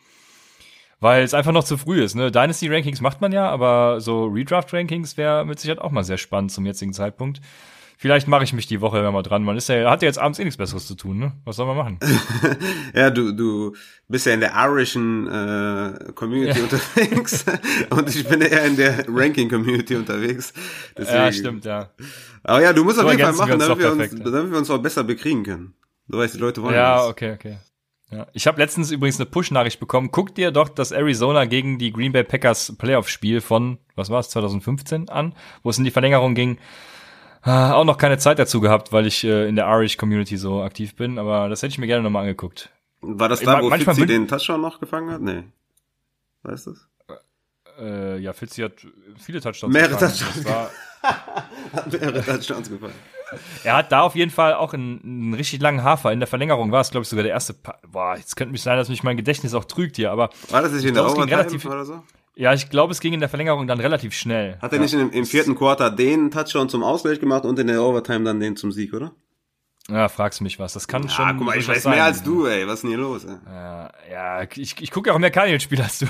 Weil es einfach noch zu früh ist. Ne? Dynasty-Rankings macht man ja, aber so Redraft-Rankings wäre mit Sicherheit auch mal sehr spannend zum jetzigen Zeitpunkt. Vielleicht mache ich mich die Woche mal dran. Man ist ja, hat ja jetzt abends eh nichts Besseres zu tun, ne? Was soll man machen? ja, du, du bist ja in der irischen äh, Community ja. unterwegs und ich bin ja eher in der Ranking-Community unterwegs. Deswegen. Ja, stimmt, ja. Aber ja, du musst so auf jeden Fall machen, damit wir, uns, damit wir uns auch besser bekriegen können. Du weißt, die Leute wollen Ja, das. okay, okay. Ja. Ich habe letztens übrigens eine Push-Nachricht bekommen. Guck dir doch das Arizona gegen die Green Bay Packers Playoff-Spiel von, was war es, 2015 an, wo es in die Verlängerung ging. Ah, auch noch keine Zeit dazu gehabt, weil ich äh, in der Irish Community so aktiv bin, aber das hätte ich mir gerne nochmal angeguckt. War das da, wo Manchmal Fitzy den Touchdown noch gefangen hat? Nee. Weißt du äh, ja, Fitzy hat viele Touchdowns Mehrere gefangen. Touchdowns. War, hat mehrere Touchdowns gefangen. Er hat da auf jeden Fall auch einen, einen richtig langen Hafer. In der Verlängerung war es, glaube ich, sogar der erste. Pa Boah, jetzt könnte mich sein, dass mich mein Gedächtnis auch trügt hier, aber. War das nicht in der Overtime relativ, oder so? Ja, ich glaube, es ging in der Verlängerung dann relativ schnell. Hat er ja. nicht im, im vierten Quarter den Touchdown zum Ausgleich gemacht und in der Overtime dann den zum Sieg, oder? Ja, fragst mich was. Das kann ja, schon. guck mal, ich weiß sein. mehr als du, ey. Was ist denn hier los, ey? Ja, ja ich, ich gucke ja auch mehr Cardinals-Spiele als du.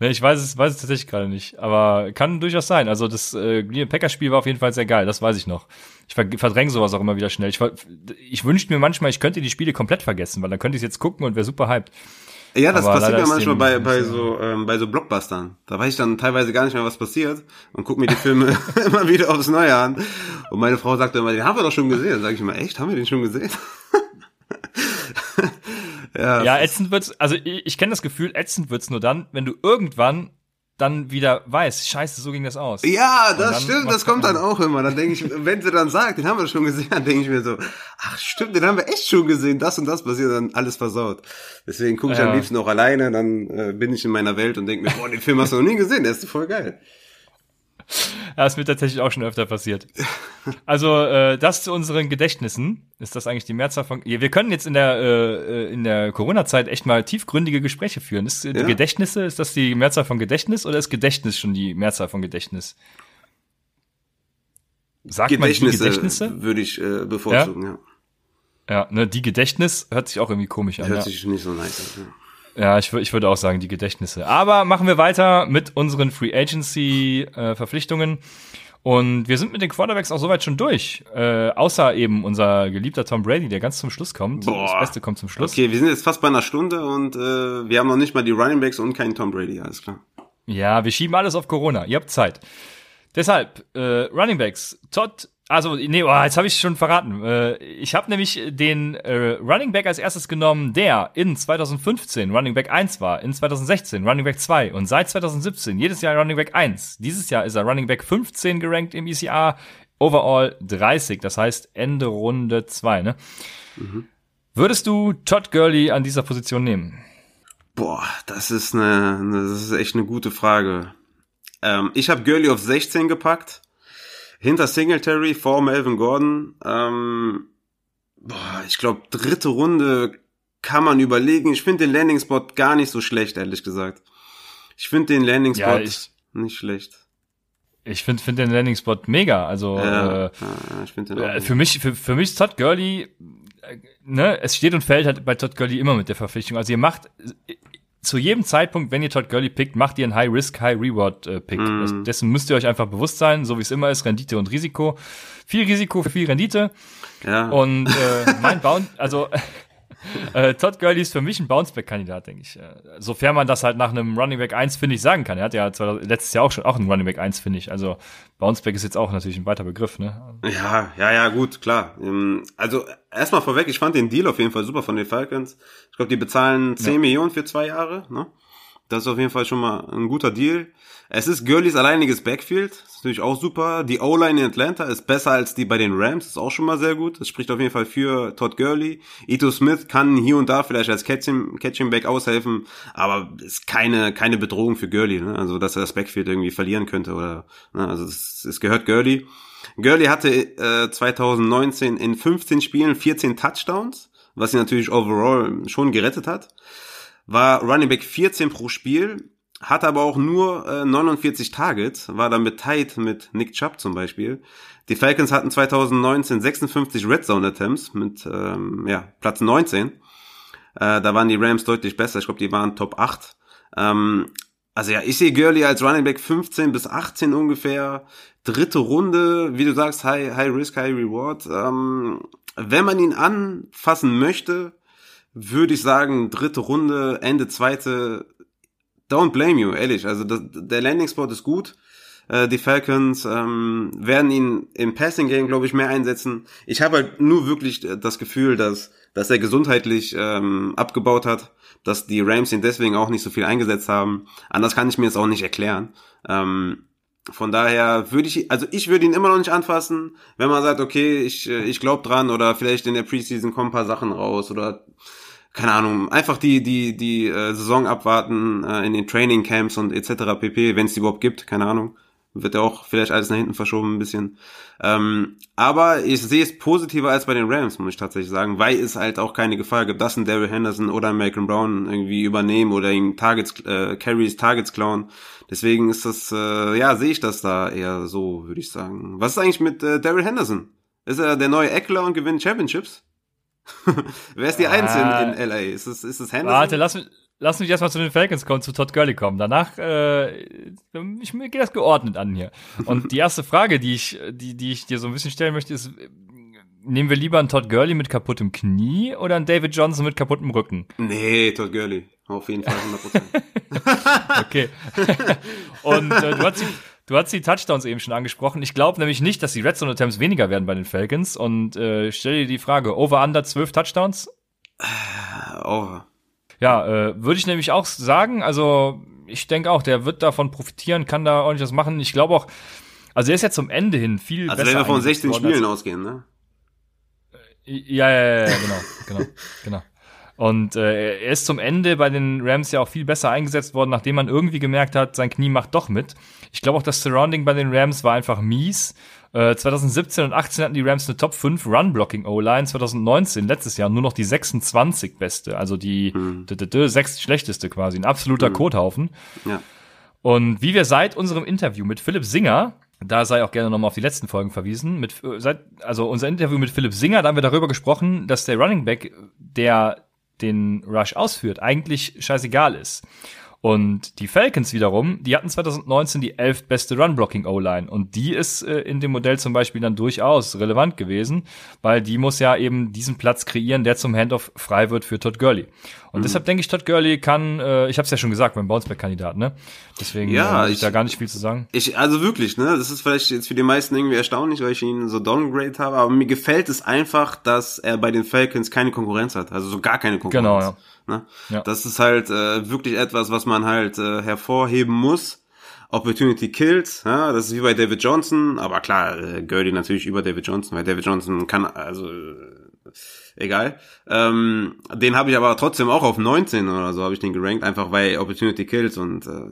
ich weiß es, weiß es tatsächlich gerade nicht. Aber kann durchaus sein. Also das äh, Green Packers-Spiel war auf jeden Fall sehr geil. Das weiß ich noch. Ich verdränge sowas auch immer wieder schnell. Ich, ich wünschte mir manchmal, ich könnte die Spiele komplett vergessen, weil dann könnte ich jetzt gucken und wäre super hyped. Ja, das Aber passiert mir manchmal bei, bei so, ähm, bei so Blockbustern. Da weiß ich dann teilweise gar nicht mehr, was passiert und guck mir die Filme immer wieder aufs Neue an. Und meine Frau sagt immer, den haben wir doch schon gesehen. Dann sage ich immer, echt, haben wir den schon gesehen? ja, ja ätzend wird's, also ich, ich kenne das Gefühl, ätzend wird's nur dann, wenn du irgendwann dann wieder weiß, scheiße, so ging das aus. Ja, das stimmt, das kommt dann auch immer. Dann denke ich, wenn sie dann sagt, den haben wir schon gesehen, dann denke ich mir so, ach stimmt, den haben wir echt schon gesehen, das und das passiert, dann alles versaut. Deswegen gucke ich ja. am liebsten auch alleine, dann äh, bin ich in meiner Welt und denke mir, boah, den Film hast du noch nie gesehen, der ist voll geil. Ja, ist mir tatsächlich auch schon öfter passiert. Also äh, das zu unseren Gedächtnissen. Ist das eigentlich die Mehrzahl von? Wir können jetzt in der äh, in der Corona-Zeit echt mal tiefgründige Gespräche führen. Ist äh, ja. Gedächtnisse ist das die Mehrzahl von Gedächtnis oder ist Gedächtnis schon die Mehrzahl von Gedächtnis? Sagt Gedächtnisse man die Gedächtnisse? Würde ich äh, bevorzugen, ja. Ja, ja ne, die Gedächtnis hört sich auch irgendwie komisch an. Hört ja. sich nicht so nice an. Ja. Ja, ich, ich würde auch sagen, die Gedächtnisse. Aber machen wir weiter mit unseren Free Agency äh, Verpflichtungen. Und wir sind mit den Quarterbacks auch soweit schon durch. Äh, außer eben unser geliebter Tom Brady, der ganz zum Schluss kommt. Boah. Das Beste kommt zum Schluss. Okay, wir sind jetzt fast bei einer Stunde und äh, wir haben noch nicht mal die Running Backs und keinen Tom Brady, alles klar. Ja, wir schieben alles auf Corona. Ihr habt Zeit. Deshalb, äh, Running Backs, Todd also, nee, oh, jetzt habe ich schon verraten. Äh, ich habe nämlich den äh, Running Back als erstes genommen, der in 2015 Running Back 1 war, in 2016 Running Back 2 und seit 2017 jedes Jahr Running Back 1. Dieses Jahr ist er Running Back 15 gerankt im ECR, overall 30, das heißt Ende Runde 2. Ne? Mhm. Würdest du Todd Gurley an dieser Position nehmen? Boah, das ist eine, das ist echt eine gute Frage. Ähm, ich habe Gurley auf 16 gepackt hinter Singletary vor Melvin Gordon. Ähm, boah, ich glaube, dritte Runde kann man überlegen. Ich finde den Landing Spot gar nicht so schlecht, ehrlich gesagt. Ich finde den Landing Spot ja, nicht schlecht. Ich finde find den Landing-Spot mega. Also ja, äh, den auch äh, für mich, für, für mich ist Todd Gurley, äh, ne, es steht und fällt halt bei Todd Gurley immer mit der Verpflichtung. Also ihr macht zu jedem Zeitpunkt, wenn ihr Todd Gurley pickt, macht ihr einen High-Risk, High-Reward-Pick. Mm. Dessen müsst ihr euch einfach bewusst sein, so wie es immer ist, Rendite und Risiko. Viel Risiko, viel Rendite. Ja. Und äh, mein Bound, also äh, Todd Gurley ist für mich ein Bounceback-Kandidat, denke ich. Äh, sofern man das halt nach einem Running Back 1, finde ich, sagen kann. Er hat ja letztes Jahr auch schon auch einen Running Back 1, finde ich. Also Bounceback ist jetzt auch natürlich ein weiter Begriff, ne? Ja, ja, ja, gut, klar. Ähm, also erstmal vorweg, ich fand den Deal auf jeden Fall super von den Falcons. Ich glaube, die bezahlen 10 ja. Millionen für zwei Jahre, ne? Das ist auf jeden Fall schon mal ein guter Deal. Es ist Gurleys alleiniges Backfield. Ist natürlich auch super. Die O-Line in Atlanta ist besser als die bei den Rams. Ist auch schon mal sehr gut. Das spricht auf jeden Fall für Todd Gurley. Ito Smith kann hier und da vielleicht als Catching, Catching Back aushelfen, aber ist keine, keine Bedrohung für Gurley. Ne? Also, dass er das Backfield irgendwie verlieren könnte oder, ne? also, es, es gehört Gurley. Gurley hatte äh, 2019 in 15 Spielen 14 Touchdowns, was ihn natürlich overall schon gerettet hat war Running Back 14 pro Spiel, hat aber auch nur äh, 49 Targets, war damit tight mit Nick Chubb zum Beispiel. Die Falcons hatten 2019 56 Red Zone Attempts mit ähm, ja, Platz 19. Äh, da waren die Rams deutlich besser. Ich glaube, die waren Top 8. Ähm, also ja, ich sehe Gurley als Running Back 15 bis 18 ungefähr. Dritte Runde, wie du sagst, High, high Risk, High Reward. Ähm, wenn man ihn anfassen möchte, würde ich sagen, dritte Runde, Ende zweite. Don't blame you, ehrlich. Also das, der Landing Spot ist gut. Äh, die Falcons ähm, werden ihn im Passing Game, glaube ich, mehr einsetzen. Ich habe halt nur wirklich das Gefühl, dass, dass er gesundheitlich ähm, abgebaut hat, dass die Rams ihn deswegen auch nicht so viel eingesetzt haben. Anders kann ich mir jetzt auch nicht erklären. Ähm, von daher würde ich, also ich würde ihn immer noch nicht anfassen, wenn man sagt, okay, ich, äh, ich glaube dran oder vielleicht in der Preseason kommen ein paar Sachen raus oder keine Ahnung, einfach die die die äh, Saison abwarten äh, in den Training Camps und etc. pp, wenn es die überhaupt gibt, keine Ahnung. Wird ja auch vielleicht alles nach hinten verschoben ein bisschen. Ähm, aber ich sehe es positiver als bei den Rams, muss ich tatsächlich sagen, weil es halt auch keine Gefahr gibt, dass ein Daryl Henderson oder ein Malcolm Brown irgendwie übernehmen oder ihm Targets, äh, Carries, Targets klauen. Deswegen ist das, äh, ja, sehe ich das da eher so, würde ich sagen. Was ist eigentlich mit äh, Daryl Henderson? Ist er der neue Eckler und gewinnt Championships? Wer ist die ah, Eins in, in LA? Ist es, ist es Henderson? Warte, lass mich, lass mich erstmal zu den Falcons kommen, zu Todd Gurley kommen. Danach, äh, ich, mir geht das geordnet an hier. Und die erste Frage, die ich, die, die ich dir so ein bisschen stellen möchte, ist, nehmen wir lieber einen Todd Gurley mit kaputtem Knie oder einen David Johnson mit kaputtem Rücken? Nee, Todd Gurley. Auf jeden Fall 100%. okay. Und äh, du hast die, Du hast die Touchdowns eben schon angesprochen. Ich glaube nämlich nicht, dass die Red Zone Attempts weniger werden bei den Falcons. Und äh, stell dir die Frage, over under 12 Touchdowns? Äh, over. Ja, äh, würde ich nämlich auch sagen. Also ich denke auch, der wird davon profitieren, kann da ordentlich was machen. Ich glaube auch, also er ist ja zum Ende hin viel also besser. Also wenn wir von 16 Spielen ausgehen, ne? Ja, ja, ja, ja genau, genau, genau. Und äh, er ist zum Ende bei den Rams ja auch viel besser eingesetzt worden, nachdem man irgendwie gemerkt hat, sein Knie macht doch mit. Ich glaube auch, das Surrounding bei den Rams war einfach mies. Äh, 2017 und 18 hatten die Rams eine Top 5 Run-Blocking O-Line. 2019, letztes Jahr, nur noch die 26 beste, also die mhm. sechs schlechteste quasi. Ein absoluter mhm. Kothaufen. Ja. Und wie wir seit unserem Interview mit Philipp Singer, da sei auch gerne nochmal auf die letzten Folgen verwiesen. Mit, äh, seit, also unser Interview mit Philipp Singer, da haben wir darüber gesprochen, dass der Running Back, der den Rush ausführt, eigentlich scheißegal ist. Und die Falcons wiederum, die hatten 2019 die elf beste Run-Blocking-O-Line. Und die ist äh, in dem Modell zum Beispiel dann durchaus relevant gewesen, weil die muss ja eben diesen Platz kreieren, der zum Handoff frei wird für Todd Gurley. Und mhm. deshalb denke ich, Todd Gurley kann, äh, ich habe es ja schon gesagt, mein Bounceback-Kandidat, ne? Deswegen ja, äh, ich, da gar nicht viel zu sagen. Ich, also wirklich, ne? Das ist vielleicht jetzt für die meisten irgendwie erstaunlich, weil ich ihn so downgrade habe, aber mir gefällt es einfach, dass er bei den Falcons keine Konkurrenz hat. Also so gar keine Konkurrenz. Genau, ja. Ne? Ja. Das ist halt äh, wirklich etwas, was man halt äh, hervorheben muss. Opportunity Kills, ja, das ist wie bei David Johnson, aber klar, äh, Gurley natürlich über David Johnson, weil David Johnson kann, also äh, egal. Ähm, den habe ich aber trotzdem auch auf 19 oder so habe ich den gerankt, einfach weil Opportunity Kills und äh,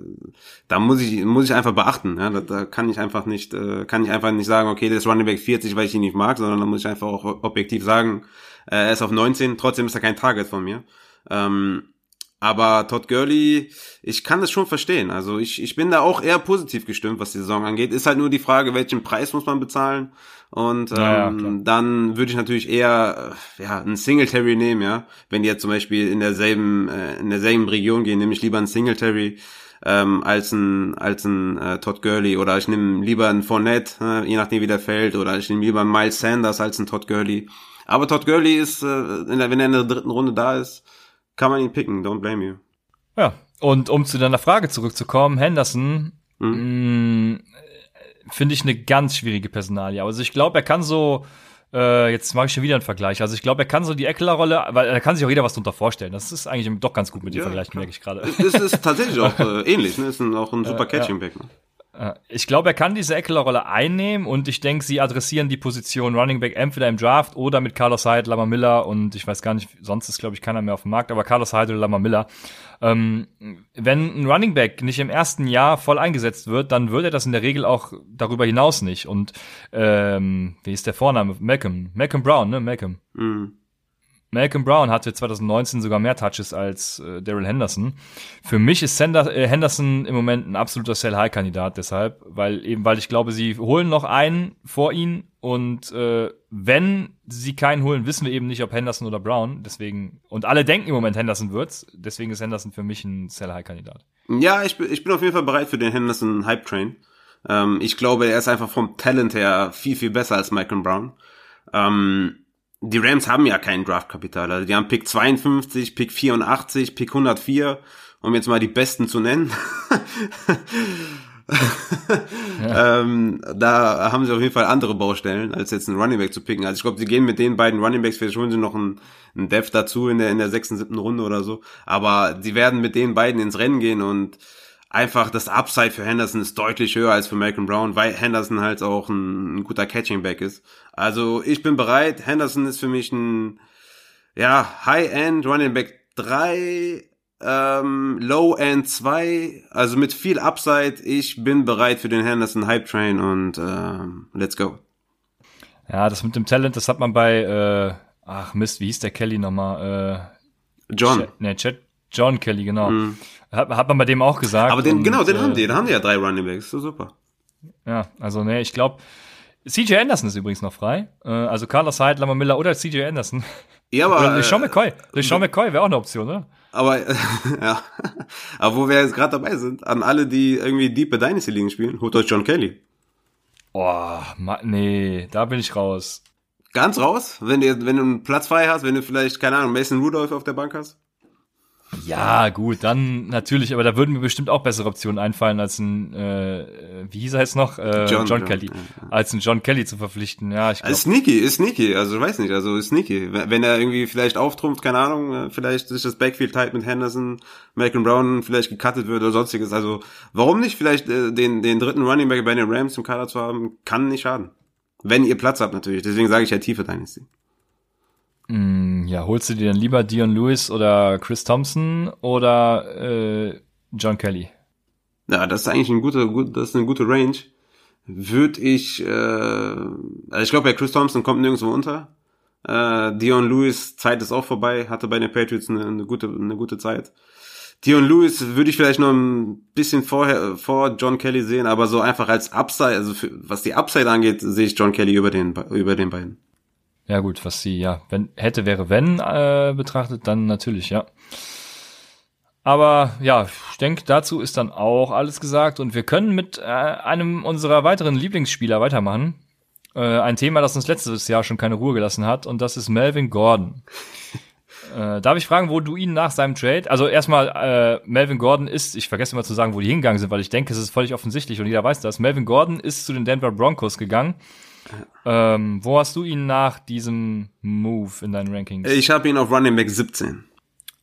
da muss ich muss ich einfach beachten. Ja, da, da kann ich einfach nicht äh, kann ich einfach nicht sagen, okay, das ist Running Back 40, weil ich ihn nicht mag, sondern da muss ich einfach auch objektiv sagen, äh, er ist auf 19, trotzdem ist er kein Target von mir. Ähm, Aber Todd Gurley, ich kann das schon verstehen. Also ich, ich bin da auch eher positiv gestimmt, was die Saison angeht. Ist halt nur die Frage, welchen Preis muss man bezahlen. Und ähm, ja, dann würde ich natürlich eher äh, ja einen Singletary nehmen, ja. Wenn die jetzt zum Beispiel in derselben äh, in derselben Region gehen, nehme ich lieber einen Singletary ähm, als ein als ein äh, Todd Gurley oder ich nehme lieber einen Fournette, äh, je nachdem wie der fällt, oder ich nehme lieber einen Miles Sanders als einen Todd Gurley. Aber Todd Gurley ist, äh, in der, wenn er in der dritten Runde da ist, kann man ihn picken. Don't blame you. Ja. Und um zu deiner Frage zurückzukommen, Henderson, mhm. Finde ich eine ganz schwierige Personalie. Also ich glaube, er kann so, äh, jetzt mache ich schon wieder einen Vergleich. Also ich glaube, er kann so die Eckler-Rolle, weil da kann sich auch jeder was drunter vorstellen. Das ist eigentlich doch ganz gut mit dem ja, Vergleich, merke ich gerade. Das ist tatsächlich auch äh, ähnlich, ne? Ist ein, auch ein super Catching-Back. Ne? Äh, ich glaube, er kann diese Eckler-Rolle einnehmen und ich denke, sie adressieren die Position Running Back entweder im Draft oder mit Carlos Hyde, Lama Miller und ich weiß gar nicht, sonst ist glaube ich keiner mehr auf dem Markt, aber Carlos Hyde oder Lama Miller. Ähm, wenn ein Running Back nicht im ersten Jahr voll eingesetzt wird, dann wird er das in der Regel auch darüber hinaus nicht. Und ähm, wie ist der Vorname? Malcolm. Malcolm Brown, ne? Malcolm. Mhm. Malcolm Brown hatte 2019 sogar mehr Touches als äh, Daryl Henderson. Für mich ist Sender, äh, Henderson im Moment ein absoluter Sell-High-Kandidat deshalb, weil eben, weil ich glaube, sie holen noch einen vor ihn und äh, wenn sie keinen holen, wissen wir eben nicht, ob Henderson oder Brown. Deswegen und alle denken im Moment Henderson wird's. Deswegen ist Henderson für mich ein Sell-High-Kandidat. Ja, ich bin, ich bin auf jeden Fall bereit für den Henderson Hype Train. Ähm, ich glaube, er ist einfach vom Talent her viel viel besser als Malcolm Brown. Ähm, die Rams haben ja kein Draftkapital. Also die haben Pick 52, Pick 84, Pick 104, um jetzt mal die besten zu nennen. ja. ähm, da haben sie auf jeden Fall andere Baustellen, als jetzt einen Running Back zu picken. Also ich glaube, sie gehen mit den beiden Running Backs, vielleicht holen sie noch einen, einen Dev dazu in der, in der sechsten, siebten Runde oder so. Aber sie werden mit den beiden ins Rennen gehen und einfach das Upside für Henderson ist deutlich höher als für Malcolm Brown, weil Henderson halt auch ein, ein guter Catching Back ist. Also ich bin bereit. Henderson ist für mich ein ja, High-End Running Back 3, ähm, Low-End 2, also mit viel Upside. Ich bin bereit für den Henderson Hype Train und ähm, let's go. Ja, das mit dem Talent, das hat man bei, äh, ach Mist, wie hieß der Kelly nochmal? Äh, John. Ch nee, Ch John Kelly, genau. Mm. Hat, hat man bei dem auch gesagt. Aber den, und, genau, den äh, haben die. Da haben die ja drei Running Backs. So super. Ja, also nee, ich glaube, CJ Anderson ist übrigens noch frei. Äh, also Carlos Hyde, Lamar Miller oder CJ Anderson. Ja, aber. Oder LeSean McCoy. LeSean McCoy wäre auch eine Option, oder? Aber, ja. Aber wo wir jetzt gerade dabei sind, an alle, die irgendwie Deep Dynasty Ligen spielen, holt euch John Kelly. Boah, nee, da bin ich raus. Ganz raus? Wenn du, wenn du einen Platz frei hast, wenn du vielleicht, keine Ahnung, Mason Rudolph auf der Bank hast? Ja, gut, dann natürlich, aber da würden mir bestimmt auch bessere Optionen einfallen, als ein, äh, wie hieß er jetzt noch? Äh, John, John Kelly. Ja. Als ein John Kelly zu verpflichten, ja. Ich glaub. Also sneaky, ist sneaky, also weiß nicht, also ist sneaky. Wenn er irgendwie vielleicht auftrumpft, keine Ahnung, äh, vielleicht sich das Backfield teilt mit Henderson, Malcolm Brown vielleicht gecuttet wird oder sonstiges. Also warum nicht vielleicht äh, den, den dritten Running Back bei den Rams im Kader zu haben, kann nicht schaden. Wenn ihr Platz habt natürlich, deswegen sage ich ja tiefe Dynasty. Mm, ja, holst du dir dann lieber Dion Lewis oder Chris Thompson oder äh, John Kelly? Ja, das ist eigentlich ein guter, gut, das ist eine gute Range. Würde ich, äh, also ich glaube, bei Chris Thompson kommt nirgendwo unter. Äh, Dion Lewis Zeit ist auch vorbei, hatte bei den Patriots eine, eine gute, eine gute Zeit. Dion Lewis würde ich vielleicht noch ein bisschen vorher vor John Kelly sehen, aber so einfach als Upside, also für, was die Upside angeht, sehe ich John Kelly über den über den beiden. Ja gut, was sie ja wenn hätte wäre wenn äh, betrachtet, dann natürlich ja. Aber ja, ich denke, dazu ist dann auch alles gesagt und wir können mit äh, einem unserer weiteren Lieblingsspieler weitermachen. Äh, ein Thema, das uns letztes Jahr schon keine Ruhe gelassen hat und das ist Melvin Gordon. äh, darf ich fragen, wo du ihn nach seinem Trade, also erstmal, äh, Melvin Gordon ist, ich vergesse immer zu sagen, wo die hingegangen sind, weil ich denke, es ist völlig offensichtlich und jeder weiß das. Melvin Gordon ist zu den Denver Broncos gegangen ähm, wo hast du ihn nach diesem Move in deinen Rankings? Ich habe ihn auf Running Back 17.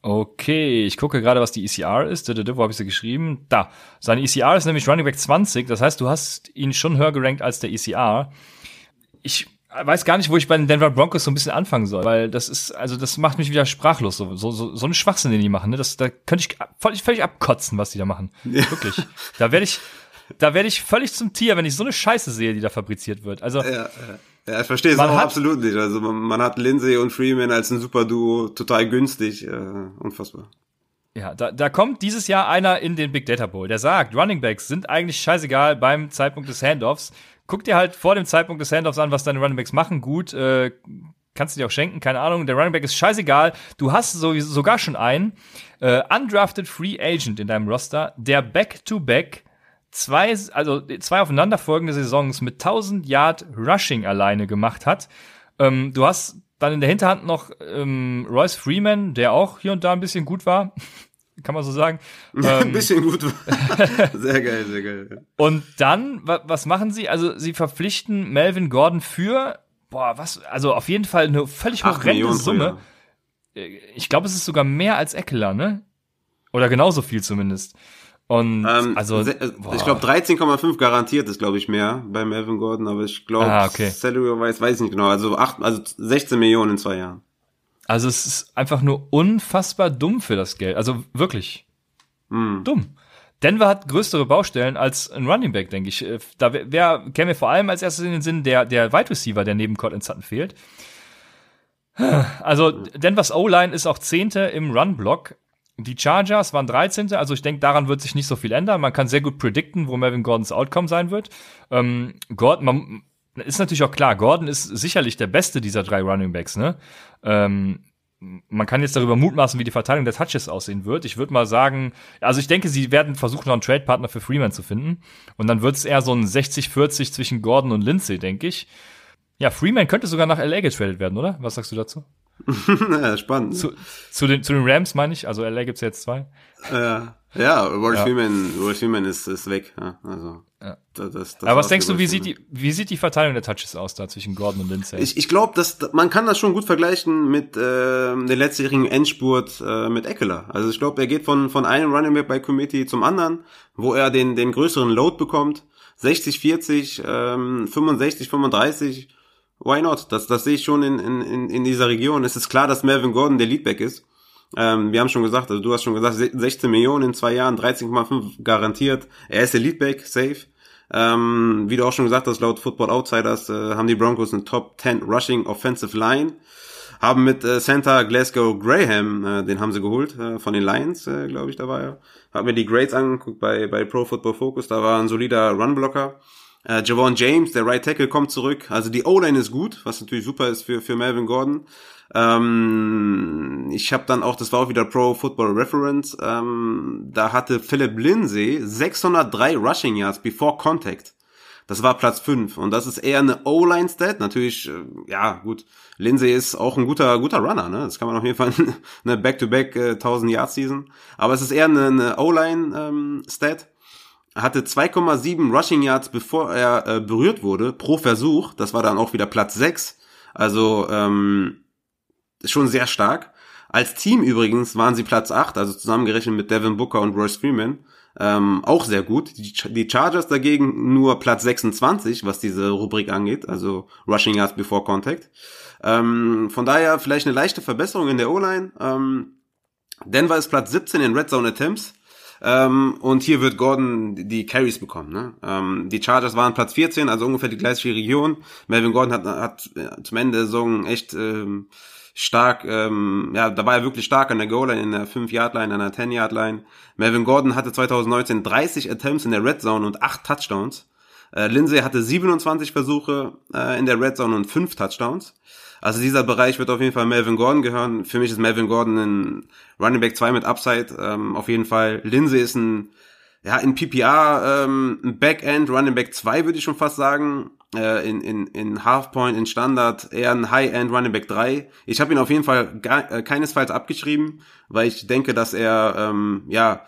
Okay, ich gucke gerade, was die ECR ist. Wo habe ich sie geschrieben? Da. Seine ECR ist nämlich Running Back 20. Das heißt, du hast ihn schon höher gerankt als der ECR. Ich weiß gar nicht, wo ich bei den Denver Broncos so ein bisschen anfangen soll, weil das ist, also das macht mich wieder sprachlos, so, so, so, so ein Schwachsinn, den die machen, ne? Das, da könnte ich völlig, völlig abkotzen, was die da machen. Ja. Wirklich. Da werde ich, da werde ich völlig zum Tier, wenn ich so eine Scheiße sehe, die da fabriziert wird. Also ja, ja. ich verstehe es auch absolut nicht. Also man, man, hat Lindsay und Freeman als ein super Duo total günstig, äh, unfassbar. Ja, da, da kommt dieses Jahr einer in den Big Data Bowl, der sagt, Running Backs sind eigentlich scheißegal beim Zeitpunkt des Handoffs. Guck dir halt vor dem Zeitpunkt des Handoffs an, was deine Running Backs machen. Gut, äh, kannst du dir auch schenken, keine Ahnung. Der Running Back ist scheißegal. Du hast sowieso, sogar schon einen äh, undrafted Free Agent in deinem Roster, der Back-to-Back zwei, also zwei aufeinanderfolgende Saisons mit 1000 Yard Rushing alleine gemacht hat. Ähm, du hast dann in der Hinterhand noch ähm, Royce Freeman, der auch hier und da ein bisschen gut war. Kann man so sagen. ein ähm, bisschen gut war. sehr geil, sehr geil. Und dann, was machen sie? Also, sie verpflichten Melvin Gordon für, boah, was, also auf jeden Fall eine völlig horrende Summe. Äh, ich glaube, es ist sogar mehr als Eckler, ne? Oder genauso viel zumindest. Und ähm, also äh, ich glaube 13,5 garantiert ist glaube ich mehr bei Melvin Gordon, aber ich glaube ah, okay. Salary weiß weiß nicht genau, also acht, also 16 Millionen in zwei Jahren. Also es ist einfach nur unfassbar dumm für das Geld, also wirklich mm. dumm. Denver hat größere Baustellen als ein Running Back, denke ich. Äh, da wer, wer käme mir vor allem als erstes in den Sinn der der Wide Receiver, der neben Cortland Sutton fehlt. Also Denvers O-Line ist auch Zehnte im Run-Block, die Chargers waren 13. Also ich denke, daran wird sich nicht so viel ändern. Man kann sehr gut predikten, wo Melvin Gordons Outcome sein wird. Ähm, Gordon, man, ist natürlich auch klar, Gordon ist sicherlich der beste dieser drei Running Backs, ne? Ähm, man kann jetzt darüber mutmaßen, wie die Verteilung der Touches aussehen wird. Ich würde mal sagen, also ich denke, sie werden versuchen, noch einen Trade-Partner für Freeman zu finden. Und dann wird es eher so ein 60-40 zwischen Gordon und Lindsay, denke ich. Ja, Freeman könnte sogar nach LA getradet werden, oder? Was sagst du dazu? ja, spannend. Zu, zu, den, zu den Rams meine ich, also LA gibt's jetzt zwei. Ja, ja, Royce ja. Freeman, Freeman ist, ist weg. Ja, also, ja. Das, das Aber was denkst du, wie sieht, die, wie sieht die Verteilung der Touches aus da zwischen Gordon und Lindsay? Ich, ich glaube, dass man kann das schon gut vergleichen mit äh, dem letztjährigen Endspurt äh, mit Eckler. Also ich glaube, er geht von, von einem Running Back bei Committee zum anderen, wo er den, den größeren Load bekommt. 60, 40, ähm, 65, 35 why not? Das, das sehe ich schon in, in, in dieser Region. Es ist klar, dass Melvin Gordon der Leadback ist. Ähm, wir haben schon gesagt, also du hast schon gesagt, 16 Millionen in zwei Jahren, 13,5 garantiert. Er ist der Leadback, safe. Ähm, wie du auch schon gesagt hast, laut Football Outsiders äh, haben die Broncos eine Top 10 Rushing Offensive Line. Haben mit äh, Santa Glasgow Graham, äh, den haben sie geholt, äh, von den Lions, äh, glaube ich, da war er. Hab mir die Grades angeguckt bei, bei Pro Football Focus, da war ein solider Runblocker. Äh, Javon James, der Right Tackle, kommt zurück. Also die O-Line ist gut, was natürlich super ist für, für Melvin Gordon. Ähm, ich habe dann auch, das war auch wieder Pro Football Reference, ähm, da hatte Philip Lindsay 603 Rushing Yards before Contact. Das war Platz 5 und das ist eher eine O-Line-Stat. Natürlich, äh, ja gut, Lindsay ist auch ein guter guter Runner, ne? Das kann man auf jeden Fall eine Back-to-Back äh, 1000 Yard Season. Aber es ist eher eine, eine O-Line-Stat. Ähm, hatte 2,7 Rushing Yards, bevor er äh, berührt wurde, pro Versuch. Das war dann auch wieder Platz 6. Also ähm, schon sehr stark. Als Team übrigens waren sie Platz 8, also zusammengerechnet mit Devin Booker und Royce Freeman. Ähm, auch sehr gut. Die, die Chargers dagegen nur Platz 26, was diese Rubrik angeht, also Rushing Yards before Contact. Ähm, von daher vielleicht eine leichte Verbesserung in der O-Line. Ähm, Denver ist Platz 17 in Red Zone Attempts. Ähm, und hier wird Gordon die Carries bekommen. Ne? Ähm, die Chargers waren Platz 14, also ungefähr die gleiche Region. Melvin Gordon hat, hat äh, zum Ende der Saison echt ähm, stark, ähm, ja, da war er wirklich stark an der Goal-Line, in der 5-Yard-Line, an der 10-Yard-Line. Melvin Gordon hatte 2019 30 Attempts in der Red Zone und 8 Touchdowns. Äh, Lindsay hatte 27 Versuche äh, in der Red Zone und 5 Touchdowns. Also dieser Bereich wird auf jeden Fall Melvin Gordon gehören. Für mich ist Melvin Gordon ein Running Back 2 mit Upside. Ähm, auf jeden Fall. Lindsay ist ein, ja, in PPR ähm, ein Backend Running Back 2 würde ich schon fast sagen. Äh, in, in, in Halfpoint, in Standard eher ein High-End Running Back 3. Ich habe ihn auf jeden Fall gar, äh, keinesfalls abgeschrieben, weil ich denke, dass er ähm, ja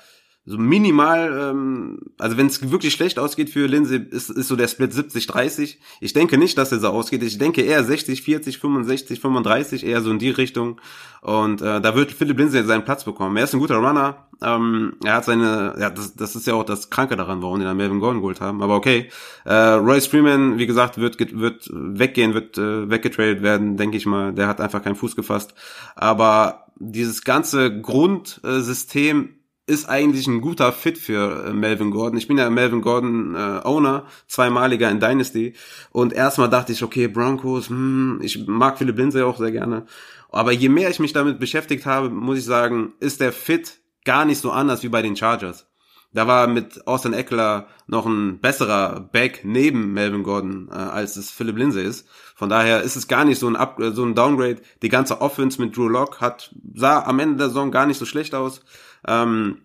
so minimal, ähm, also wenn es wirklich schlecht ausgeht für Lindsay, ist, ist so der Split 70-30. Ich denke nicht, dass er so ausgeht. Ich denke eher 60, 40, 65, 35, eher so in die Richtung. Und äh, da wird Philipp Lindsay seinen Platz bekommen. Er ist ein guter Runner. Ähm, er hat seine, ja, das, das ist ja auch das Kranke daran, warum die dann Melvin Gordon geholt haben. Aber okay. Äh, Royce Freeman, wie gesagt, wird, wird weggehen, wird äh, weggetradet werden, denke ich mal. Der hat einfach keinen Fuß gefasst. Aber dieses ganze Grundsystem ist eigentlich ein guter Fit für äh, Melvin Gordon. Ich bin ja Melvin Gordon äh, Owner, zweimaliger in Dynasty. Und erstmal dachte ich, okay, Broncos, hm, ich mag Philipp Lindsay auch sehr gerne. Aber je mehr ich mich damit beschäftigt habe, muss ich sagen, ist der Fit gar nicht so anders wie bei den Chargers. Da war mit Austin Eckler noch ein besserer Back neben Melvin Gordon, äh, als es Philip Lindsay ist. Von daher ist es gar nicht so ein, Up so ein Downgrade. Die ganze Offense mit Drew Lock hat, sah am Ende der Saison gar nicht so schlecht aus. Ähm,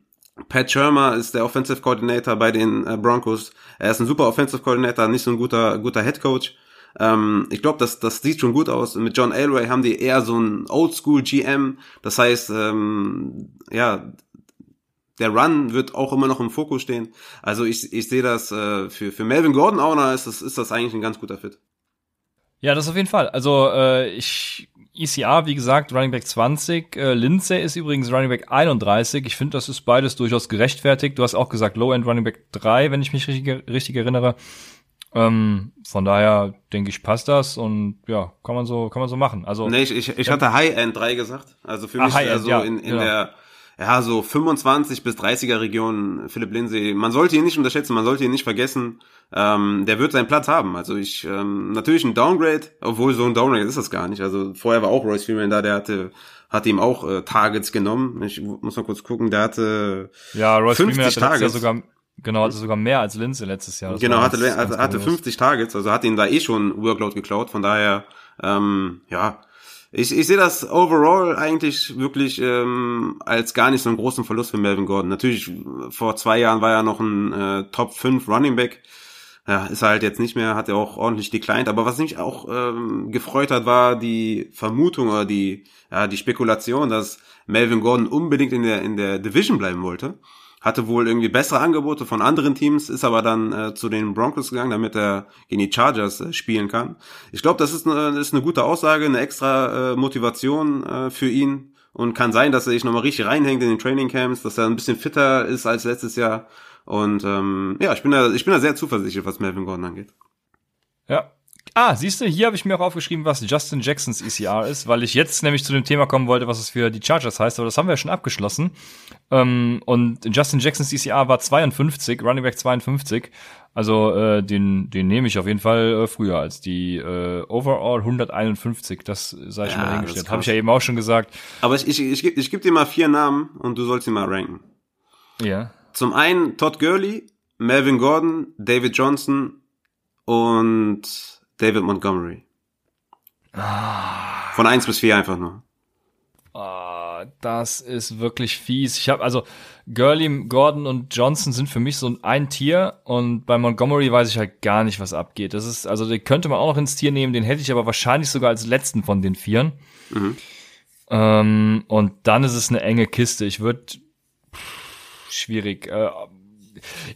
Pat Shermer ist der Offensive Coordinator bei den äh, Broncos. Er ist ein super Offensive Coordinator, nicht so ein guter, guter Head Coach. Ähm, ich glaube, das, das sieht schon gut aus. Mit John Elway haben die eher so ein Oldschool GM. Das heißt, ähm, ja, der Run wird auch immer noch im Fokus stehen. Also ich, ich sehe das äh, für, für Melvin Gordon Owner ist das, ist das eigentlich ein ganz guter Fit. Ja, das auf jeden Fall. Also äh, ich ECR, wie gesagt, Running Back 20. Äh, Lindsay ist übrigens Running Back 31. Ich finde, das ist beides durchaus gerechtfertigt. Du hast auch gesagt, Low-End Running Back 3, wenn ich mich richtig, richtig erinnere. Ähm, von daher denke ich, passt das und ja, kann man so, kann man so machen. Also nee, ich, ich, ich hatte High End 3 gesagt. Also für ah, mich also ja, in, in genau. der ja, so 25 bis 30er Region Philipp Lindsay. Man sollte ihn nicht unterschätzen, man sollte ihn nicht vergessen. Ähm, der wird seinen Platz haben. Also ich, ähm, natürlich ein Downgrade, obwohl so ein Downgrade ist das gar nicht. Also vorher war auch Royce Freeman da, der hatte, hat ihm auch äh, Targets genommen. Ich muss mal kurz gucken, der hatte ja, Royce 50 Freeman hatte Targets. Sogar Genau, hatte sogar mehr als Lindsay letztes Jahr. Das genau, hatte, ganz, hatte, hatte 50 Targets, also hat ihn da eh schon Workload geklaut. Von daher, ähm, ja, ich, ich sehe das overall eigentlich wirklich ähm, als gar nicht so einen großen Verlust für Melvin Gordon. Natürlich, vor zwei Jahren war er noch ein äh, Top 5 Running Back. Ja, ist er halt jetzt nicht mehr, hat er auch ordentlich declined. Aber was mich auch ähm, gefreut hat, war die Vermutung oder die, ja, die Spekulation, dass Melvin Gordon unbedingt in der, in der Division bleiben wollte hatte wohl irgendwie bessere Angebote von anderen Teams, ist aber dann äh, zu den Broncos gegangen, damit er gegen die Chargers äh, spielen kann. Ich glaube, das ist eine, ist eine gute Aussage, eine extra äh, Motivation äh, für ihn und kann sein, dass er sich nochmal richtig reinhängt in den Training Camps, dass er ein bisschen fitter ist als letztes Jahr. Und ähm, ja, ich bin da, ich bin da sehr zuversichtlich, was Melvin Gordon angeht. Ja, Ah, siehst du, hier habe ich mir auch aufgeschrieben, was Justin Jacksons ECR ist, weil ich jetzt nämlich zu dem Thema kommen wollte, was es für die Chargers heißt, aber das haben wir ja schon abgeschlossen. Ähm, und Justin Jacksons ECR war 52, Running Back 52. Also äh, den, den nehme ich auf jeden Fall äh, früher als die äh, Overall 151. Das sei ich ja, mal hingestellt. Habe ich ja eben auch schon gesagt. Aber ich, ich, ich, ich, ich gebe dir mal vier Namen und du sollst sie mal ranken. Ja. Zum einen Todd Gurley, Melvin Gordon, David Johnson und David Montgomery. Von eins bis vier einfach nur. Ah, das ist wirklich fies. Ich habe also Gurley, Gordon und Johnson sind für mich so ein Tier und bei Montgomery weiß ich halt gar nicht, was abgeht. Das ist also den könnte man auch noch ins Tier nehmen, den hätte ich aber wahrscheinlich sogar als letzten von den Vieren. Mhm. Ähm, und dann ist es eine enge Kiste. Ich würde schwierig. Äh,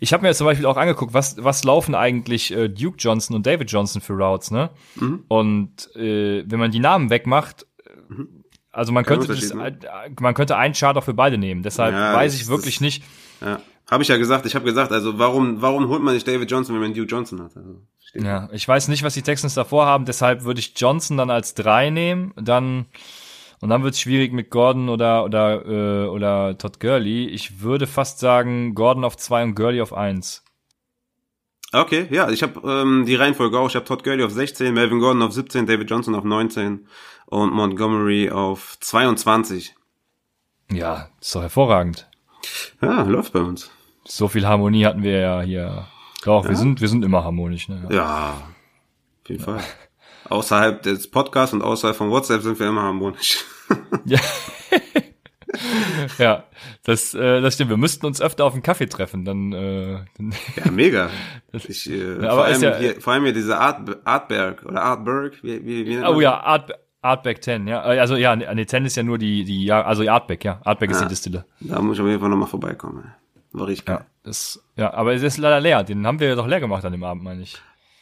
ich habe mir jetzt zum Beispiel auch angeguckt, was, was laufen eigentlich äh, Duke Johnson und David Johnson für Routes, ne? Mhm. Und äh, wenn man die Namen wegmacht, mhm. also man könnte das, ne? man könnte einen Chart auch für beide nehmen. Deshalb ja, weiß ich wirklich das, nicht. Ja. Habe ich ja gesagt, ich habe gesagt, also warum, warum holt man nicht David Johnson, wenn man Duke Johnson hat? Also, ja, ich weiß nicht, was die Texans davor haben, deshalb würde ich Johnson dann als drei nehmen, dann und dann wird es schwierig mit Gordon oder oder äh, oder Todd Gurley. Ich würde fast sagen Gordon auf zwei und Gurley auf eins. Okay, ja, ich habe ähm, die Reihenfolge auch. Ich habe Todd Gurley auf 16, Melvin Gordon auf 17, David Johnson auf 19 und Montgomery auf 22. Ja, ist doch hervorragend. Ja, läuft bei uns. So viel Harmonie hatten wir ja hier. Doch, ja? wir sind wir sind immer harmonisch, ne? Ja, auf jeden Fall außerhalb des Podcasts und außerhalb von WhatsApp sind wir immer harmonisch. ja. ja, das, äh, das stimmt. Wir müssten uns öfter auf einen Kaffee treffen, dann. Äh, ja, mega. Ich, äh, ja, vor, allem ja, hier, vor allem hier diese Art, Artberg oder Artberg. Wie, wie, wie oh ja, Art, Artback 10, ja. Also ja, nee, 10 ist ja nur die, die, ja, also Artback, ja. Artback ja, ist die Distille. Da muss ich auf jeden Fall nochmal vorbeikommen. War richtig geil. Ja, das, ja, aber es ist leider leer. Den haben wir doch leer gemacht an dem Abend, meine ich.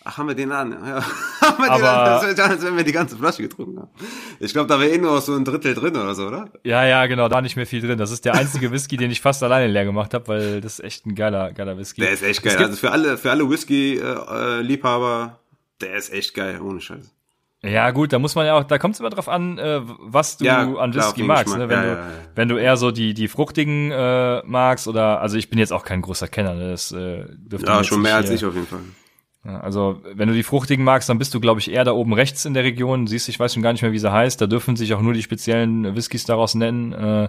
Ach, haben wir den an? Ja. haben wir den an? Das als wenn wir die ganze Flasche getrunken haben. Ich glaube, da wäre eh nur so ein Drittel drin oder so, oder? Ja, ja, genau, da nicht mehr viel drin. Das ist der einzige Whisky, den ich fast alleine leer gemacht habe, weil das ist echt ein geiler, geiler Whisky. Der ist echt geil. Also für alle, für alle Whisky-Liebhaber, der ist echt geil, ohne Scheiß. Ja, gut, da muss man ja auch, da kommt es immer drauf an, äh, was du ja, an Whisky klar, magst. Ne? Wenn, ja, du, ja, wenn du eher so die, die fruchtigen äh, magst oder, also ich bin jetzt auch kein großer Kenner, ne? das äh, dürfte Ja, schon mehr als ich auf jeden Fall. Also, wenn du die fruchtigen magst, dann bist du, glaube ich, eher da oben rechts in der Region. Siehst, ich weiß schon gar nicht mehr, wie sie heißt. Da dürfen sich auch nur die speziellen Whiskys daraus nennen. Äh,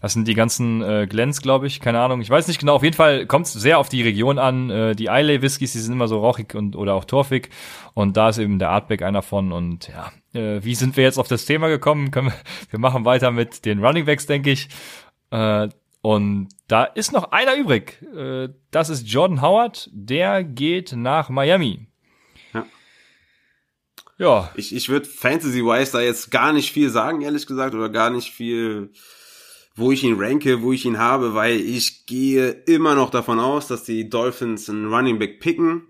Das sind die ganzen äh, Glens, glaube ich, keine Ahnung. Ich weiß nicht genau. Auf jeden Fall kommt es sehr auf die Region an. Äh, die Islay Whiskys, die sind immer so rauchig und oder auch torfig. Und da ist eben der Artback einer von. Und ja, äh, wie sind wir jetzt auf das Thema gekommen? Können wir, wir machen weiter mit den Running Backs, denke ich. Äh, und da ist noch einer übrig. Äh, das ist Jordan Howard. Der geht nach Miami. Ja. Ja. Ich, ich würde Fantasy-wise da jetzt gar nicht viel sagen, ehrlich gesagt, oder gar nicht viel, wo ich ihn ranke, wo ich ihn habe, weil ich gehe immer noch davon aus, dass die Dolphins einen Running Back picken.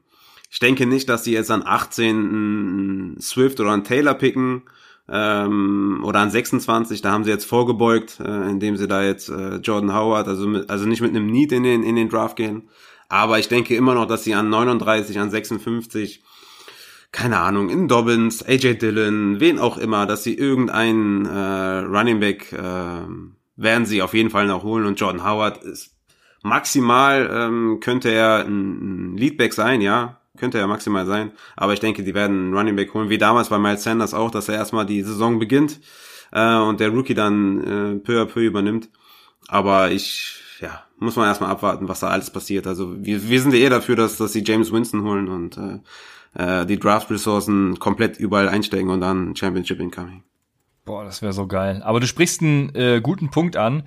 Ich denke nicht, dass die jetzt an 18 einen Swift oder einen Taylor picken ähm, oder an 26, da haben sie jetzt vorgebeugt, äh, indem sie da jetzt äh, Jordan Howard, also mit, also nicht mit einem Need in den in den Draft gehen, aber ich denke immer noch, dass sie an 39, an 56 keine Ahnung, in Dobbins, AJ Dillon, wen auch immer, dass sie irgendeinen äh, Running Back äh, werden sie auf jeden Fall noch holen. Und Jordan Howard ist maximal ähm, könnte er ein, ein Leadback sein, ja, könnte ja maximal sein. Aber ich denke, die werden einen Running Back holen, wie damals bei Miles Sanders auch, dass er erstmal die Saison beginnt äh, und der Rookie dann äh, peu à peu übernimmt. Aber ich, ja, muss man erstmal abwarten, was da alles passiert. Also wir, wir sind ja eher dafür, dass, dass sie James Winston holen und äh, äh, die Draft-Ressourcen komplett überall einsteigen und dann Championship incoming. Boah, das wäre so geil. Aber du sprichst einen äh, guten Punkt an,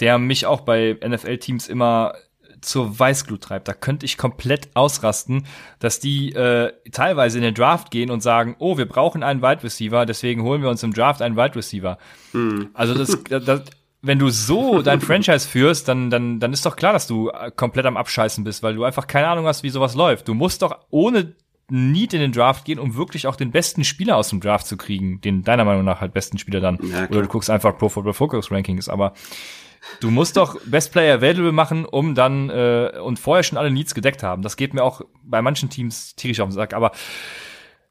der mich auch bei NFL-Teams immer zur Weißglut treibt. Da könnte ich komplett ausrasten, dass die äh, teilweise in den Draft gehen und sagen, oh, wir brauchen einen Wide Receiver, deswegen holen wir uns im Draft einen Wide Receiver. Mhm. Also das, das, wenn du so dein Franchise führst, dann, dann, dann ist doch klar, dass du äh, komplett am Abscheißen bist, weil du einfach keine Ahnung hast, wie sowas läuft. Du musst doch ohne Need in den Draft gehen, um wirklich auch den besten Spieler aus dem Draft zu kriegen, den deiner Meinung nach halt besten Spieler dann. Ja, Oder du guckst einfach Pro Football Focus Rankings, aber Du musst doch Best Player Available machen, um dann äh, und vorher schon alle Needs gedeckt haben. Das geht mir auch bei manchen Teams tierisch auf den Sack. Aber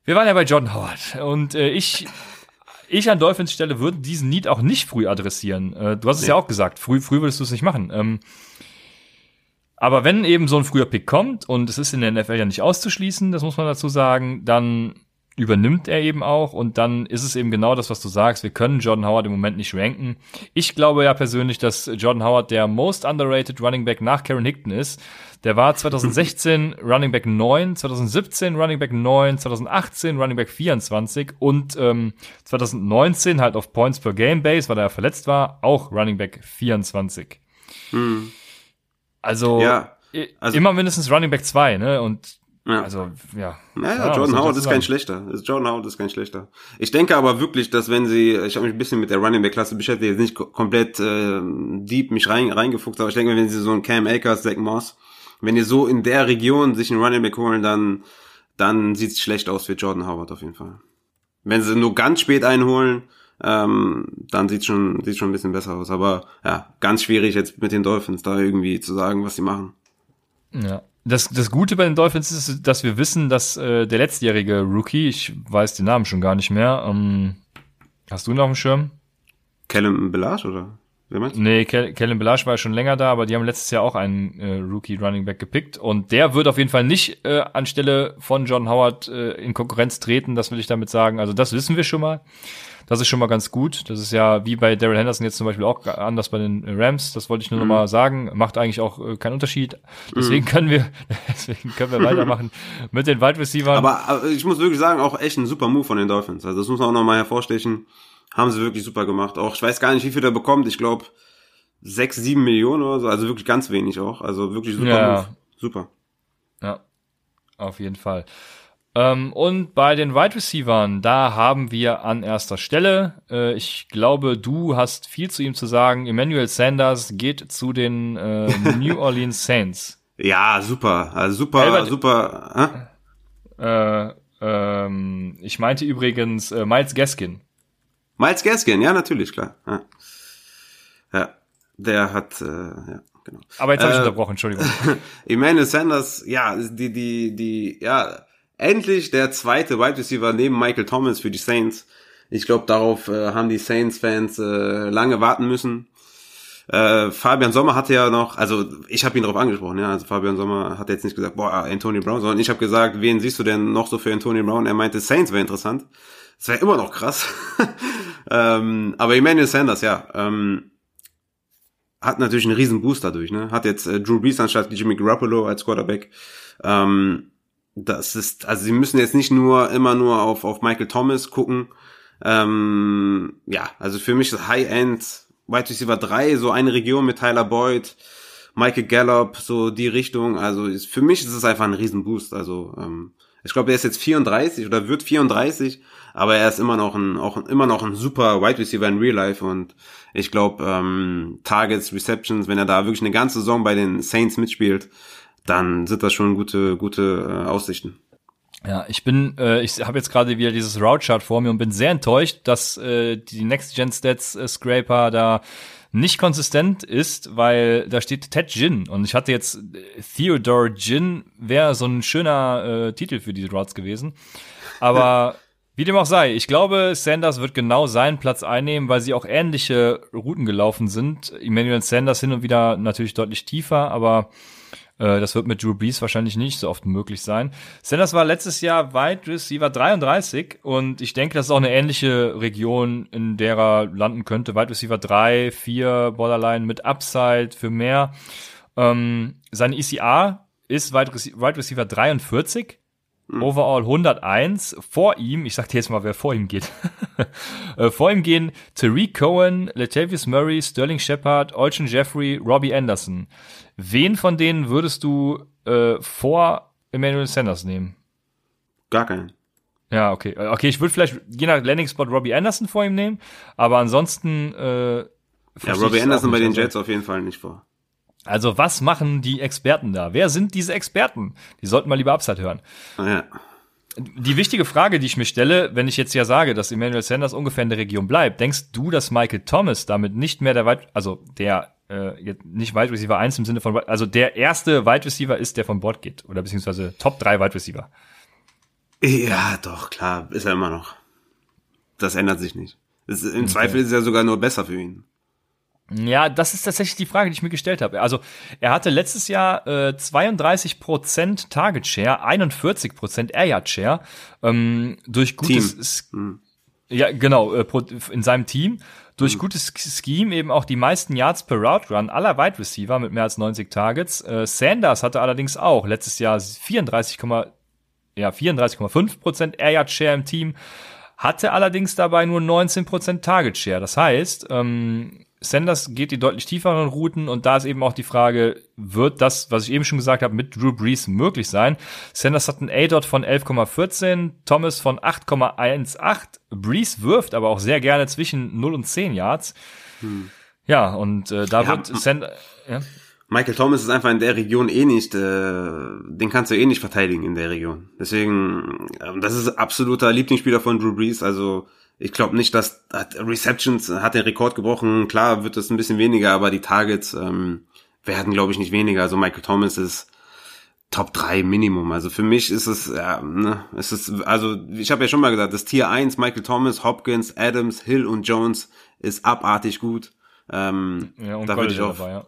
wir waren ja bei Jordan Howard und äh, ich ich an Dolphins Stelle würde diesen Need auch nicht früh adressieren. Äh, du hast es ja auch gesagt, früh, früh würdest du es nicht machen. Ähm, aber wenn eben so ein früher Pick kommt und es ist in der NFL ja nicht auszuschließen, das muss man dazu sagen, dann übernimmt er eben auch und dann ist es eben genau das, was du sagst. Wir können Jordan Howard im Moment nicht ranken. Ich glaube ja persönlich, dass Jordan Howard der most underrated Running Back nach Karen Hickton ist. Der war 2016 Running Back 9, 2017 Running Back 9, 2018 Running Back 24 und ähm, 2019 halt auf Points per Game Base, weil er verletzt war, auch Running Back 24. Hm. Also, ja, also immer mindestens Running Back 2, ne? Und ja. Also, ja. Naja, Jordan Howard ist kein schlechter. Jordan Howard ist kein schlechter. Ich denke aber wirklich, dass wenn sie, ich habe mich ein bisschen mit der Running Back Klasse beschäftigt, jetzt nicht komplett äh, deep mich rein, reingefuchst, aber ich denke, wenn sie so einen Cam Akers, Zach Moss, wenn die so in der Region sich einen Running Back holen, dann, dann sieht's schlecht aus für Jordan Howard auf jeden Fall. Wenn sie nur ganz spät einholen, ähm, dann sieht's schon, sieht's schon ein bisschen besser aus. Aber ja, ganz schwierig jetzt mit den Dolphins da irgendwie zu sagen, was sie machen. Ja. Das, das Gute bei den Dolphins ist, dass wir wissen, dass äh, der letztjährige Rookie, ich weiß den Namen schon gar nicht mehr, ähm, hast du ihn auf dem Schirm? Callum Belage oder? Wer meinst du? Nee, Kellen Belage war ja schon länger da, aber die haben letztes Jahr auch einen äh, Rookie Running Back gepickt und der wird auf jeden Fall nicht äh, anstelle von John Howard äh, in Konkurrenz treten, das will ich damit sagen. Also das wissen wir schon mal. Das ist schon mal ganz gut. Das ist ja wie bei Daryl Henderson jetzt zum Beispiel auch anders bei den Rams. Das wollte ich nur mhm. noch mal sagen. Macht eigentlich auch äh, keinen Unterschied. Deswegen mhm. können wir, deswegen können wir weitermachen mit den Wide Receivers. Aber, aber ich muss wirklich sagen, auch echt ein super Move von den Dolphins. Also das muss man auch noch mal hervorstechen. Haben sie wirklich super gemacht. Auch ich weiß gar nicht, wie viel der bekommt. Ich glaube sechs, sieben Millionen oder so. Also wirklich ganz wenig auch. Also wirklich super ja. Move. Super. Ja, auf jeden Fall. Ähm, und bei den Wide Receivers, da haben wir an erster Stelle, äh, ich glaube, du hast viel zu ihm zu sagen. Emmanuel Sanders geht zu den äh, New Orleans Saints. Ja, super, also super, Albert, super. Äh, ähm, ich meinte übrigens äh, Miles Gaskin. Miles Gaskin, ja, natürlich, klar. Ja, ja der hat, äh, ja. Genau. Aber jetzt habe ich äh, unterbrochen, Entschuldigung. Emmanuel Sanders, ja, die, die, die, ja, endlich der zweite Wide Receiver neben Michael Thomas für die Saints. Ich glaube, darauf äh, haben die Saints-Fans äh, lange warten müssen. Äh, Fabian Sommer hatte ja noch, also ich habe ihn darauf angesprochen, ja, also Fabian Sommer hat jetzt nicht gesagt, boah, Anthony Brown, sondern ich habe gesagt, wen siehst du denn noch so für Anthony Brown? Er meinte, Saints wäre interessant. Das wäre immer noch krass. ähm, aber Emmanuel Sanders, ja, ähm, hat natürlich einen riesen Boost dadurch, ne? Hat jetzt äh, Drew Brees anstatt Jimmy Garoppolo als Quarterback. Ähm, das ist, also sie müssen jetzt nicht nur immer nur auf, auf Michael Thomas gucken. Ähm, ja, also für mich ist High-End Wide Receiver 3 so eine Region mit Tyler Boyd, Michael Gallup, so die Richtung. Also ist, für mich ist es einfach ein Riesenboost. Also ähm, ich glaube, er ist jetzt 34 oder wird 34, aber er ist immer noch ein, auch immer noch ein super Wide Receiver in Real Life und ich glaube, ähm, Targets, Receptions, wenn er da wirklich eine ganze Saison bei den Saints mitspielt, dann sind das schon gute, gute äh, Aussichten. Ja, ich bin, äh, ich habe jetzt gerade wieder dieses Route Chart vor mir und bin sehr enttäuscht, dass äh, die Next Gen Stats äh, Scraper da nicht konsistent ist, weil da steht Ted Jin und ich hatte jetzt Theodore Jin wäre so ein schöner äh, Titel für diese Routes gewesen, aber wie dem auch sei, ich glaube, Sanders wird genau seinen Platz einnehmen, weil sie auch ähnliche Routen gelaufen sind. Emmanuel Sanders hin und wieder natürlich deutlich tiefer, aber äh, das wird mit Drew Brees wahrscheinlich nicht so oft möglich sein. Sanders war letztes Jahr Wide Receiver 33 und ich denke, das ist auch eine ähnliche Region, in der er landen könnte. Wide Receiver 3, 4, Borderline mit Upside für mehr. Ähm, seine ECR ist Wide Receiver 43. Mhm. Overall 101. Vor ihm, ich sag dir jetzt mal, wer vor ihm geht. Äh, vor ihm gehen Tariq Cohen, Latavius Murray, Sterling Shepard, Olchin Jeffrey, Robbie Anderson. Wen von denen würdest du äh, vor Emmanuel Sanders nehmen? Gar keinen. Ja, okay. Okay, ich würde vielleicht je nach Landing Spot Robbie Anderson vor ihm nehmen, aber ansonsten äh, Ja, Robbie Anderson bei den also Jets auf jeden Fall nicht vor. Also, was machen die Experten da? Wer sind diese Experten? Die sollten mal lieber Upside hören. Ja. Die wichtige Frage, die ich mir stelle, wenn ich jetzt ja sage, dass Emmanuel Sanders ungefähr in der Region bleibt, denkst du, dass Michael Thomas damit nicht mehr der Wide, also der äh, nicht Wide Receiver 1 im Sinne von, also der erste Wide Receiver ist, der von Bord geht, oder beziehungsweise Top 3 Wide Receiver. Ja, doch, klar, ist er immer noch. Das ändert sich nicht. Ist, Im okay. Zweifel ist er sogar nur besser für ihn. Ja, das ist tatsächlich die Frage, die ich mir gestellt habe. Also, er hatte letztes Jahr äh, 32% Target Share, 41% Air Yard Share ähm, durch gutes Team. Ja, genau, äh, in seinem Team durch mhm. gutes Scheme eben auch die meisten Yards per Route Run aller Wide Receiver mit mehr als 90 Targets. Äh, Sanders hatte allerdings auch letztes Jahr 34, ja, 34,5% Air Yard Share im Team, hatte allerdings dabei nur 19% Target Share. Das heißt, ähm, Sanders geht die deutlich tieferen Routen und da ist eben auch die Frage, wird das, was ich eben schon gesagt habe, mit Drew Brees möglich sein? Sanders hat einen A-Dot von 11,14, Thomas von 8,18, Brees wirft aber auch sehr gerne zwischen 0 und 10 Yards. Hm. Ja, und äh, da ja, wird Sanders, ja. Michael Thomas ist einfach in der Region eh nicht, äh, den kannst du eh nicht verteidigen in der Region. Deswegen, äh, das ist absoluter Lieblingsspieler von Drew Brees, also ich glaube nicht, dass hat Receptions hat den Rekord gebrochen. Klar wird es ein bisschen weniger, aber die Targets ähm, werden, glaube ich, nicht weniger. Also Michael Thomas ist Top 3 Minimum. Also für mich ist es, ja, ne, es ist, also ich habe ja schon mal gesagt, das Tier 1, Michael Thomas, Hopkins, Adams, Hill und Jones ist abartig gut. Ähm, ja, und da würde ich auch, dabei, ja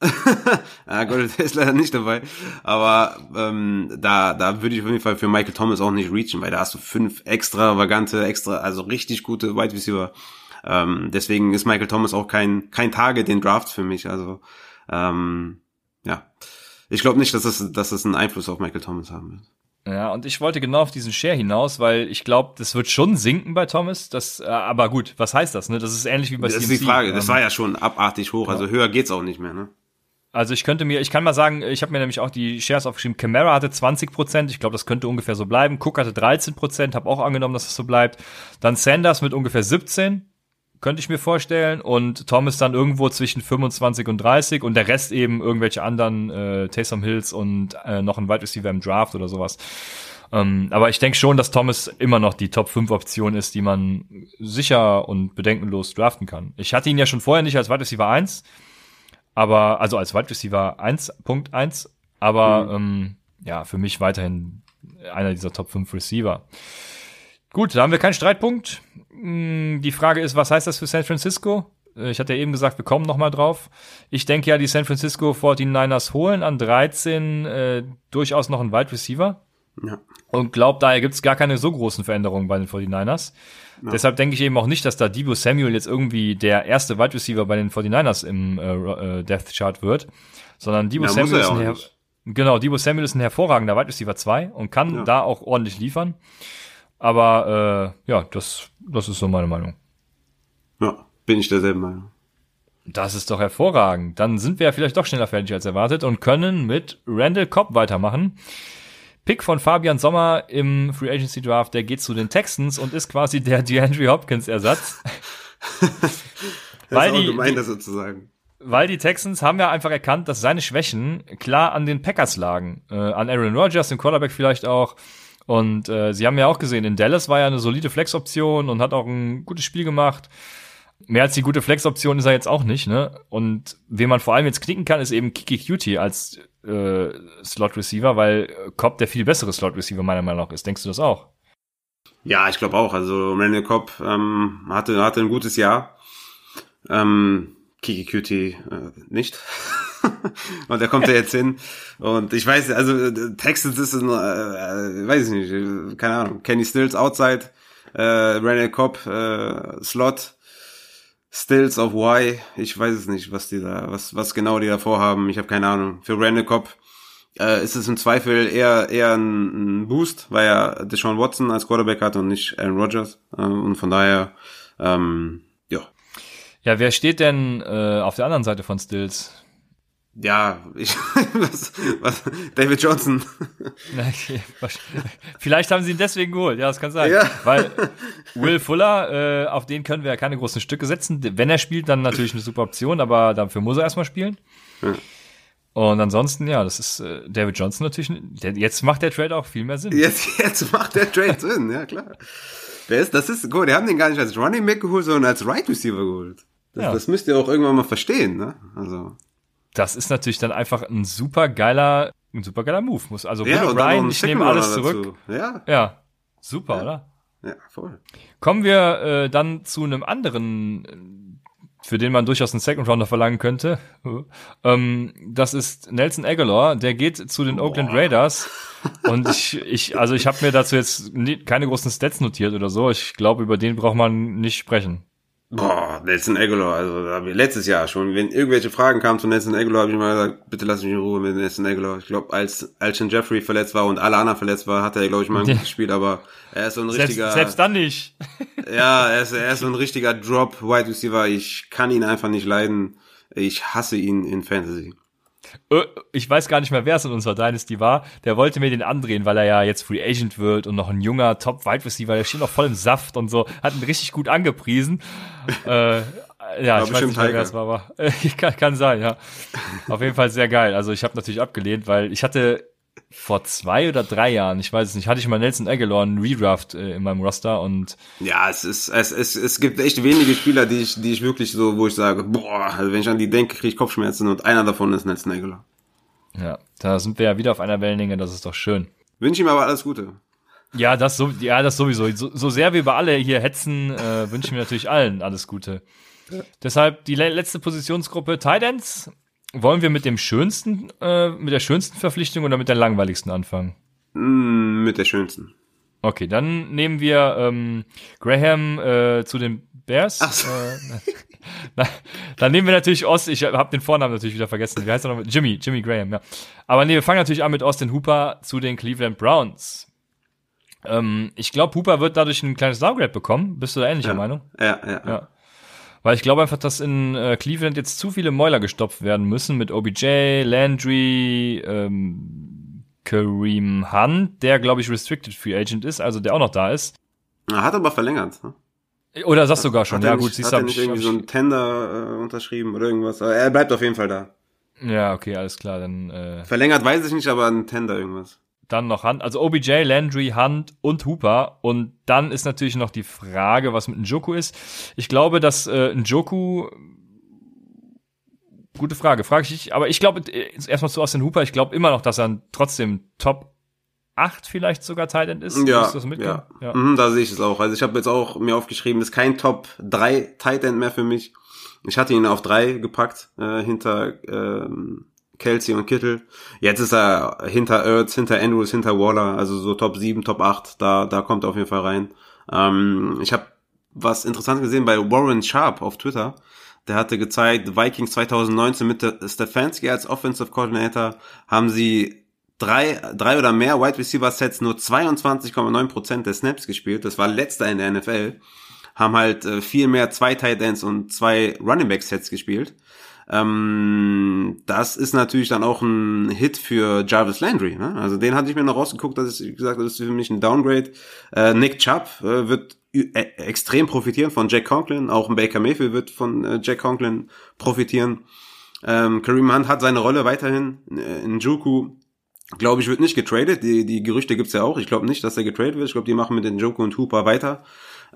ja, Gold ist leider nicht dabei. Aber ähm, da, da würde ich auf jeden Fall für Michael Thomas auch nicht reachen, weil da hast du fünf extravagante, extra, also richtig gute Wide Receiver. Ähm, deswegen ist Michael Thomas auch kein, kein Target in Drafts für mich. Also ähm, ja, ich glaube nicht, dass es, dass es einen Einfluss auf Michael Thomas haben wird. Ja, und ich wollte genau auf diesen Share hinaus, weil ich glaube, das wird schon sinken bei Thomas. Das, äh, aber gut, was heißt das? Ne? Das ist ähnlich wie bei Das CMC. ist die Frage. Das ähm, war ja schon abartig hoch. Also höher geht's auch nicht mehr. Ne? Also ich könnte mir, ich kann mal sagen, ich habe mir nämlich auch die Shares aufgeschrieben. Camara hatte 20 Prozent, ich glaube, das könnte ungefähr so bleiben. Cook hatte 13 Prozent, habe auch angenommen, dass das so bleibt. Dann Sanders mit ungefähr 17, könnte ich mir vorstellen. Und Thomas dann irgendwo zwischen 25 und 30 und der Rest eben irgendwelche anderen, äh, Taysom Hills und äh, noch ein Wide Receiver im Draft oder sowas. Ähm, aber ich denke schon, dass Thomas immer noch die Top 5 Option ist, die man sicher und bedenkenlos draften kann. Ich hatte ihn ja schon vorher nicht als Wide Receiver 1 aber, also als Wide Receiver 1.1, aber mhm. ähm, ja, für mich weiterhin einer dieser Top 5 Receiver. Gut, da haben wir keinen Streitpunkt. Hm, die Frage ist, was heißt das für San Francisco? Äh, ich hatte ja eben gesagt, wir kommen noch mal drauf. Ich denke ja, die San Francisco 49ers holen an 13 äh, durchaus noch einen Wide Receiver. Ja. Und glaube, daher gibt es gar keine so großen Veränderungen bei den 49ers. Ja. Deshalb denke ich eben auch nicht, dass da Debo Samuel jetzt irgendwie der erste Wide Receiver bei den 49ers im äh, äh, Death Chart wird, sondern Debo ja, Samuel ist ein genau, Debo Samuel ist ein hervorragender Wide Receiver 2 und kann ja. da auch ordentlich liefern. Aber äh, ja, das, das ist so meine Meinung. Ja, bin ich derselben Meinung. Das ist doch hervorragend. Dann sind wir ja vielleicht doch schneller fertig als erwartet und können mit Randall Cobb weitermachen. Pick von Fabian Sommer im Free Agency Draft, der geht zu den Texans und ist quasi der DeAndre Hopkins Ersatz. weil die, gemein, das sozusagen. Weil die Texans haben ja einfach erkannt, dass seine Schwächen klar an den Packers lagen. Äh, an Aaron Rodgers, dem Quarterback vielleicht auch. Und äh, sie haben ja auch gesehen, in Dallas war ja eine solide Flex-Option und hat auch ein gutes Spiel gemacht. Mehr als die gute Flex-Option ist er jetzt auch nicht, ne? Und wen man vor allem jetzt knicken kann, ist eben Kiki Cutie als äh, Slot-Receiver, weil Cobb der viel bessere Slot-Receiver meiner Meinung nach ist. Denkst du das auch? Ja, ich glaube auch. Also Randall Cobb ähm, hatte, hatte ein gutes Jahr. Ähm, Kiki Cutie äh, nicht. und da kommt er jetzt hin. Und ich weiß, also Texans ist ein, äh, weiß ich nicht, keine Ahnung, Kenny Stills outside, äh, Randall Cobb, äh, Slot, Stills of Why, ich weiß es nicht, was die da, was, was genau die da vorhaben. Ich habe keine Ahnung. Für Randall Cobb äh, ist es im Zweifel eher eher ein, ein Boost, weil er Deshaun Watson als Quarterback hat und nicht Aaron Rodgers. Äh, und von daher, ähm, ja. Ja, wer steht denn äh, auf der anderen Seite von Stills? Ja, ich, was, was, David Johnson. Okay. Vielleicht haben sie ihn deswegen geholt, ja, das kann sein. Ja. Weil Will Fuller, äh, auf den können wir ja keine großen Stücke setzen. Wenn er spielt, dann natürlich eine super Option, aber dafür muss er erstmal spielen. Ja. Und ansonsten, ja, das ist äh, David Johnson natürlich. Der, jetzt macht der Trade auch viel mehr Sinn. Jetzt, jetzt macht der Trade Sinn, ja klar. Der ist, das ist gut, die haben den gar nicht als Running Back geholt, sondern als Right Receiver geholt. Das, ja. das müsst ihr auch irgendwann mal verstehen, ne? Also das ist natürlich dann einfach ein super geiler, ein super geiler Move. Muss, also ja, Ryan, ich nehme alles zurück. Ja. Ja. Super, ja. oder? Ja, voll. Kommen wir äh, dann zu einem anderen, für den man durchaus einen Second Rounder verlangen könnte. ähm, das ist Nelson Aguilar, der geht zu den Boah. Oakland Raiders. Und ich, ich, also ich habe mir dazu jetzt nie, keine großen Stats notiert oder so. Ich glaube, über den braucht man nicht sprechen. Boah, Nelson Aguilar, also letztes Jahr schon, wenn irgendwelche Fragen kamen zu Nelson Aguilar, habe ich mal gesagt, bitte lass mich in Ruhe mit Nelson Aguilar. Ich glaube, als Alshon Jeffrey verletzt war und alle anderen verletzt war, hat er, glaube ich, mal ein gutes Spiel, aber er ist so ein richtiger... Selbst, selbst dann nicht. ja, er ist, er ist so ein richtiger Drop-Wide Receiver. Ich kann ihn einfach nicht leiden. Ich hasse ihn in Fantasy. Äh, ich weiß gar nicht mehr, wer es in unserer Dynasty war. Der wollte mir den andrehen, weil er ja jetzt Free Agent wird und noch ein junger Top-Wide Receiver, der steht noch voll im Saft und so. Hat ihn richtig gut angepriesen. äh, ja, ich weiß nicht mehr, wer es war, aber äh, kann, kann sein, ja. Auf jeden Fall sehr geil. Also ich habe natürlich abgelehnt, weil ich hatte vor zwei oder drei Jahren, ich weiß es nicht, hatte ich mal Nelson Aguilar einen Redraft äh, in meinem Roster und ja, es ist es, es, es gibt echt wenige Spieler, die ich die ich wirklich so, wo ich sage, boah, also wenn ich an die denke, kriege ich Kopfschmerzen und einer davon ist Nelson Aguilar. Ja, da sind wir ja wieder auf einer Wellenlänge, das ist doch schön. Wünsche ihm aber alles Gute. Ja, das so, ja, das sowieso. So, so sehr wir über alle hier hetzen, äh, wünschen wir natürlich allen alles Gute. Ja. Deshalb die letzte Positionsgruppe Titans wollen wir mit dem schönsten, äh, mit der schönsten Verpflichtung oder mit der langweiligsten anfangen? Mm, mit der schönsten. Okay, dann nehmen wir ähm, Graham äh, zu den Bears. Ach so. Äh, na, dann nehmen wir natürlich Ost. Ich habe den Vornamen natürlich wieder vergessen. Wie heißt er noch? Jimmy, Jimmy Graham. Ja. Aber nee, wir fangen natürlich an mit Austin Hooper zu den Cleveland Browns. Ähm, ich glaube, Hooper wird dadurch ein kleines Downgrade bekommen. Bist du da ähnlicher ja. Meinung? Ja, ja, ja. Weil ich glaube einfach, dass in äh, Cleveland jetzt zu viele Mäuler gestopft werden müssen mit OBJ, Landry, ähm, Kareem Hunt, der glaube ich Restricted Free Agent ist, also der auch noch da ist. Er hat aber verlängert. Ne? Oder sagst du sogar schon, ja nicht, gut, siehst du. Hat er nicht irgendwie so einen Tender äh, unterschrieben oder irgendwas? Aber er bleibt auf jeden Fall da. Ja, okay, alles klar, dann äh Verlängert weiß ich nicht, aber ein Tender irgendwas dann noch Hunt, also OBJ, Landry, Hunt und Hooper. Und dann ist natürlich noch die Frage, was mit Njoku ist. Ich glaube, dass äh, Njoku Gute Frage, frage ich dich. Aber ich glaube, äh, erstmal zu Austin Hooper, ich glaube immer noch, dass er trotzdem Top 8 vielleicht sogar Titan ist. Ja, ja. ja. Mhm, da sehe ich es auch. Also ich habe jetzt auch mir aufgeschrieben, ist kein Top 3 Titan mehr für mich. Ich hatte ihn auf 3 gepackt, äh, hinter ähm, Kelsey und Kittel. Jetzt ist er hinter Ertz, hinter Andrews, hinter Waller, also so Top 7, Top 8, da, da kommt er auf jeden Fall rein. Ähm, ich habe was interessant gesehen bei Warren Sharp auf Twitter. Der hatte gezeigt, Vikings 2019 mit Stefanski als Offensive Coordinator haben sie drei, drei oder mehr Wide Receiver Sets nur 22,9% der Snaps gespielt. Das war letzter in der NFL. Haben halt äh, viel mehr zwei Tight Ends und zwei Running Back Sets gespielt. Ähm, das ist natürlich dann auch ein Hit für Jarvis Landry. Ne? Also den hatte ich mir noch rausgeguckt, dass ich gesagt, das ist für mich ein Downgrade. Äh, Nick Chubb äh, wird e extrem profitieren von Jack Conklin. Auch Baker Mayfield wird von äh, Jack Conklin profitieren. Ähm, Kareem Hunt hat seine Rolle weiterhin. Äh, in Juku glaube ich, wird nicht getradet. Die, die Gerüchte gibt's ja auch. Ich glaube nicht, dass er getradet wird. Ich glaube, die machen mit den Joku und Hooper weiter.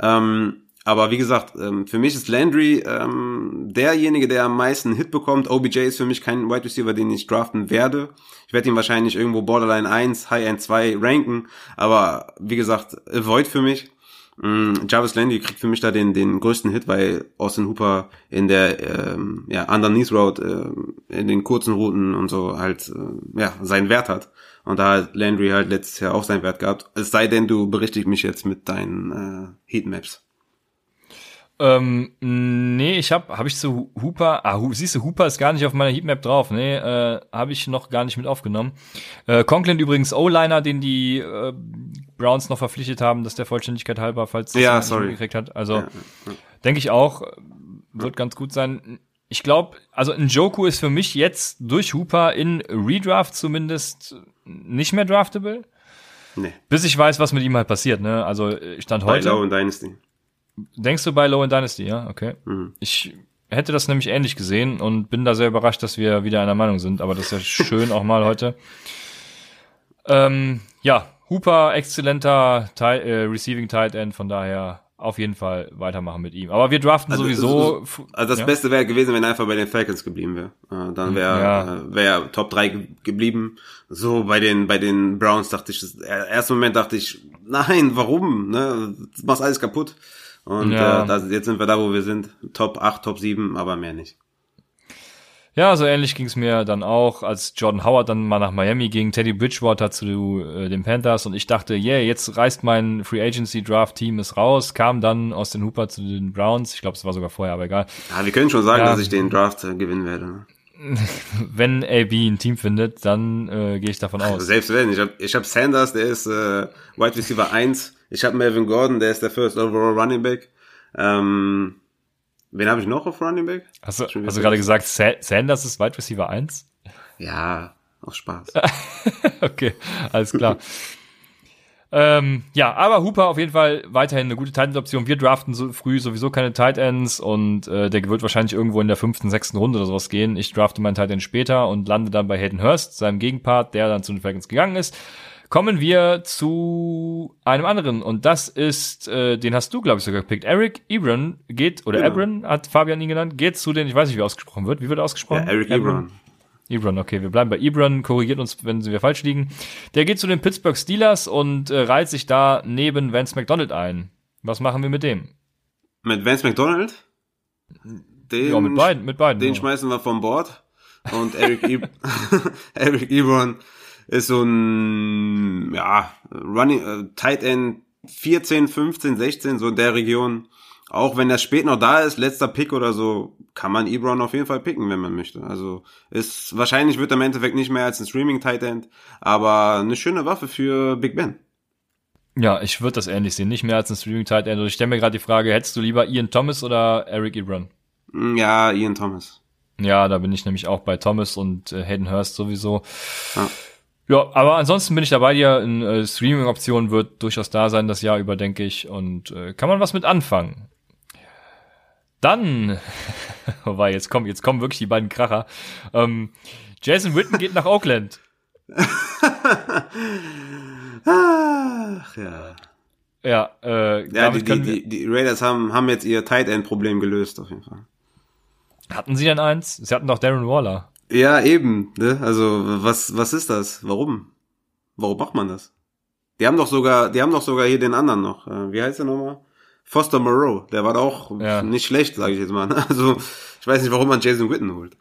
Ähm, aber wie gesagt, ähm, für mich ist Landry ähm, derjenige, der am meisten Hit bekommt. OBJ ist für mich kein Wide Receiver, den ich draften werde. Ich werde ihn wahrscheinlich irgendwo Borderline 1, High End 2 ranken. Aber wie gesagt, Avoid für mich. Mm, Jarvis Landry kriegt für mich da den, den größten Hit, weil Austin Hooper in der ähm, ja, Underneath Road, äh, in den kurzen Routen und so halt äh, ja, seinen Wert hat. Und da hat Landry halt letztes Jahr auch seinen Wert gehabt. Es sei denn, du berichtigst mich jetzt mit deinen äh, Heatmaps. Ähm, nee, ich hab, hab ich zu Hooper, ah, siehst du, Hooper ist gar nicht auf meiner Heatmap drauf, nee, äh, habe ich noch gar nicht mit aufgenommen. Äh, Conklin übrigens O-Liner, den die äh, Browns noch verpflichtet haben, dass der Vollständigkeit halber, falls das ja, sorry. gekriegt hat. Also, ja, ja. denke ich auch, wird ganz gut sein. Ich glaube, also ein Joku ist für mich jetzt durch Hooper in Redraft zumindest nicht mehr draftable. Nee. Bis ich weiß, was mit ihm halt passiert, ne? Also stand heute. Bei Low Dynasty. Denkst du bei Low in Dynasty, ja? Okay. Mhm. Ich hätte das nämlich ähnlich gesehen und bin da sehr überrascht, dass wir wieder einer Meinung sind, aber das ist ja schön auch mal heute. Ähm, ja, Hooper, exzellenter Tight, äh, Receiving Tight End, von daher auf jeden Fall weitermachen mit ihm. Aber wir draften also, sowieso. Also, also das ja? Beste wäre gewesen, wenn er einfach bei den Falcons geblieben wäre. Äh, dann wäre ja. äh, wär er Top 3 ge geblieben. So bei den bei den Browns dachte ich, äh, ersten Moment dachte ich, nein, warum? Ne? Du machst alles kaputt. Und ja. äh, das, jetzt sind wir da, wo wir sind. Top 8, Top 7, aber mehr nicht. Ja, so ähnlich ging es mir dann auch, als Jordan Howard dann mal nach Miami ging, Teddy Bridgewater zu äh, den Panthers und ich dachte, yeah, jetzt reißt mein Free Agency Draft Team ist raus, kam dann aus den Hooper zu den Browns. Ich glaube, es war sogar vorher, aber egal. Ja, wir können schon sagen, ja. dass ich den Draft äh, gewinnen werde. Ne? wenn AB ein Team findet, dann äh, gehe ich davon aus. Selbst wenn. Ich habe ich hab Sanders, der ist äh, Wide Receiver 1. Ich habe Melvin Gordon, der ist der First Overall Running Back. Ähm, Wen habe ich noch auf Running Back? Hast du, hast du gerade gesagt, Sanders ist Wide Receiver 1? Ja, auf Spaß. okay, alles klar. ähm, ja, aber Hooper auf jeden Fall weiterhin eine gute Tight End Option. Wir draften so früh sowieso keine Tight Ends und äh, der wird wahrscheinlich irgendwo in der fünften, sechsten Runde oder sowas gehen. Ich drafte meinen Tight End später und lande dann bei Hayden Hurst, seinem Gegenpart, der dann zu den Falcons gegangen ist. Kommen wir zu einem anderen und das ist, äh, den hast du, glaube ich, sogar gepickt. Eric Ebron geht, oder genau. Ebron hat Fabian ihn genannt, geht zu den, ich weiß nicht, wie ausgesprochen wird. Wie wird ausgesprochen? Ja, Eric Ebron. Ebron, okay, wir bleiben bei Ebron, korrigiert uns, wenn wir falsch liegen. Der geht zu den Pittsburgh Steelers und äh, reiht sich da neben Vance McDonald ein. Was machen wir mit dem? Mit Vance McDonald? Den, ja, mit beiden, mit beiden. Den ja. schmeißen wir vom Bord. Und Eric, e Eric Ebron ist so ein, ja, Running, äh, Tight End 14, 15, 16, so in der Region. Auch wenn er spät noch da ist, letzter Pick oder so, kann man Ebron auf jeden Fall picken, wenn man möchte. Also ist wahrscheinlich wird er im Endeffekt nicht mehr als ein Streaming Tight End, aber eine schöne Waffe für Big Ben. Ja, ich würde das ähnlich sehen, nicht mehr als ein Streaming Tight End. Und ich stelle mir gerade die Frage, hättest du lieber Ian Thomas oder Eric Ebron? Ja, Ian Thomas. Ja, da bin ich nämlich auch bei Thomas und äh, Hayden Hurst sowieso. Ja. Ja, aber ansonsten bin ich dabei dir. Eine äh, Streaming-Option wird durchaus da sein, das Jahr über, denke ich. Und äh, kann man was mit anfangen. Dann, wobei, jetzt kommen, jetzt kommen wirklich die beiden Kracher. Ähm, Jason Witten geht nach Oakland. Ach, ja. Ja, äh, ja die, die, die, die Raiders haben, haben jetzt ihr Tight End Problem gelöst, auf jeden Fall. Hatten sie denn eins? Sie hatten doch Darren Waller. Ja, eben. Ne? Also was was ist das? Warum? Warum macht man das? Die haben doch sogar, die haben doch sogar hier den anderen noch. Äh, wie heißt der nochmal? Foster Moreau. Der war doch ja. nicht schlecht, sage ich jetzt mal. Also ich weiß nicht, warum man Jason Witten holt.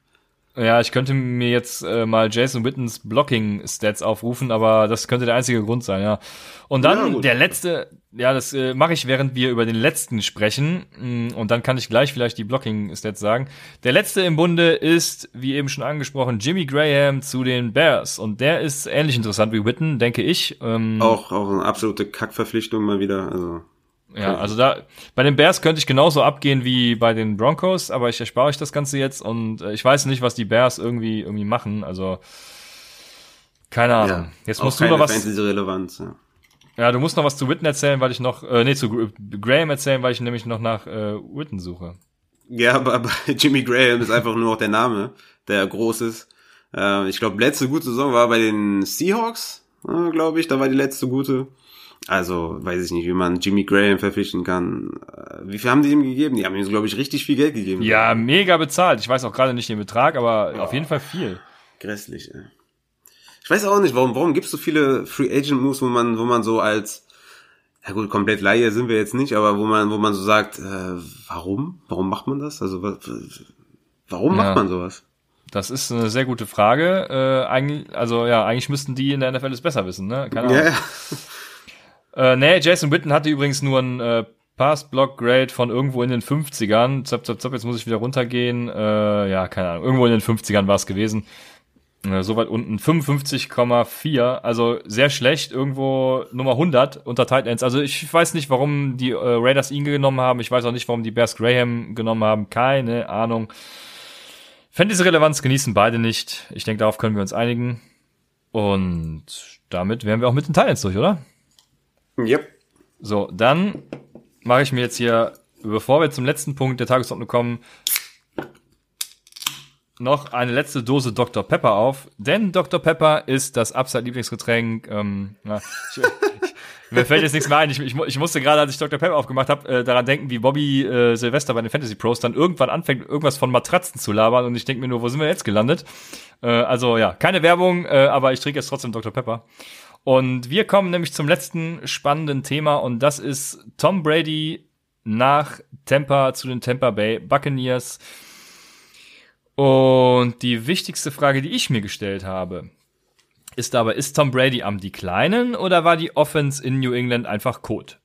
Ja, ich könnte mir jetzt äh, mal Jason Wittens Blocking-Stats aufrufen, aber das könnte der einzige Grund sein, ja. Und dann ja, der letzte, ja, das äh, mache ich, während wir über den letzten sprechen. Mm, und dann kann ich gleich vielleicht die Blocking-Stats sagen. Der letzte im Bunde ist, wie eben schon angesprochen, Jimmy Graham zu den Bears. Und der ist ähnlich interessant wie Witten, denke ich. Ähm, auch, auch eine absolute Kackverpflichtung mal wieder. Also ja, also da bei den Bears könnte ich genauso abgehen wie bei den Broncos, aber ich erspare euch das Ganze jetzt und äh, ich weiß nicht, was die Bears irgendwie irgendwie machen. Also keine Ahnung. Ja, jetzt musst du noch was. Relevanz, ja. ja, du musst noch was zu Witten erzählen, weil ich noch äh, nee zu Graham erzählen, weil ich nämlich noch nach äh, Witten suche. Ja, aber, aber Jimmy Graham ist einfach nur auch der Name, der groß ist. Äh, ich glaube, letzte gute Saison war bei den Seahawks, äh, glaube ich. Da war die letzte gute. Also, weiß ich nicht, wie man Jimmy Graham verpflichten kann. Äh, wie viel haben die ihm gegeben? Die haben ihm, glaube ich, richtig viel Geld gegeben. Ja, mega bezahlt. Ich weiß auch gerade nicht den Betrag, aber oh, auf jeden Fall viel. Grässlich, ey. Ich weiß auch nicht, warum, warum gibt es so viele Free Agent Moves, wo man, wo man so als, ja gut, komplett Laie sind wir jetzt nicht, aber wo man, wo man so sagt, äh, warum? Warum macht man das? Also, warum ja. macht man sowas? Das ist eine sehr gute Frage. Äh, eigentlich, also ja, eigentlich müssten die in der NFL es besser wissen, ne? Keine Ahnung. Ja, ja. Äh, nee, Jason Witten hatte übrigens nur ein äh, Pass-Block-Grade von irgendwo in den 50ern. Zap, zap, zap, jetzt muss ich wieder runtergehen. Äh, ja, keine Ahnung. Irgendwo in den 50ern war es gewesen. Äh, so weit unten. 55,4. Also sehr schlecht. Irgendwo Nummer 100 unter Tight Ends. Also ich weiß nicht, warum die äh, Raiders ihn genommen haben. Ich weiß auch nicht, warum die Bears Graham genommen haben. Keine Ahnung. Fantasy-Relevanz genießen beide nicht. Ich denke, darauf können wir uns einigen. Und damit wären wir auch mit den Titans durch, oder? Yep. So, dann mache ich mir jetzt hier, bevor wir zum letzten Punkt der Tagesordnung kommen, noch eine letzte Dose Dr. Pepper auf, denn Dr. Pepper ist das absolut Lieblingsgetränk. Ähm, na, ich, ich, mir fällt jetzt nichts mehr ein. Ich, ich, ich musste gerade, als ich Dr. Pepper aufgemacht habe, äh, daran denken, wie Bobby äh, Silvester bei den Fantasy Pros dann irgendwann anfängt, irgendwas von Matratzen zu labern und ich denke mir nur, wo sind wir jetzt gelandet? Äh, also ja, keine Werbung, äh, aber ich trinke jetzt trotzdem Dr. Pepper. Und wir kommen nämlich zum letzten spannenden Thema und das ist Tom Brady nach Tampa zu den Tampa Bay Buccaneers. Und die wichtigste Frage, die ich mir gestellt habe, ist aber, ist Tom Brady am Declinen oder war die Offense in New England einfach Code?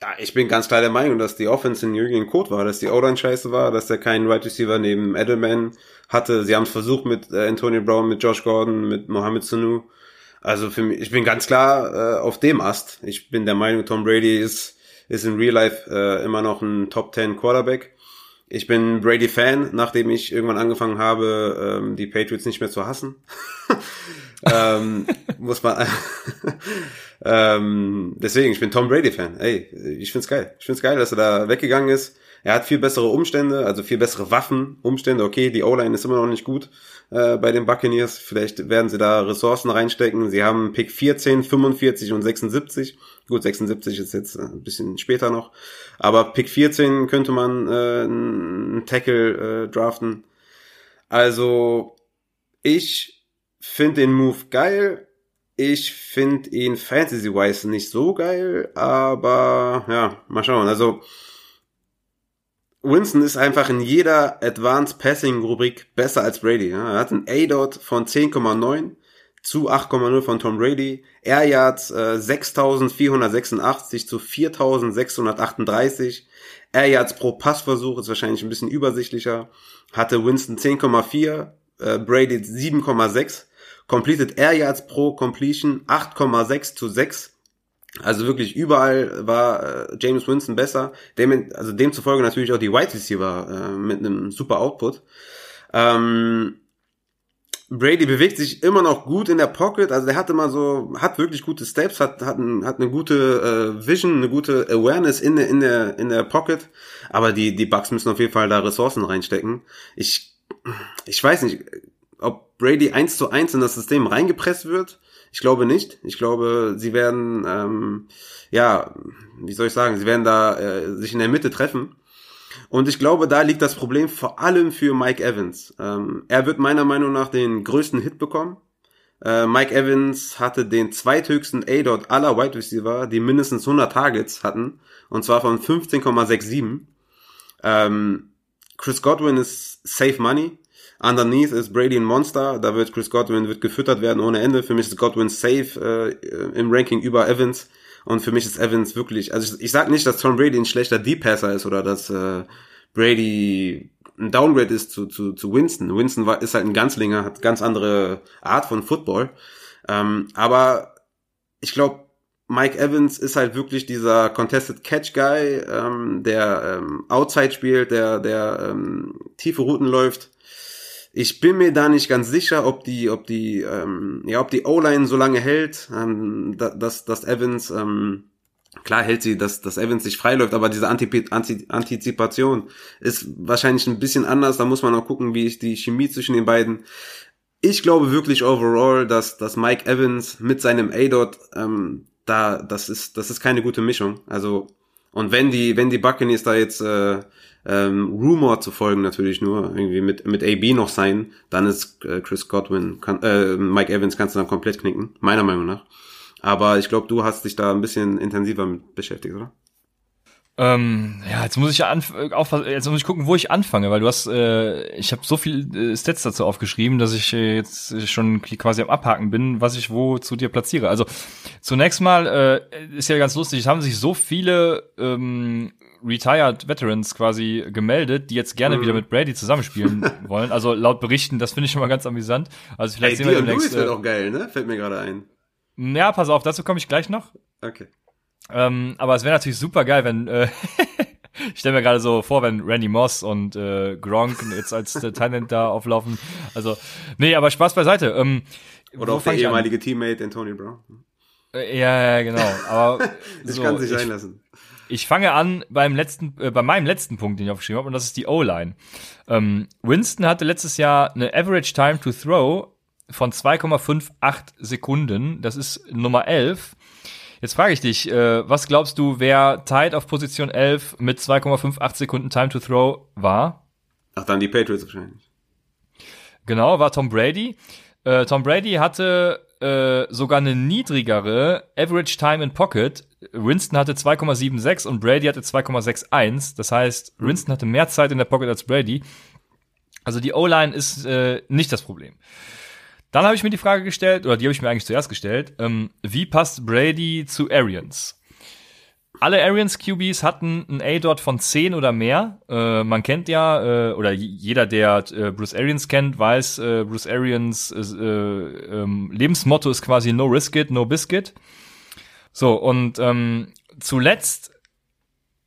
Ja, ich bin ganz klar der Meinung, dass die Offense in New England Code war, dass die O-Line scheiße war, dass er keinen Right Receiver neben Edelman hatte. Sie haben es versucht mit äh, Antonio Brown, mit Josh Gordon, mit Mohamed Sanu. Also für mich, ich bin ganz klar äh, auf dem Ast. Ich bin der Meinung, Tom Brady ist, ist in Real Life äh, immer noch ein Top 10 Quarterback. Ich bin Brady-Fan, nachdem ich irgendwann angefangen habe, ähm, die Patriots nicht mehr zu hassen. ähm, muss man. ähm, deswegen, ich bin Tom Brady-Fan. Ey, ich find's geil. Ich find's geil, dass er da weggegangen ist. Er hat viel bessere Umstände, also viel bessere Waffen, Umstände. Okay, die O-Line ist immer noch nicht gut äh, bei den Buccaneers. Vielleicht werden sie da Ressourcen reinstecken. Sie haben Pick 14, 45 und 76. Gut, 76 ist jetzt ein bisschen später noch. Aber Pick 14 könnte man äh, einen Tackle äh, draften. Also, ich finde den Move geil. Ich finde ihn fantasy-wise nicht so geil, aber ja, mal schauen. Also, Winston ist einfach in jeder Advanced Passing Rubrik besser als Brady. Er hat einen A-Dot von 10,9 zu 8,0 von Tom Brady. Air Yards äh, 6.486 zu 4.638. Air Yards pro Passversuch ist wahrscheinlich ein bisschen übersichtlicher. Hatte Winston 10,4, äh, Brady 7,6. Completed Air Yards pro Completion 8,6 zu 6. Also wirklich überall war äh, James Winston besser. Dem, also demzufolge natürlich auch die Wide Receiver äh, mit einem super Output. Ähm, Brady bewegt sich immer noch gut in der Pocket, also der hatte mal so, hat wirklich gute Steps, hat, hat, ein, hat eine gute äh, Vision, eine gute Awareness in der, in der, in der Pocket, aber die, die Bucks müssen auf jeden Fall da Ressourcen reinstecken. Ich, ich weiß nicht, ob Brady eins zu eins in das System reingepresst wird, ich glaube nicht. Ich glaube, sie werden, ähm, ja, wie soll ich sagen, sie werden da äh, sich in der Mitte treffen. Und ich glaube, da liegt das Problem vor allem für Mike Evans. Ähm, er wird meiner Meinung nach den größten Hit bekommen. Äh, Mike Evans hatte den zweithöchsten A-Dot aller Wide Receiver, die mindestens 100 Targets hatten. Und zwar von 15,67. Ähm, Chris Godwin ist Safe Money. Underneath ist Brady ein Monster, da wird Chris Godwin wird gefüttert werden ohne Ende. Für mich ist Godwin safe äh, im Ranking über Evans. Und für mich ist Evans wirklich, also ich, ich sag nicht, dass Tom Brady ein schlechter Deep Passer ist oder dass äh, Brady ein Downgrade ist zu, zu, zu Winston. Winston war, ist halt ein Ganzlinger, hat ganz andere Art von Football. Ähm, aber ich glaube, Mike Evans ist halt wirklich dieser Contested Catch Guy, ähm, der ähm, Outside spielt, der, der ähm, tiefe Routen läuft. Ich bin mir da nicht ganz sicher, ob die, ob die, ähm, ja, ob die O-Line so lange hält, ähm, dass, dass Evans, ähm, klar hält sie, dass, dass Evans sich freiläuft, aber diese Antip Anti Antizipation ist wahrscheinlich ein bisschen anders. Da muss man auch gucken, wie ist die Chemie zwischen den beiden. Ich glaube wirklich overall, dass, dass Mike Evans mit seinem A-Dot ähm, da, das ist, das ist keine gute Mischung. Also, und wenn die, wenn die Buccaneers da jetzt äh, ähm, Rumor zu folgen natürlich nur irgendwie mit mit AB noch sein, dann ist äh, Chris Godwin, kann, äh, Mike Evans kannst du dann komplett knicken, meiner Meinung nach. Aber ich glaube, du hast dich da ein bisschen intensiver mit beschäftigt, oder? Ähm, ja, jetzt muss ich ja anf aufpassen, jetzt muss ich gucken, wo ich anfange, weil du hast, äh, ich habe so viel äh, Stats dazu aufgeschrieben, dass ich äh, jetzt schon quasi am Abhaken bin, was ich wo zu dir platziere. Also zunächst mal äh, ist ja ganz lustig, es haben sich so viele ähm, Retired Veterans quasi gemeldet, die jetzt gerne mhm. wieder mit Brady zusammenspielen wollen. Also laut Berichten, das finde ich schon mal ganz amüsant. Also vielleicht Ey, sehen wir demnächst. Lewis wird äh, auch geil, ne? Fällt mir gerade ein. Ja, pass auf, dazu komme ich gleich noch. Okay. Ähm, aber es wäre natürlich super geil, wenn äh, ich stelle mir gerade so vor, wenn Randy Moss und äh, Gronk jetzt als Talent da auflaufen. Also, nee, aber Spaß beiseite. Ähm, Oder auch der ehemalige Teammate Anthony Brown. Äh, ja, ja, genau. Aber ich so, kann sich einlassen. Ich fange an beim letzten, äh, bei meinem letzten Punkt, den ich aufgeschrieben habe, und das ist die O-Line. Ähm, Winston hatte letztes Jahr eine Average Time to Throw von 2,58 Sekunden. Das ist Nummer 11. Jetzt frage ich dich, äh, was glaubst du, wer tight auf Position 11 mit 2,58 Sekunden Time to Throw war? Ach, dann die Patriots wahrscheinlich. Genau, war Tom Brady. Äh, Tom Brady hatte äh, sogar eine niedrigere Average Time in Pocket. Winston hatte 2,76 und Brady hatte 2,61. Das heißt, Winston hatte mehr Zeit in der Pocket als Brady. Also die O-Line ist äh, nicht das Problem. Dann habe ich mir die Frage gestellt, oder die habe ich mir eigentlich zuerst gestellt, ähm, wie passt Brady zu Arians? Alle Arians QBs hatten ein A-Dot von 10 oder mehr. Äh, man kennt ja, äh, oder jeder, der äh, Bruce Arians kennt, weiß, äh, Bruce Arians äh, ähm, Lebensmotto ist quasi No Risk It, No Biscuit. So, und ähm, zuletzt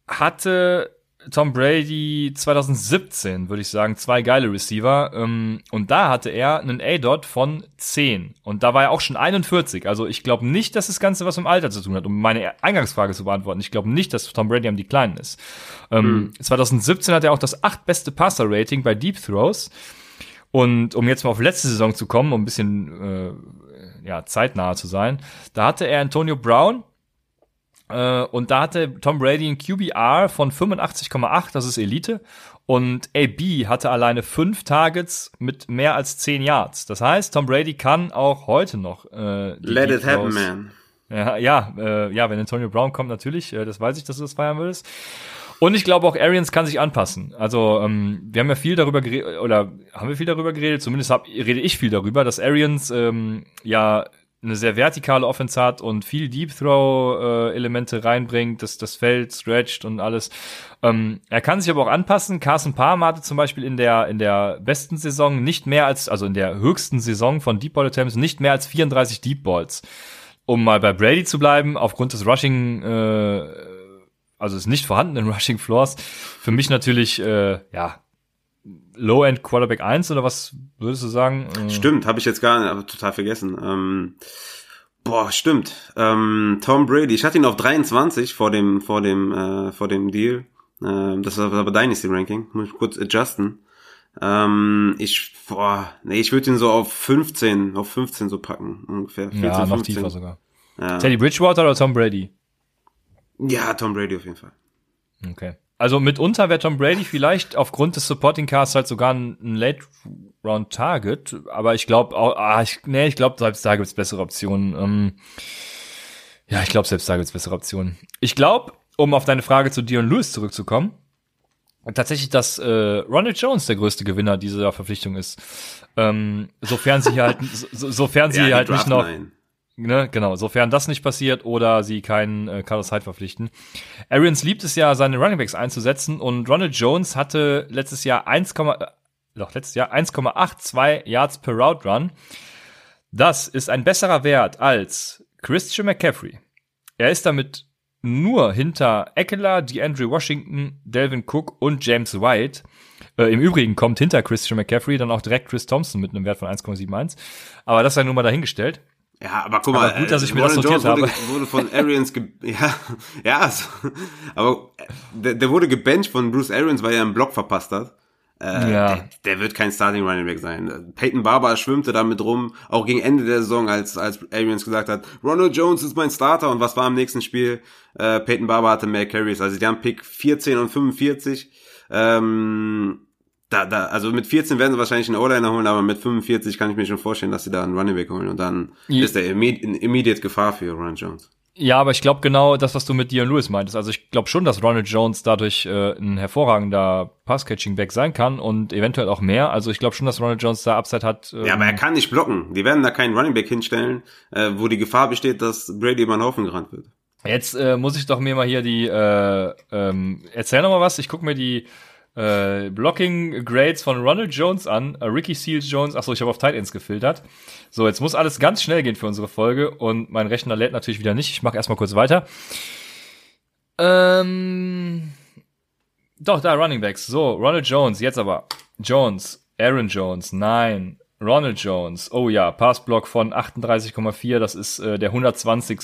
hatte Tom Brady 2017, würde ich sagen, zwei geile Receiver. Ähm, und da hatte er einen A-Dot von 10. Und da war er auch schon 41. Also ich glaube nicht, dass das Ganze was mit dem Alter zu tun hat, um meine Eingangsfrage zu beantworten. Ich glaube nicht, dass Tom Brady am Decline ist. Ähm, mhm. 2017 hat er auch das acht beste Passer-Rating bei Deep Throws. Und um jetzt mal auf letzte Saison zu kommen, um ein bisschen äh, ja, zeitnah zu sein, da hatte er Antonio Brown, und da hatte Tom Brady ein QBR von 85,8, das ist Elite. Und AB hatte alleine fünf Targets mit mehr als zehn Yards. Das heißt, Tom Brady kann auch heute noch. Äh, Let it happen, man. Ja, ja, äh, ja, wenn Antonio Brown kommt, natürlich. Äh, das weiß ich, dass du das feiern würdest. Und ich glaube auch Arians kann sich anpassen. Also ähm, wir haben ja viel darüber geredet, oder haben wir viel darüber geredet, zumindest hab, rede ich viel darüber, dass Arians ähm, ja eine sehr vertikale Offense hat und viel Deep Throw äh, Elemente reinbringt, dass das Feld stretcht und alles. Ähm, er kann sich aber auch anpassen. Carson Palm hatte zum Beispiel in der in der besten Saison nicht mehr als also in der höchsten Saison von Deep Ball Attempts nicht mehr als 34 Deep Balls. Um mal bei Brady zu bleiben, aufgrund des Rushing äh, also des nicht vorhandenen Rushing Floors, für mich natürlich äh, ja Low-End Quarterback 1 oder was würdest du sagen? Äh, stimmt, habe ich jetzt gar nicht, aber total vergessen. Ähm, boah, stimmt. Ähm, Tom Brady, ich hatte ihn auf 23 vor dem vor dem äh, vor dem Deal. Ähm, das ist aber Dynasty Ranking, muss ich kurz adjusten. Ähm, ich boah, nee, ich würde ihn so auf 15, auf 15 so packen, ungefähr 14, Ja, noch 15. tiefer sogar. Ja. Teddy Bridgewater oder Tom Brady? Ja, Tom Brady auf jeden Fall. Okay. Also mitunter wäre Tom Brady vielleicht aufgrund des Supporting Casts halt sogar ein, ein Late Round Target, aber ich glaube auch, ah, ich, nee, ich glaube selbst da gibt's bessere Optionen. Ähm, ja, ich glaube selbst da gibt's bessere Optionen. Ich glaube, um auf deine Frage zu Dion Lewis zurückzukommen, tatsächlich, dass äh, Ronald Jones der größte Gewinner dieser Verpflichtung ist. Ähm, sofern sie halt, so, sofern sie ja, halt nicht noch, nein. Ne, genau, sofern das nicht passiert oder sie keinen äh, Carlos Hyde verpflichten. Arians liebt es ja, seine Runningbacks einzusetzen und Ronald Jones hatte letztes Jahr 1, äh, doch letztes Jahr 1,82 Yards per Route Run. Das ist ein besserer Wert als Christian McCaffrey. Er ist damit nur hinter Eckler, DeAndre Washington, Delvin Cook und James White. Äh, Im Übrigen kommt hinter Christian McCaffrey dann auch direkt Chris Thompson mit einem Wert von 1,71. Aber das sei nun mal dahingestellt. Ja, aber guck mal, aber gut, dass ich mir das notiert wurde, habe. wurde von Arians, ja, ja, also, aber der, der wurde gebencht von Bruce Arians, weil er einen Block verpasst hat. Äh, ja. der, der, wird kein Starting Running Back sein. Peyton Barber schwimmte damit rum, auch gegen Ende der Saison, als, als Arians gesagt hat, Ronald Jones ist mein Starter und was war im nächsten Spiel? Äh, Peyton Barber hatte mehr Carries, also die haben Pick 14 und 45. Ähm, da, da, also mit 14 werden sie wahrscheinlich einen O-Liner holen, aber mit 45 kann ich mir schon vorstellen, dass sie da einen Running Back holen und dann ja. ist der immediate, immediate Gefahr für Ronald Jones. Ja, aber ich glaube genau das, was du mit Dion Lewis meintest. Also ich glaube schon, dass Ronald Jones dadurch äh, ein hervorragender Pass-Catching-Back sein kann und eventuell auch mehr. Also ich glaube schon, dass Ronald Jones da Upside hat. Ähm ja, aber er kann nicht blocken. Die werden da keinen Running Back hinstellen, äh, wo die Gefahr besteht, dass Brady über den Haufen gerannt wird. Jetzt äh, muss ich doch mir mal hier die, äh, ähm, erzähl noch mal was. Ich guck mir die äh, Blocking Grades von Ronald Jones an, äh, Ricky Seals Jones, achso, ich habe auf Tight Ends gefiltert. So, jetzt muss alles ganz schnell gehen für unsere Folge und mein Rechner lädt natürlich wieder nicht. Ich mache erstmal kurz weiter. Ähm, doch, da Running Backs. So, Ronald Jones, jetzt aber. Jones, Aaron Jones, nein. Ronald Jones, oh ja, Passblock von 38,4, das ist äh, der 120.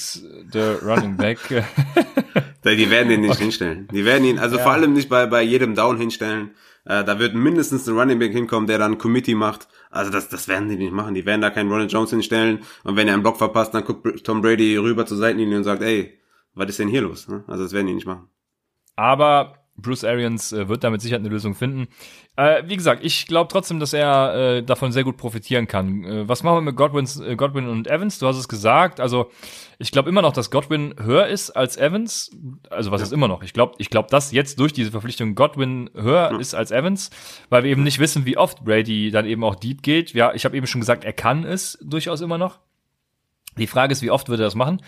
Running Back. die werden ihn nicht okay. hinstellen. Die werden ihn, also ja. vor allem nicht bei, bei jedem Down hinstellen. Äh, da wird mindestens ein Running Back hinkommen, der dann Committee macht. Also das, das werden die nicht machen. Die werden da keinen Ronald Jones hinstellen. Und wenn er einen Block verpasst, dann guckt Tom Brady rüber zur Seitenlinie und sagt, ey, was ist denn hier los? Ne? Also das werden die nicht machen. Aber Bruce Arians äh, wird damit sicher eine Lösung finden. Äh, wie gesagt, ich glaube trotzdem, dass er äh, davon sehr gut profitieren kann. Äh, was machen wir mit Godwins, äh, Godwin und Evans? Du hast es gesagt. Also ich glaube immer noch, dass Godwin höher ist als Evans. Also was ja. ist immer noch? Ich glaube, ich glaube, dass jetzt durch diese Verpflichtung Godwin höher ja. ist als Evans, weil wir eben nicht wissen, wie oft Brady dann eben auch deep geht. Ja, ich habe eben schon gesagt, er kann es durchaus immer noch. Die Frage ist, wie oft wird er das machen?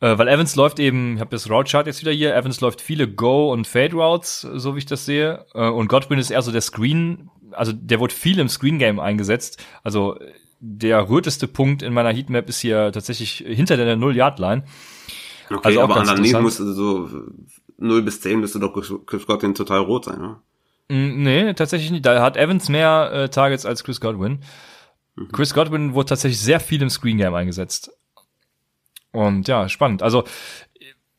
Äh, weil Evans läuft eben, ich habe das Route Chart jetzt wieder hier, Evans läuft viele Go- und Fade-Routes, so wie ich das sehe. Äh, und Godwin ist eher so der Screen, also der wird viel im Screen-Game eingesetzt. Also der röteste Punkt in meiner Heatmap ist hier tatsächlich hinter der Null-Yard-Line. Okay, also aber analyse muss so 0 bis 10 müsste doch Chris Godwin total rot sein, oder? Mm, nee, tatsächlich nicht. Da hat Evans mehr äh, Targets als Chris Godwin. Mhm. Chris Godwin wurde tatsächlich sehr viel im Screen Game eingesetzt. Und ja, spannend. Also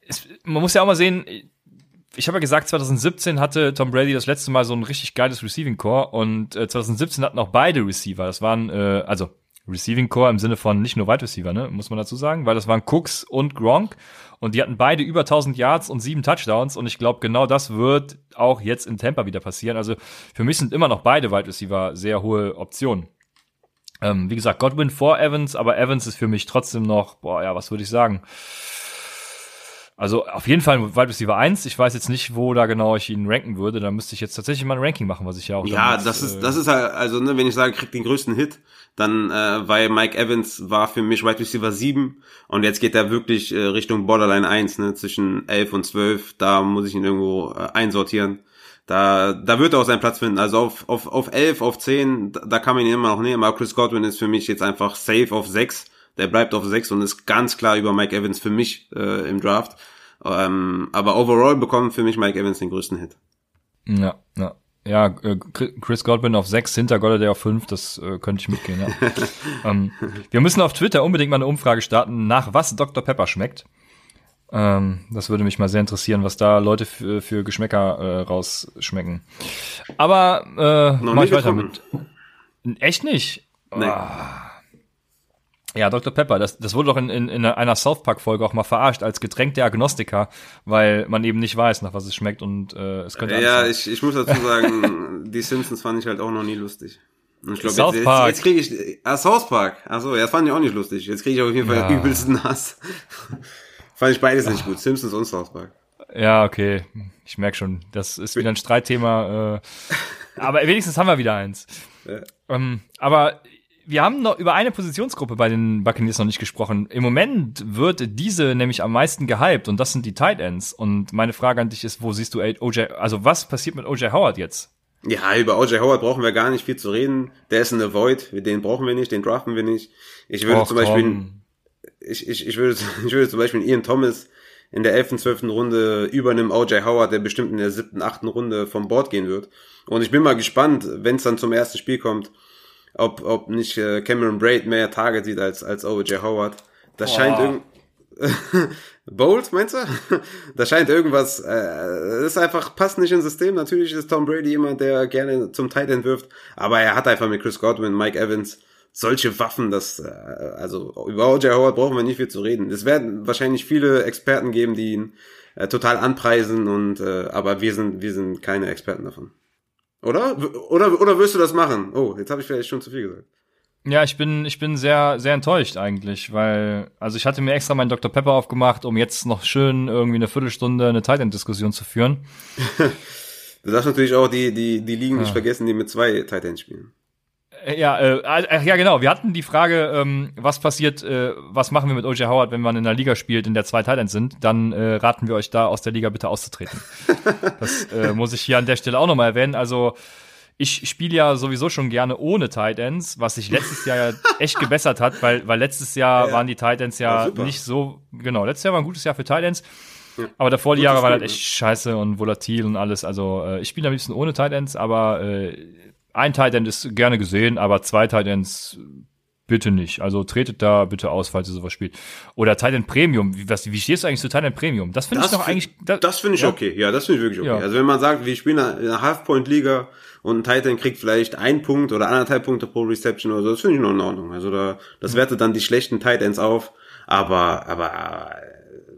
es, man muss ja auch mal sehen, ich habe ja gesagt, 2017 hatte Tom Brady das letzte Mal so ein richtig geiles Receiving Core und äh, 2017 hatten auch beide Receiver. Das waren äh, also Receiving Core im Sinne von nicht nur Wide Receiver, ne, muss man dazu sagen, weil das waren Cooks und Gronk und die hatten beide über 1000 Yards und sieben Touchdowns und ich glaube genau das wird auch jetzt in Tampa wieder passieren. Also für mich sind immer noch beide Wide Receiver sehr hohe Optionen. Ähm, wie gesagt, Godwin vor Evans, aber Evans ist für mich trotzdem noch, boah, ja, was würde ich sagen? Also auf jeden Fall Wide Receiver 1. Ich weiß jetzt nicht, wo da genau ich ihn ranken würde. Da müsste ich jetzt tatsächlich mal ein Ranking machen, was ich ja auch. Ja, damals, das ist, äh, das ist halt, also ne, wenn ich sage, kriegt den größten Hit, dann, äh, weil Mike Evans war für mich Wide Receiver 7 und jetzt geht er wirklich äh, Richtung Borderline 1, ne, zwischen 11 und 12. Da muss ich ihn irgendwo äh, einsortieren da, da wird er auch seinen Platz finden. Also auf, auf, auf 11, auf 10, da, kann man ihn immer noch nehmen. Aber Chris Godwin ist für mich jetzt einfach safe auf 6. Der bleibt auf 6 und ist ganz klar über Mike Evans für mich äh, im Draft. Ähm, aber overall bekommt für mich Mike Evans den größten Hit. Ja, ja. Ja, äh, Chris Godwin auf 6, hinter Golladay auf 5, das äh, könnte ich mitgehen, ja. ähm, wir müssen auf Twitter unbedingt mal eine Umfrage starten, nach was Dr. Pepper schmeckt. Ähm, das würde mich mal sehr interessieren, was da Leute für, für Geschmäcker äh, rausschmecken. Aber äh, mach ich weiter mit. Echt nicht? Nee. Oh. Ja, Dr. Pepper, das, das wurde doch in, in, in einer South Park-Folge auch mal verarscht als Getränk der Agnostiker, weil man eben nicht weiß, nach was es schmeckt und äh, es könnte. Ja, ich, ich muss dazu sagen, die Simpsons fand ich halt auch noch nie lustig. Und ich glaube, jetzt, jetzt, jetzt kriege ich. Ah, South Park. Achso, ja, das fand ich auch nicht lustig. Jetzt kriege ich auf jeden Fall ja. übelsten Hass. Fand ich beides nicht gut. Simpsons und South Park. Ja, okay. Ich merke schon, das ist wieder ein Streitthema. Äh, aber wenigstens haben wir wieder eins. Ja. Ähm, aber wir haben noch über eine Positionsgruppe bei den Buccaneers noch nicht gesprochen. Im Moment wird diese nämlich am meisten gehypt und das sind die Tight Ends. Und meine Frage an dich ist, wo siehst du OJ, also was passiert mit OJ Howard jetzt? Ja, über OJ Howard brauchen wir gar nicht viel zu reden. Der ist ein Avoid, den brauchen wir nicht, den draften wir nicht. Ich würde Och, zum Beispiel, ich, ich, ich würde, ich würde zum Beispiel Ian Thomas in der 11., 12. Runde über einem OJ Howard, der bestimmt in der 7., 8. Runde vom Board gehen wird. Und ich bin mal gespannt, wenn es dann zum ersten Spiel kommt, ob, ob nicht äh, Cameron Braid mehr Target sieht als, als OJ Howard. Das Boah. scheint irgend Bowles, meinst du? da scheint irgendwas, äh, das ist einfach, passt nicht ins System. Natürlich ist Tom Brady jemand, der gerne zum Tight End wirft, aber er hat einfach mit Chris Godwin, Mike Evans solche Waffen, dass, äh, also über OJ Howard brauchen wir nicht viel zu reden. Es werden wahrscheinlich viele Experten geben, die ihn äh, total anpreisen und, äh, aber wir sind, wir sind keine Experten davon. Oder? Oder, oder wirst du das machen? Oh, jetzt habe ich vielleicht schon zu viel gesagt. Ja, ich bin, ich bin sehr, sehr enttäuscht eigentlich, weil, also ich hatte mir extra meinen Dr. Pepper aufgemacht, um jetzt noch schön irgendwie eine Viertelstunde eine Titan-Diskussion zu führen. du darfst natürlich auch die, die, die Ligen ja. nicht vergessen, die mit zwei Titans spielen. Ja, äh, äh, ja, genau. Wir hatten die Frage, ähm, was passiert, äh, was machen wir mit O.J. Howard, wenn man in einer Liga spielt, in der zwei Titans sind? Dann äh, raten wir euch da aus der Liga bitte auszutreten. das äh, muss ich hier an der Stelle auch nochmal erwähnen. Also ich spiele ja sowieso schon gerne ohne Tight Ends, was sich letztes Jahr ja echt gebessert hat, weil, weil letztes Jahr ja, waren die Tight Ends ja, ja nicht so, genau, letztes Jahr war ein gutes Jahr für Tight Ends. Ja. Aber davor die Jahre waren halt echt scheiße und volatil und alles. Also äh, ich spiele am liebsten ohne Tight Ends, aber äh, ein Tight End ist gerne gesehen, aber zwei Tight Ends bitte nicht. Also tretet da bitte aus, falls ihr sowas spielt. Oder Tight End Premium. Wie, was, wie stehst du eigentlich zu Tight End Premium? Das finde ich doch eigentlich. Das, das finde ich ja. okay. Ja, das finde ich wirklich okay. Ja. Also wenn man sagt, wir spielen in einer Half-Point-Liga und ein Tight End kriegt vielleicht ein Punkt oder anderthalb Punkte pro Reception oder so, das finde ich noch in Ordnung. Also da, das mhm. wertet dann die schlechten Tight Ends auf. Aber, aber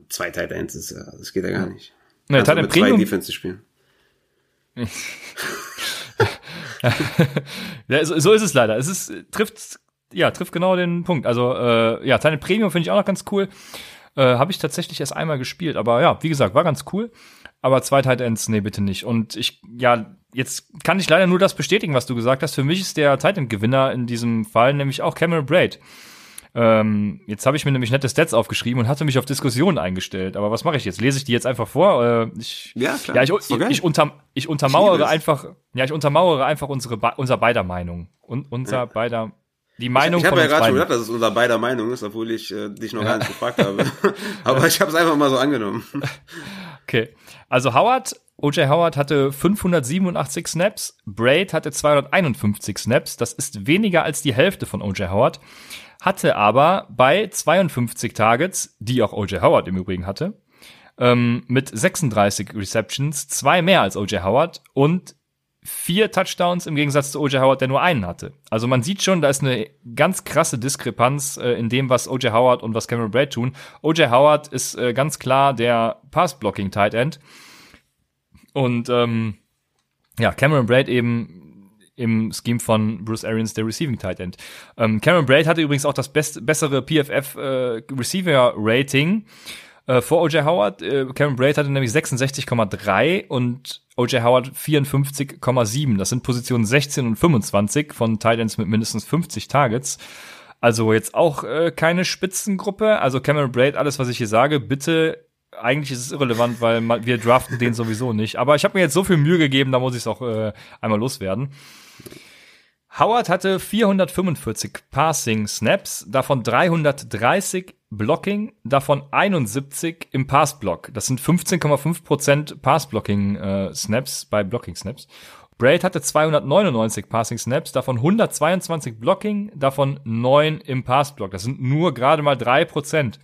zwei Tight Ends ist, das geht ja gar nicht. Nee, also Tight End Premium. Zwei Defense spielen. ja, so, so ist es leider. Es ist, trifft, ja, trifft genau den Punkt. Also, äh, ja, Teil Premium finde ich auch noch ganz cool. Äh, Habe ich tatsächlich erst einmal gespielt, aber ja, wie gesagt, war ganz cool. Aber zwei Tight Ends, nee, bitte nicht. Und ich, ja, jetzt kann ich leider nur das bestätigen, was du gesagt hast. Für mich ist der Tight End Gewinner in diesem Fall nämlich auch Cameron Braid. Ähm, jetzt habe ich mir nämlich nette Stats aufgeschrieben und hatte mich auf Diskussionen eingestellt. Aber was mache ich jetzt? Lese ich die jetzt einfach vor? Äh, ich, ja, klar. Ja, ich, ich, ich, unter, ich untermauere einfach, ja, ich untermauere einfach unsere, unser beider Meinung. Und unser ja. beider, die Meinung ich, ich habe ja gerade schon gedacht, dass es unser beider Meinung ist, obwohl ich äh, dich noch ja. gar nicht gefragt habe. Aber ich habe es einfach mal so angenommen. Okay. Also Howard, OJ Howard hatte 587 Snaps, Braid hatte 251 Snaps. Das ist weniger als die Hälfte von OJ Howard hatte aber bei 52 Targets, die auch O.J. Howard im Übrigen hatte, ähm, mit 36 Receptions, zwei mehr als O.J. Howard und vier Touchdowns im Gegensatz zu O.J. Howard, der nur einen hatte. Also man sieht schon, da ist eine ganz krasse Diskrepanz äh, in dem, was O.J. Howard und was Cameron Braid tun. O.J. Howard ist äh, ganz klar der Pass-Blocking-Tight End. Und ähm, ja, Cameron Braid eben im Scheme von Bruce Arians, der Receiving Tight End. Ähm, Cameron Braid hatte übrigens auch das best, bessere PFF äh, Receiver Rating äh, vor O.J. Howard. Äh, Cameron Braid hatte nämlich 66,3 und O.J. Howard 54,7. Das sind Positionen 16 und 25 von Tight Ends mit mindestens 50 Targets. Also jetzt auch äh, keine Spitzengruppe. Also Cameron Braid, alles, was ich hier sage, bitte eigentlich ist es irrelevant, weil wir draften den sowieso nicht. Aber ich habe mir jetzt so viel Mühe gegeben, da muss ich es auch äh, einmal loswerden. Howard hatte 445 Passing Snaps, davon 330 Blocking, davon 71 im Passblock. Das sind 15,5% Passblocking äh, Snaps bei Blocking Snaps. Braid hatte 299 Passing Snaps, davon 122 Blocking, davon 9 im Passblock. Das sind nur gerade mal 3%.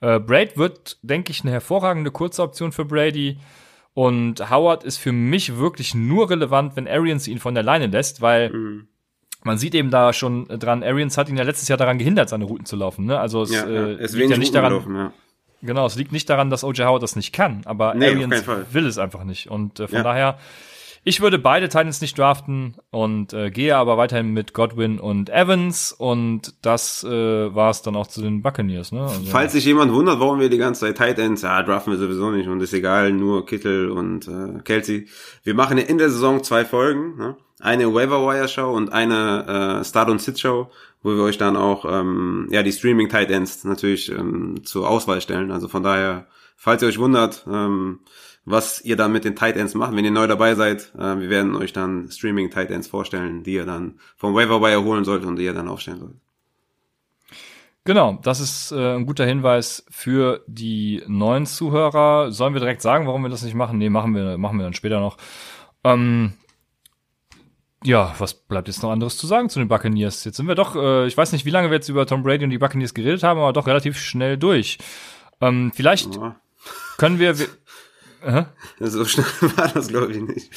Äh, Braid wird, denke ich, eine hervorragende kurze Option für Brady. Und Howard ist für mich wirklich nur relevant, wenn Arians ihn von der Leine lässt, weil mhm. Man sieht eben da schon dran, Arians hat ihn ja letztes Jahr daran gehindert, seine Routen zu laufen. Ne? Also es, ja, äh, es liegt ja nicht daran. Laufen, ja. Genau, es liegt nicht daran, dass OJ Howard das nicht kann, aber nee, Arians will es einfach nicht. Und äh, von daher Ich würde beide Titans nicht draften und äh, gehe aber weiterhin mit Godwin und Evans und das äh, war es dann auch zu den Buccaneers. Ne? Also, Falls sich jemand wundert, warum wir die ganze Zeit Titans, ja, draften wir sowieso nicht und ist egal, nur Kittel und äh, Kelsey. Wir machen in der Saison zwei Folgen, ne? eine Waiver Wire Show und eine äh, Start und Sit Show, wo wir euch dann auch ähm, ja die Streaming Titans natürlich ähm, zur Auswahl stellen. Also von daher, falls ihr euch wundert. Ähm, was ihr dann mit den Tight Ends macht, wenn ihr neu dabei seid. Äh, wir werden euch dann Streaming Tight Ends vorstellen, die ihr dann vom Waiver Wire holen sollt und die ihr dann aufstellen sollt. Genau, das ist äh, ein guter Hinweis für die neuen Zuhörer. Sollen wir direkt sagen, warum wir das nicht machen? Nee, machen wir, machen wir dann später noch. Ähm, ja, was bleibt jetzt noch anderes zu sagen zu den Buccaneers? Jetzt sind wir doch, äh, ich weiß nicht, wie lange wir jetzt über Tom Brady und die Buccaneers geredet haben, aber doch relativ schnell durch. Ähm, vielleicht ja. können wir, wir Aha. So schnell war das, glaube ich, nicht.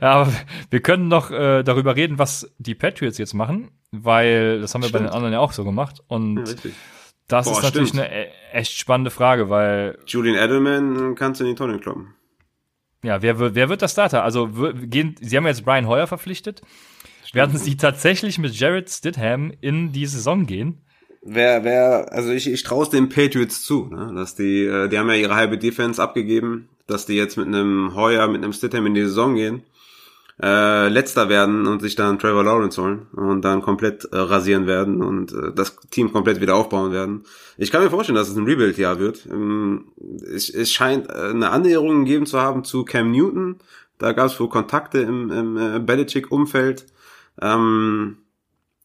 Ja, aber wir können noch äh, darüber reden, was die Patriots jetzt machen, weil das haben wir stimmt. bei den anderen ja auch so gemacht. Und ja, das Boah, ist natürlich stimmt. eine e-, echt spannende Frage, weil. Julian Edelman kannst du in die Tonne kloppen. Ja, wer, wird, wer wird das Starter? Also gehen, sie haben jetzt Brian Hoyer verpflichtet. Stimmt. Werden sie tatsächlich mit Jared Stidham in die Saison gehen? Wer, wer, also ich, ich traue es den Patriots zu, ne? dass die, äh, die haben ja ihre halbe Defense abgegeben, dass die jetzt mit einem Heuer, mit einem Stidham in die Saison gehen, äh, letzter werden und sich dann Trevor Lawrence holen und dann komplett äh, rasieren werden und äh, das Team komplett wieder aufbauen werden. Ich kann mir vorstellen, dass es ein Rebuild-Jahr wird. Ähm, es, es scheint äh, eine Annäherung gegeben zu haben zu Cam Newton. Da gab es wohl Kontakte im, im äh, Belichick-Umfeld. Ähm,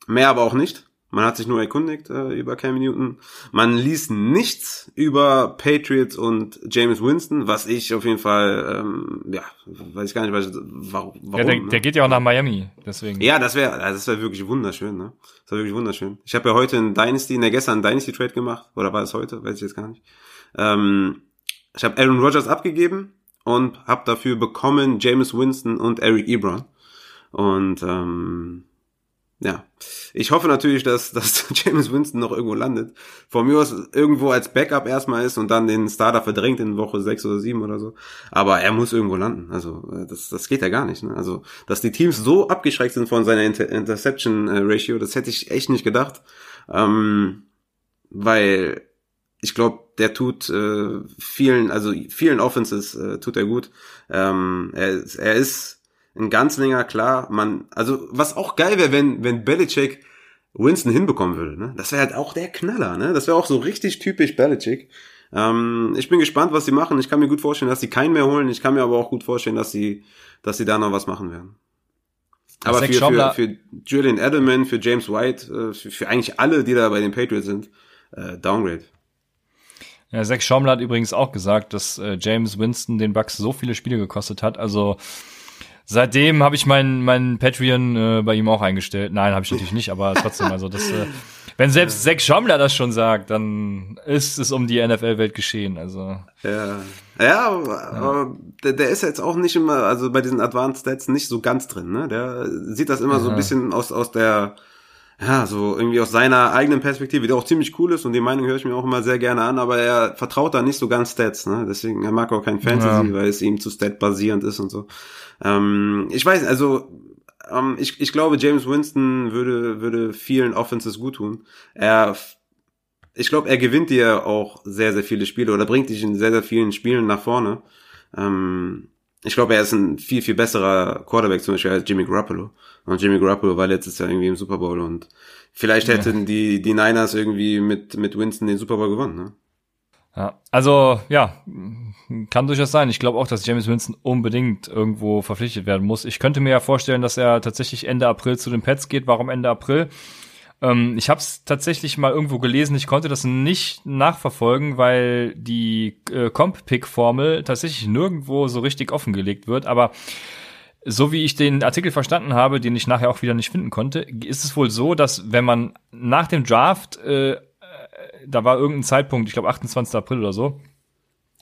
mehr aber auch nicht. Man hat sich nur erkundigt äh, über Cam Newton. Man liest nichts über Patriots und James Winston, was ich auf jeden Fall, ähm, ja, weiß ich gar nicht, weiß, warum. Ja, der, ne? der geht ja auch nach Miami, deswegen. Ja, das wäre, also das wäre wirklich wunderschön, ne? Das wäre wirklich wunderschön. Ich habe ja heute einen Dynasty, ne, gestern einen Dynasty Trade gemacht, oder war es heute? Weiß ich jetzt gar nicht. Ähm, ich habe Aaron Rodgers abgegeben und habe dafür bekommen James Winston und Eric Ebron. Und ähm, ja, ich hoffe natürlich, dass, dass James Winston noch irgendwo landet. Von mir aus irgendwo als Backup erstmal ist und dann den Starter verdrängt in Woche sechs oder sieben oder so. Aber er muss irgendwo landen. Also äh, das, das geht ja gar nicht. Ne? Also, dass die Teams so abgeschreckt sind von seiner Inter Interception äh, Ratio, das hätte ich echt nicht gedacht. Ähm, weil ich glaube, der tut äh, vielen, also vielen Offenses äh, tut er gut. Ähm, er, er ist ein ganz länger, klar, man, also was auch geil wäre, wenn, wenn Belichick Winston hinbekommen würde, ne? Das wäre halt auch der Knaller, ne? Das wäre auch so richtig typisch Belichick. Ähm, ich bin gespannt, was sie machen. Ich kann mir gut vorstellen, dass sie keinen mehr holen. Ich kann mir aber auch gut vorstellen, dass sie, dass sie da noch was machen werden. Aber für, für, für Julian Edelman, für James White, äh, für, für eigentlich alle, die da bei den Patriots sind, äh, Downgrade. Ja, Zach Schaumler hat übrigens auch gesagt, dass äh, James Winston den Bucks so viele Spiele gekostet hat. Also Seitdem habe ich meinen mein Patreon äh, bei ihm auch eingestellt. Nein, habe ich natürlich nicht, aber trotzdem, also das, äh, wenn selbst Zack Schommler das schon sagt, dann ist es um die NFL-Welt geschehen. Also ja, ja, aber, ja. der, ist jetzt auch nicht immer, also bei diesen Advanced Stats nicht so ganz drin. Ne? Der sieht das immer ja. so ein bisschen aus aus der ja, so irgendwie aus seiner eigenen Perspektive, die auch ziemlich cool ist und die Meinung höre ich mir auch immer sehr gerne an, aber er vertraut da nicht so ganz Stats, ne? Deswegen, er mag auch kein Fantasy, ja. weil es ihm zu Stat-basierend ist und so. Ähm, ich weiß, also ähm, ich, ich glaube, James Winston würde, würde vielen Offenses gut tun. Er, ich glaube, er gewinnt dir auch sehr, sehr viele Spiele oder bringt dich in sehr, sehr vielen Spielen nach vorne. Ähm, ich glaube, er ist ein viel, viel besserer Quarterback zum Beispiel als Jimmy Garoppolo. Und Jimmy Garoppolo war letztes Jahr irgendwie im Super Bowl und vielleicht hätten ja. die, die Niners irgendwie mit, mit Winston den Super Bowl gewonnen, ne? Ja, also ja, kann durchaus sein. Ich glaube auch, dass James Winston unbedingt irgendwo verpflichtet werden muss. Ich könnte mir ja vorstellen, dass er tatsächlich Ende April zu den Pets geht. Warum Ende April? Ähm, ich habe es tatsächlich mal irgendwo gelesen. Ich konnte das nicht nachverfolgen, weil die äh, Comp-Pick-Formel tatsächlich nirgendwo so richtig offengelegt wird. Aber so wie ich den Artikel verstanden habe, den ich nachher auch wieder nicht finden konnte, ist es wohl so, dass wenn man nach dem Draft, äh, da war irgendein Zeitpunkt, ich glaube 28. April oder so,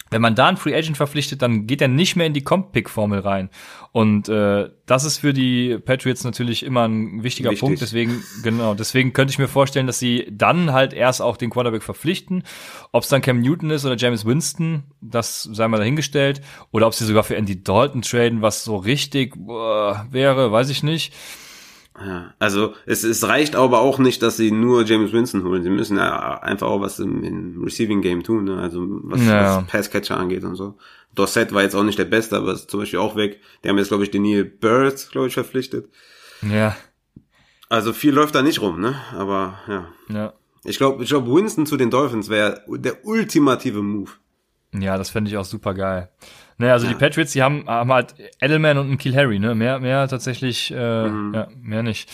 wenn man da einen Free Agent verpflichtet, dann geht er nicht mehr in die Comp-Pick-Formel rein. Und äh, das ist für die Patriots natürlich immer ein wichtiger Wichtig. Punkt. Deswegen, genau, deswegen könnte ich mir vorstellen, dass sie dann halt erst auch den Quarterback verpflichten. Ob es dann Cam Newton ist oder James Winston, das sei mal dahingestellt. Oder ob sie sogar für Andy Dalton traden, was so richtig boah, wäre, weiß ich nicht. Ja, also es, es reicht aber auch nicht, dass sie nur James Winston holen. Sie müssen ja einfach auch was im, im Receiving Game tun, ne? also was, ja. was Passcatcher angeht und so. Dorset war jetzt auch nicht der Beste, aber ist zum Beispiel auch weg. Die haben jetzt, glaube ich, den Neil Birds, glaube ich, verpflichtet. Ja. Also viel läuft da nicht rum, ne? Aber ja. Ja. Ich glaube, ich glaube, Winston zu den Dolphins wäre der ultimative Move. Ja, das fände ich auch super geil. Naja, also ja. die Patriots, die haben, haben halt Edelman und einen Kill Harry, ne? Mehr, mehr tatsächlich, äh, mhm. ja, mehr nicht.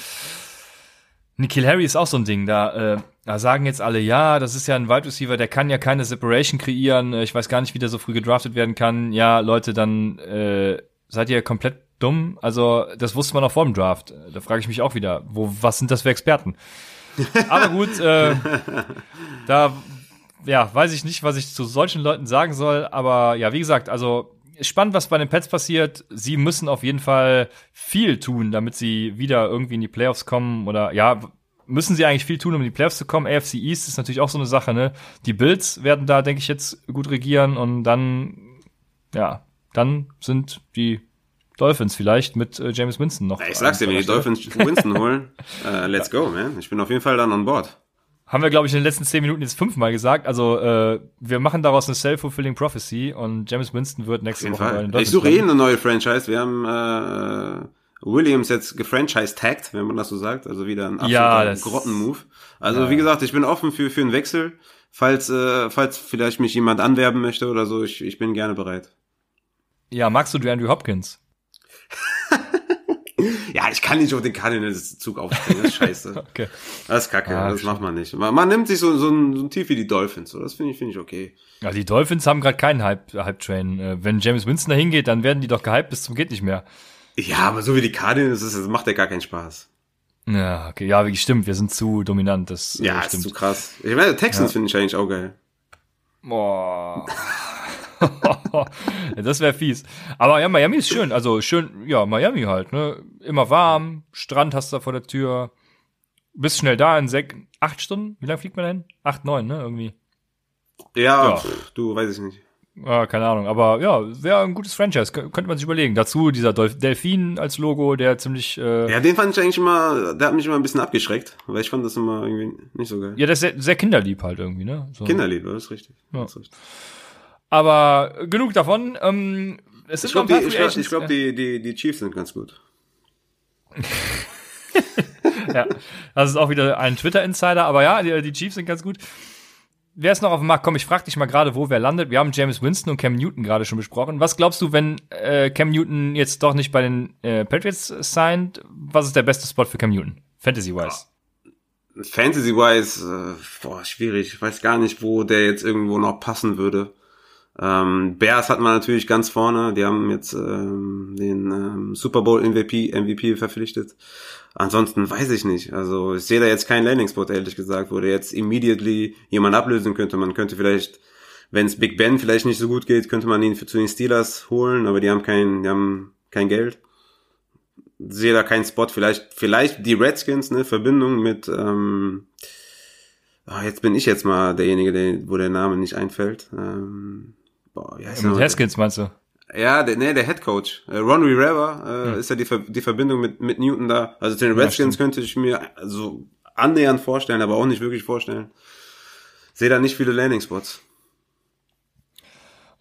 Nikhil Harry ist auch so ein Ding, da, äh, da sagen jetzt alle, ja, das ist ja ein Wide Receiver, der kann ja keine Separation kreieren, ich weiß gar nicht, wie der so früh gedraftet werden kann. Ja, Leute, dann äh, seid ihr komplett dumm. Also, das wusste man auch vor dem Draft. Da frage ich mich auch wieder, wo, was sind das für Experten? Aber gut, äh, da ja, weiß ich nicht, was ich zu solchen Leuten sagen soll, aber ja, wie gesagt, also spannend, was bei den Pets passiert. Sie müssen auf jeden Fall viel tun, damit sie wieder irgendwie in die Playoffs kommen oder ja, müssen sie eigentlich viel tun, um in die Playoffs zu kommen. AFC East ist natürlich auch so eine Sache, ne? Die Bills werden da, denke ich, jetzt gut regieren und dann, ja, dann sind die Dolphins vielleicht mit äh, James Winston noch. Ich sag's dir, wenn die Dolphins Winston holen, uh, let's go, man. Ich bin auf jeden Fall dann on board haben wir, glaube ich, in den letzten zehn Minuten jetzt fünfmal gesagt. Also äh, wir machen daraus eine self-fulfilling prophecy und James Winston wird nächste Woche Fall. Ich suche eh eine neue Franchise. Wir haben äh, Williams jetzt gefranchise-tagged, wenn man das so sagt. Also wieder ein absoluter ja, Grotten-Move. Also ja. wie gesagt, ich bin offen für, für einen Wechsel. Falls, äh, falls vielleicht mich jemand anwerben möchte oder so, ich, ich bin gerne bereit. Ja, magst du Andrew Hopkins? Ja, ich kann nicht auf den Cardinals-Zug aufspringen, das ist scheiße. okay. Das ist kacke, ah, das macht man nicht. Man, man, nimmt sich so, so, ein, so ein Tief wie die Dolphins, so. das finde ich, finde ich okay. Ja, die Dolphins haben gerade keinen Hype-Train. Hype Wenn James Winston da hingeht, dann werden die doch gehypt bis zum geht nicht mehr. Ja, aber so wie die Cardinals ist, das macht ja gar keinen Spaß. Ja, okay, ja, stimmt, wir sind zu dominant, das Ja, äh, stimmt. ist zu krass. Ich meine, Texans ja. finde ich eigentlich auch geil. Boah. das wäre fies. Aber ja, Miami ist schön. Also schön, ja, Miami halt, ne? Immer warm, Strand hast du da vor der Tür. Bist schnell da in sechs, acht Stunden? Wie lange fliegt man denn? Acht, neun, ne? Irgendwie. Ja, ja. Pff, du weiß ich nicht. Ja, keine Ahnung. Aber ja, wäre ein gutes Franchise. könnte man sich überlegen. Dazu dieser Delfin als Logo, der ziemlich. Äh ja, den fand ich eigentlich immer, der hat mich immer ein bisschen abgeschreckt, weil ich fand das immer irgendwie nicht so geil. Ja, der ist sehr, sehr kinderlieb halt irgendwie, ne? So. Kinderlieb, das ist richtig. Ja. Das ist richtig. Aber genug davon. Ähm, es sind ich glaube, die, ich glaub, ich glaub, die, die, die Chiefs sind ganz gut. ja, das ist auch wieder ein Twitter-Insider, aber ja, die, die Chiefs sind ganz gut. Wer ist noch auf dem Markt? Komm, ich frag dich mal gerade, wo wer landet. Wir haben James Winston und Cam Newton gerade schon besprochen. Was glaubst du, wenn äh, Cam Newton jetzt doch nicht bei den äh, Patriots signed? Was ist der beste Spot für Cam Newton? Fantasy-wise. Fantasy-wise, äh, boah, schwierig. Ich weiß gar nicht, wo der jetzt irgendwo noch passen würde. Ähm, Bears hat man natürlich ganz vorne. Die haben jetzt ähm, den ähm, Super Bowl MVP, MVP verpflichtet. Ansonsten weiß ich nicht. Also ich sehe da jetzt keinen Landing-Spot, ehrlich gesagt, wo der jetzt immediately jemand ablösen könnte. Man könnte vielleicht, wenn es Big Ben vielleicht nicht so gut geht, könnte man ihn für, zu den Steelers holen, aber die haben kein, die haben kein Geld. Sehe da keinen Spot. Vielleicht, vielleicht die Redskins, ne, Verbindung mit ähm, oh, jetzt bin ich jetzt mal derjenige, der, wo der Name nicht einfällt. Ähm, Boah, wie heißt Mit Haskins meinst du? Ja, der, nee, der Head Coach. Äh, Ron Rivera äh, hm. ist ja die, die Verbindung mit, mit Newton da. Also den Redskins ja, könnte ich mir so annähernd vorstellen, aber auch nicht wirklich vorstellen. Sehe da nicht viele Landing Spots.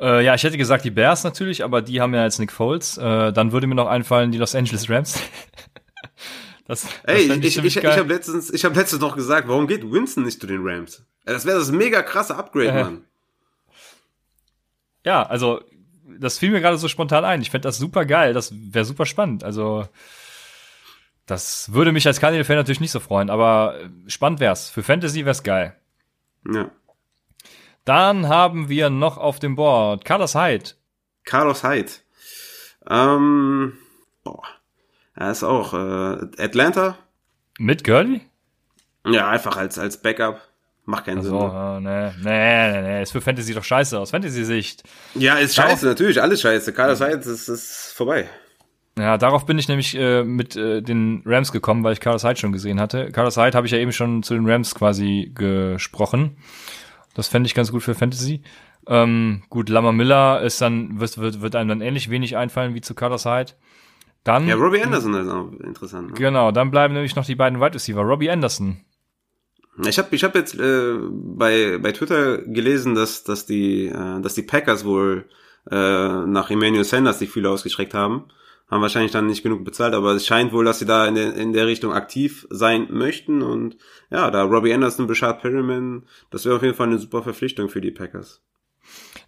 Äh, ja, ich hätte gesagt die Bears natürlich, aber die haben ja jetzt Nick Foles. Äh, dann würde mir noch einfallen die Los Angeles Rams. das, Ey, das ich, ich, ich, ich habe letztens, ich habe letztens noch gesagt, warum geht Winston nicht zu den Rams? Das wäre das mega krasse Upgrade, äh. Mann. Ja, also das fiel mir gerade so spontan ein. Ich fände das super geil. Das wäre super spannend. Also das würde mich als Cardinal-Fan natürlich nicht so freuen, aber spannend wär's. Für Fantasy wär's geil. Ja. Dann haben wir noch auf dem Board Carlos Hyde. Carlos Hyde. Ähm, boah. Er ist auch äh, Atlanta. Mit Gurley? Ja, einfach als als Backup. Macht keinen Also, Sinn. Ne? äh, nee, nee, nee, nee, ist für Fantasy doch scheiße aus Fantasy-Sicht. Ja, ist Darauf- scheiße, natürlich, alles scheiße. Carlos Hyde ist, ist vorbei. Ja, darauf bin ich nämlich äh, mit äh, den Rams gekommen, weil ich Carlos Hyde schon gesehen hatte. Carlos Hyde habe ich ja eben schon zu den Rams quasi gesprochen. Das fände ich ganz gut für Fantasy. Ähm, gut, Lama Miller ist dann, wird, wird, wird einem dann ähnlich wenig einfallen wie zu Carlos Hyde. Dann, Ja, Robbie Anderson ist auch interessant. Ne? genau, dann bleiben nämlich noch die beiden Wide Receiver. Robbie Anderson. Ich habe ich hab jetzt äh, bei, bei Twitter gelesen, dass, dass, die, äh, dass die Packers wohl äh, nach Emmanuel Sanders die Fühler ausgestreckt haben. Haben wahrscheinlich dann nicht genug bezahlt, aber es scheint wohl, dass sie da in der, in der Richtung aktiv sein möchten. Und ja, da Robbie Anderson, Bashard Perryman, das wäre auf jeden Fall eine super Verpflichtung für die Packers.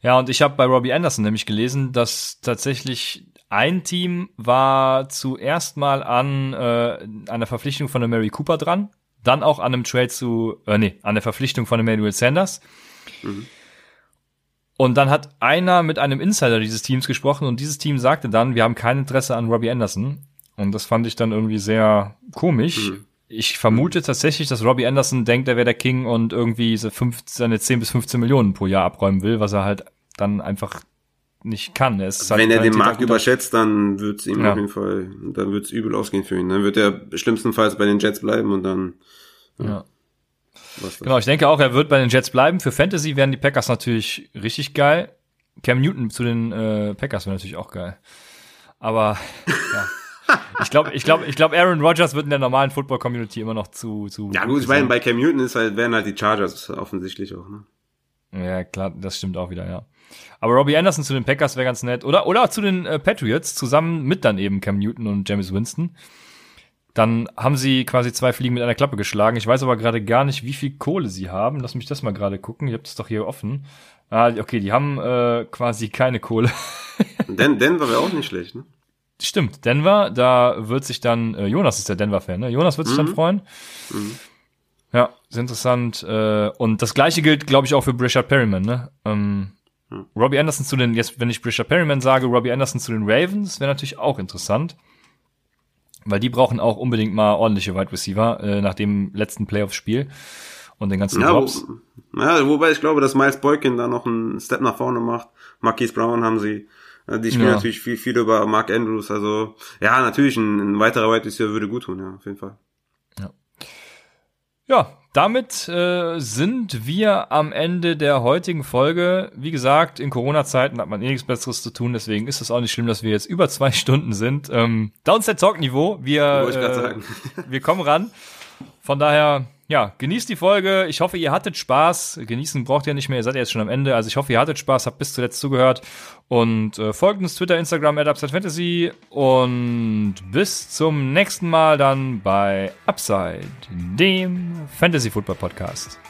Ja, und ich habe bei Robbie Anderson nämlich gelesen, dass tatsächlich ein Team war zuerst mal an äh, einer Verpflichtung von der Mary Cooper dran, dann auch an einem Trade zu, äh, nee, an der Verpflichtung von Emmanuel Sanders. Und dann hat einer mit einem Insider dieses Teams gesprochen und dieses Team sagte dann, wir haben kein Interesse an Robbie Anderson. Und das fand ich dann irgendwie sehr komisch. Ich vermute tatsächlich, dass Robbie Anderson denkt, er wäre der King und irgendwie seine 10 bis 15 Millionen pro Jahr abräumen will, was er halt dann einfach nicht kann. Er ist halt Wenn er den talentierter, Markt überschätzt, dann wird's ihm Ja. auf jeden Fall, dann wird's übel ausgehen für ihn. Dann wird er schlimmstenfalls bei den Jets bleiben und dann Ja. was Genau, ich denke auch, er wird bei den Jets bleiben. Für Fantasy wären die Packers natürlich richtig geil. Cam Newton zu den äh, Packers wäre natürlich auch geil. Aber ja. Ich glaube, ich glaube, ich glaube, Aaron Rodgers wird in der normalen Football Community immer noch zu zu Ja gut, ich meine, bei Cam Newton ist halt, wären halt die Chargers offensichtlich auch, ne? Ja, klar, das stimmt auch wieder, ja. Aber Robbie Anderson zu den Packers wäre ganz nett. Oder, oder zu den äh, Patriots, zusammen mit dann eben Cam Newton und James Winston. Dann haben sie quasi zwei Fliegen mit einer Klappe geschlagen. Ich weiß aber gerade gar nicht, wie viel Kohle sie haben. Lass mich das mal gerade gucken. Ihr habt es doch hier offen. Ah, okay, die haben äh, quasi keine Kohle. Den, Denver wäre auch nicht schlecht, ne? Stimmt, Denver, da wird sich dann, äh, Jonas ist der Denver-Fan, ne? Jonas wird sich dann freuen. Ja, ist interessant. Äh, und das gleiche gilt, glaube ich, auch für Brishard Perryman, ne? Ähm, Robbie Anderson zu den, jetzt, wenn ich Brishard Perryman sage, Robbie Anderson zu den Ravens, wäre natürlich auch interessant. Weil die brauchen auch unbedingt mal ordentliche Wide Receiver äh, nach dem letzten Playoff-Spiel und den ganzen Ja, wo, Drops. ja, wobei ich glaube, dass Miles Boykin da noch einen Step nach vorne macht. Marquise Brown haben sie. Äh, Die spielen Ja. natürlich viel, viel über Mark Andrews. Also, ja, natürlich, ein, ein weiterer Wide Receiver würde gut tun, ja, auf jeden Fall. Ja, damit äh, sind wir am Ende der heutigen Folge. Wie gesagt, in Corona-Zeiten hat man eh nichts Besseres zu tun, deswegen ist es auch nicht schlimm, dass wir jetzt über zwei Stunden sind. Ähm, Downset Talk-Niveau, wir, äh, wir kommen ran. Von daher, ja, genießt die Folge. Ich hoffe, ihr hattet Spaß. Genießen braucht ihr nicht mehr, ihr seid ja jetzt schon am Ende. Also ich hoffe, ihr hattet Spaß, habt bis zuletzt zugehört. Und äh, folgt uns Twitter, Instagram, at Upside Fantasy. Und bis zum nächsten Mal dann bei Upside, dem Fantasy Football Podcast.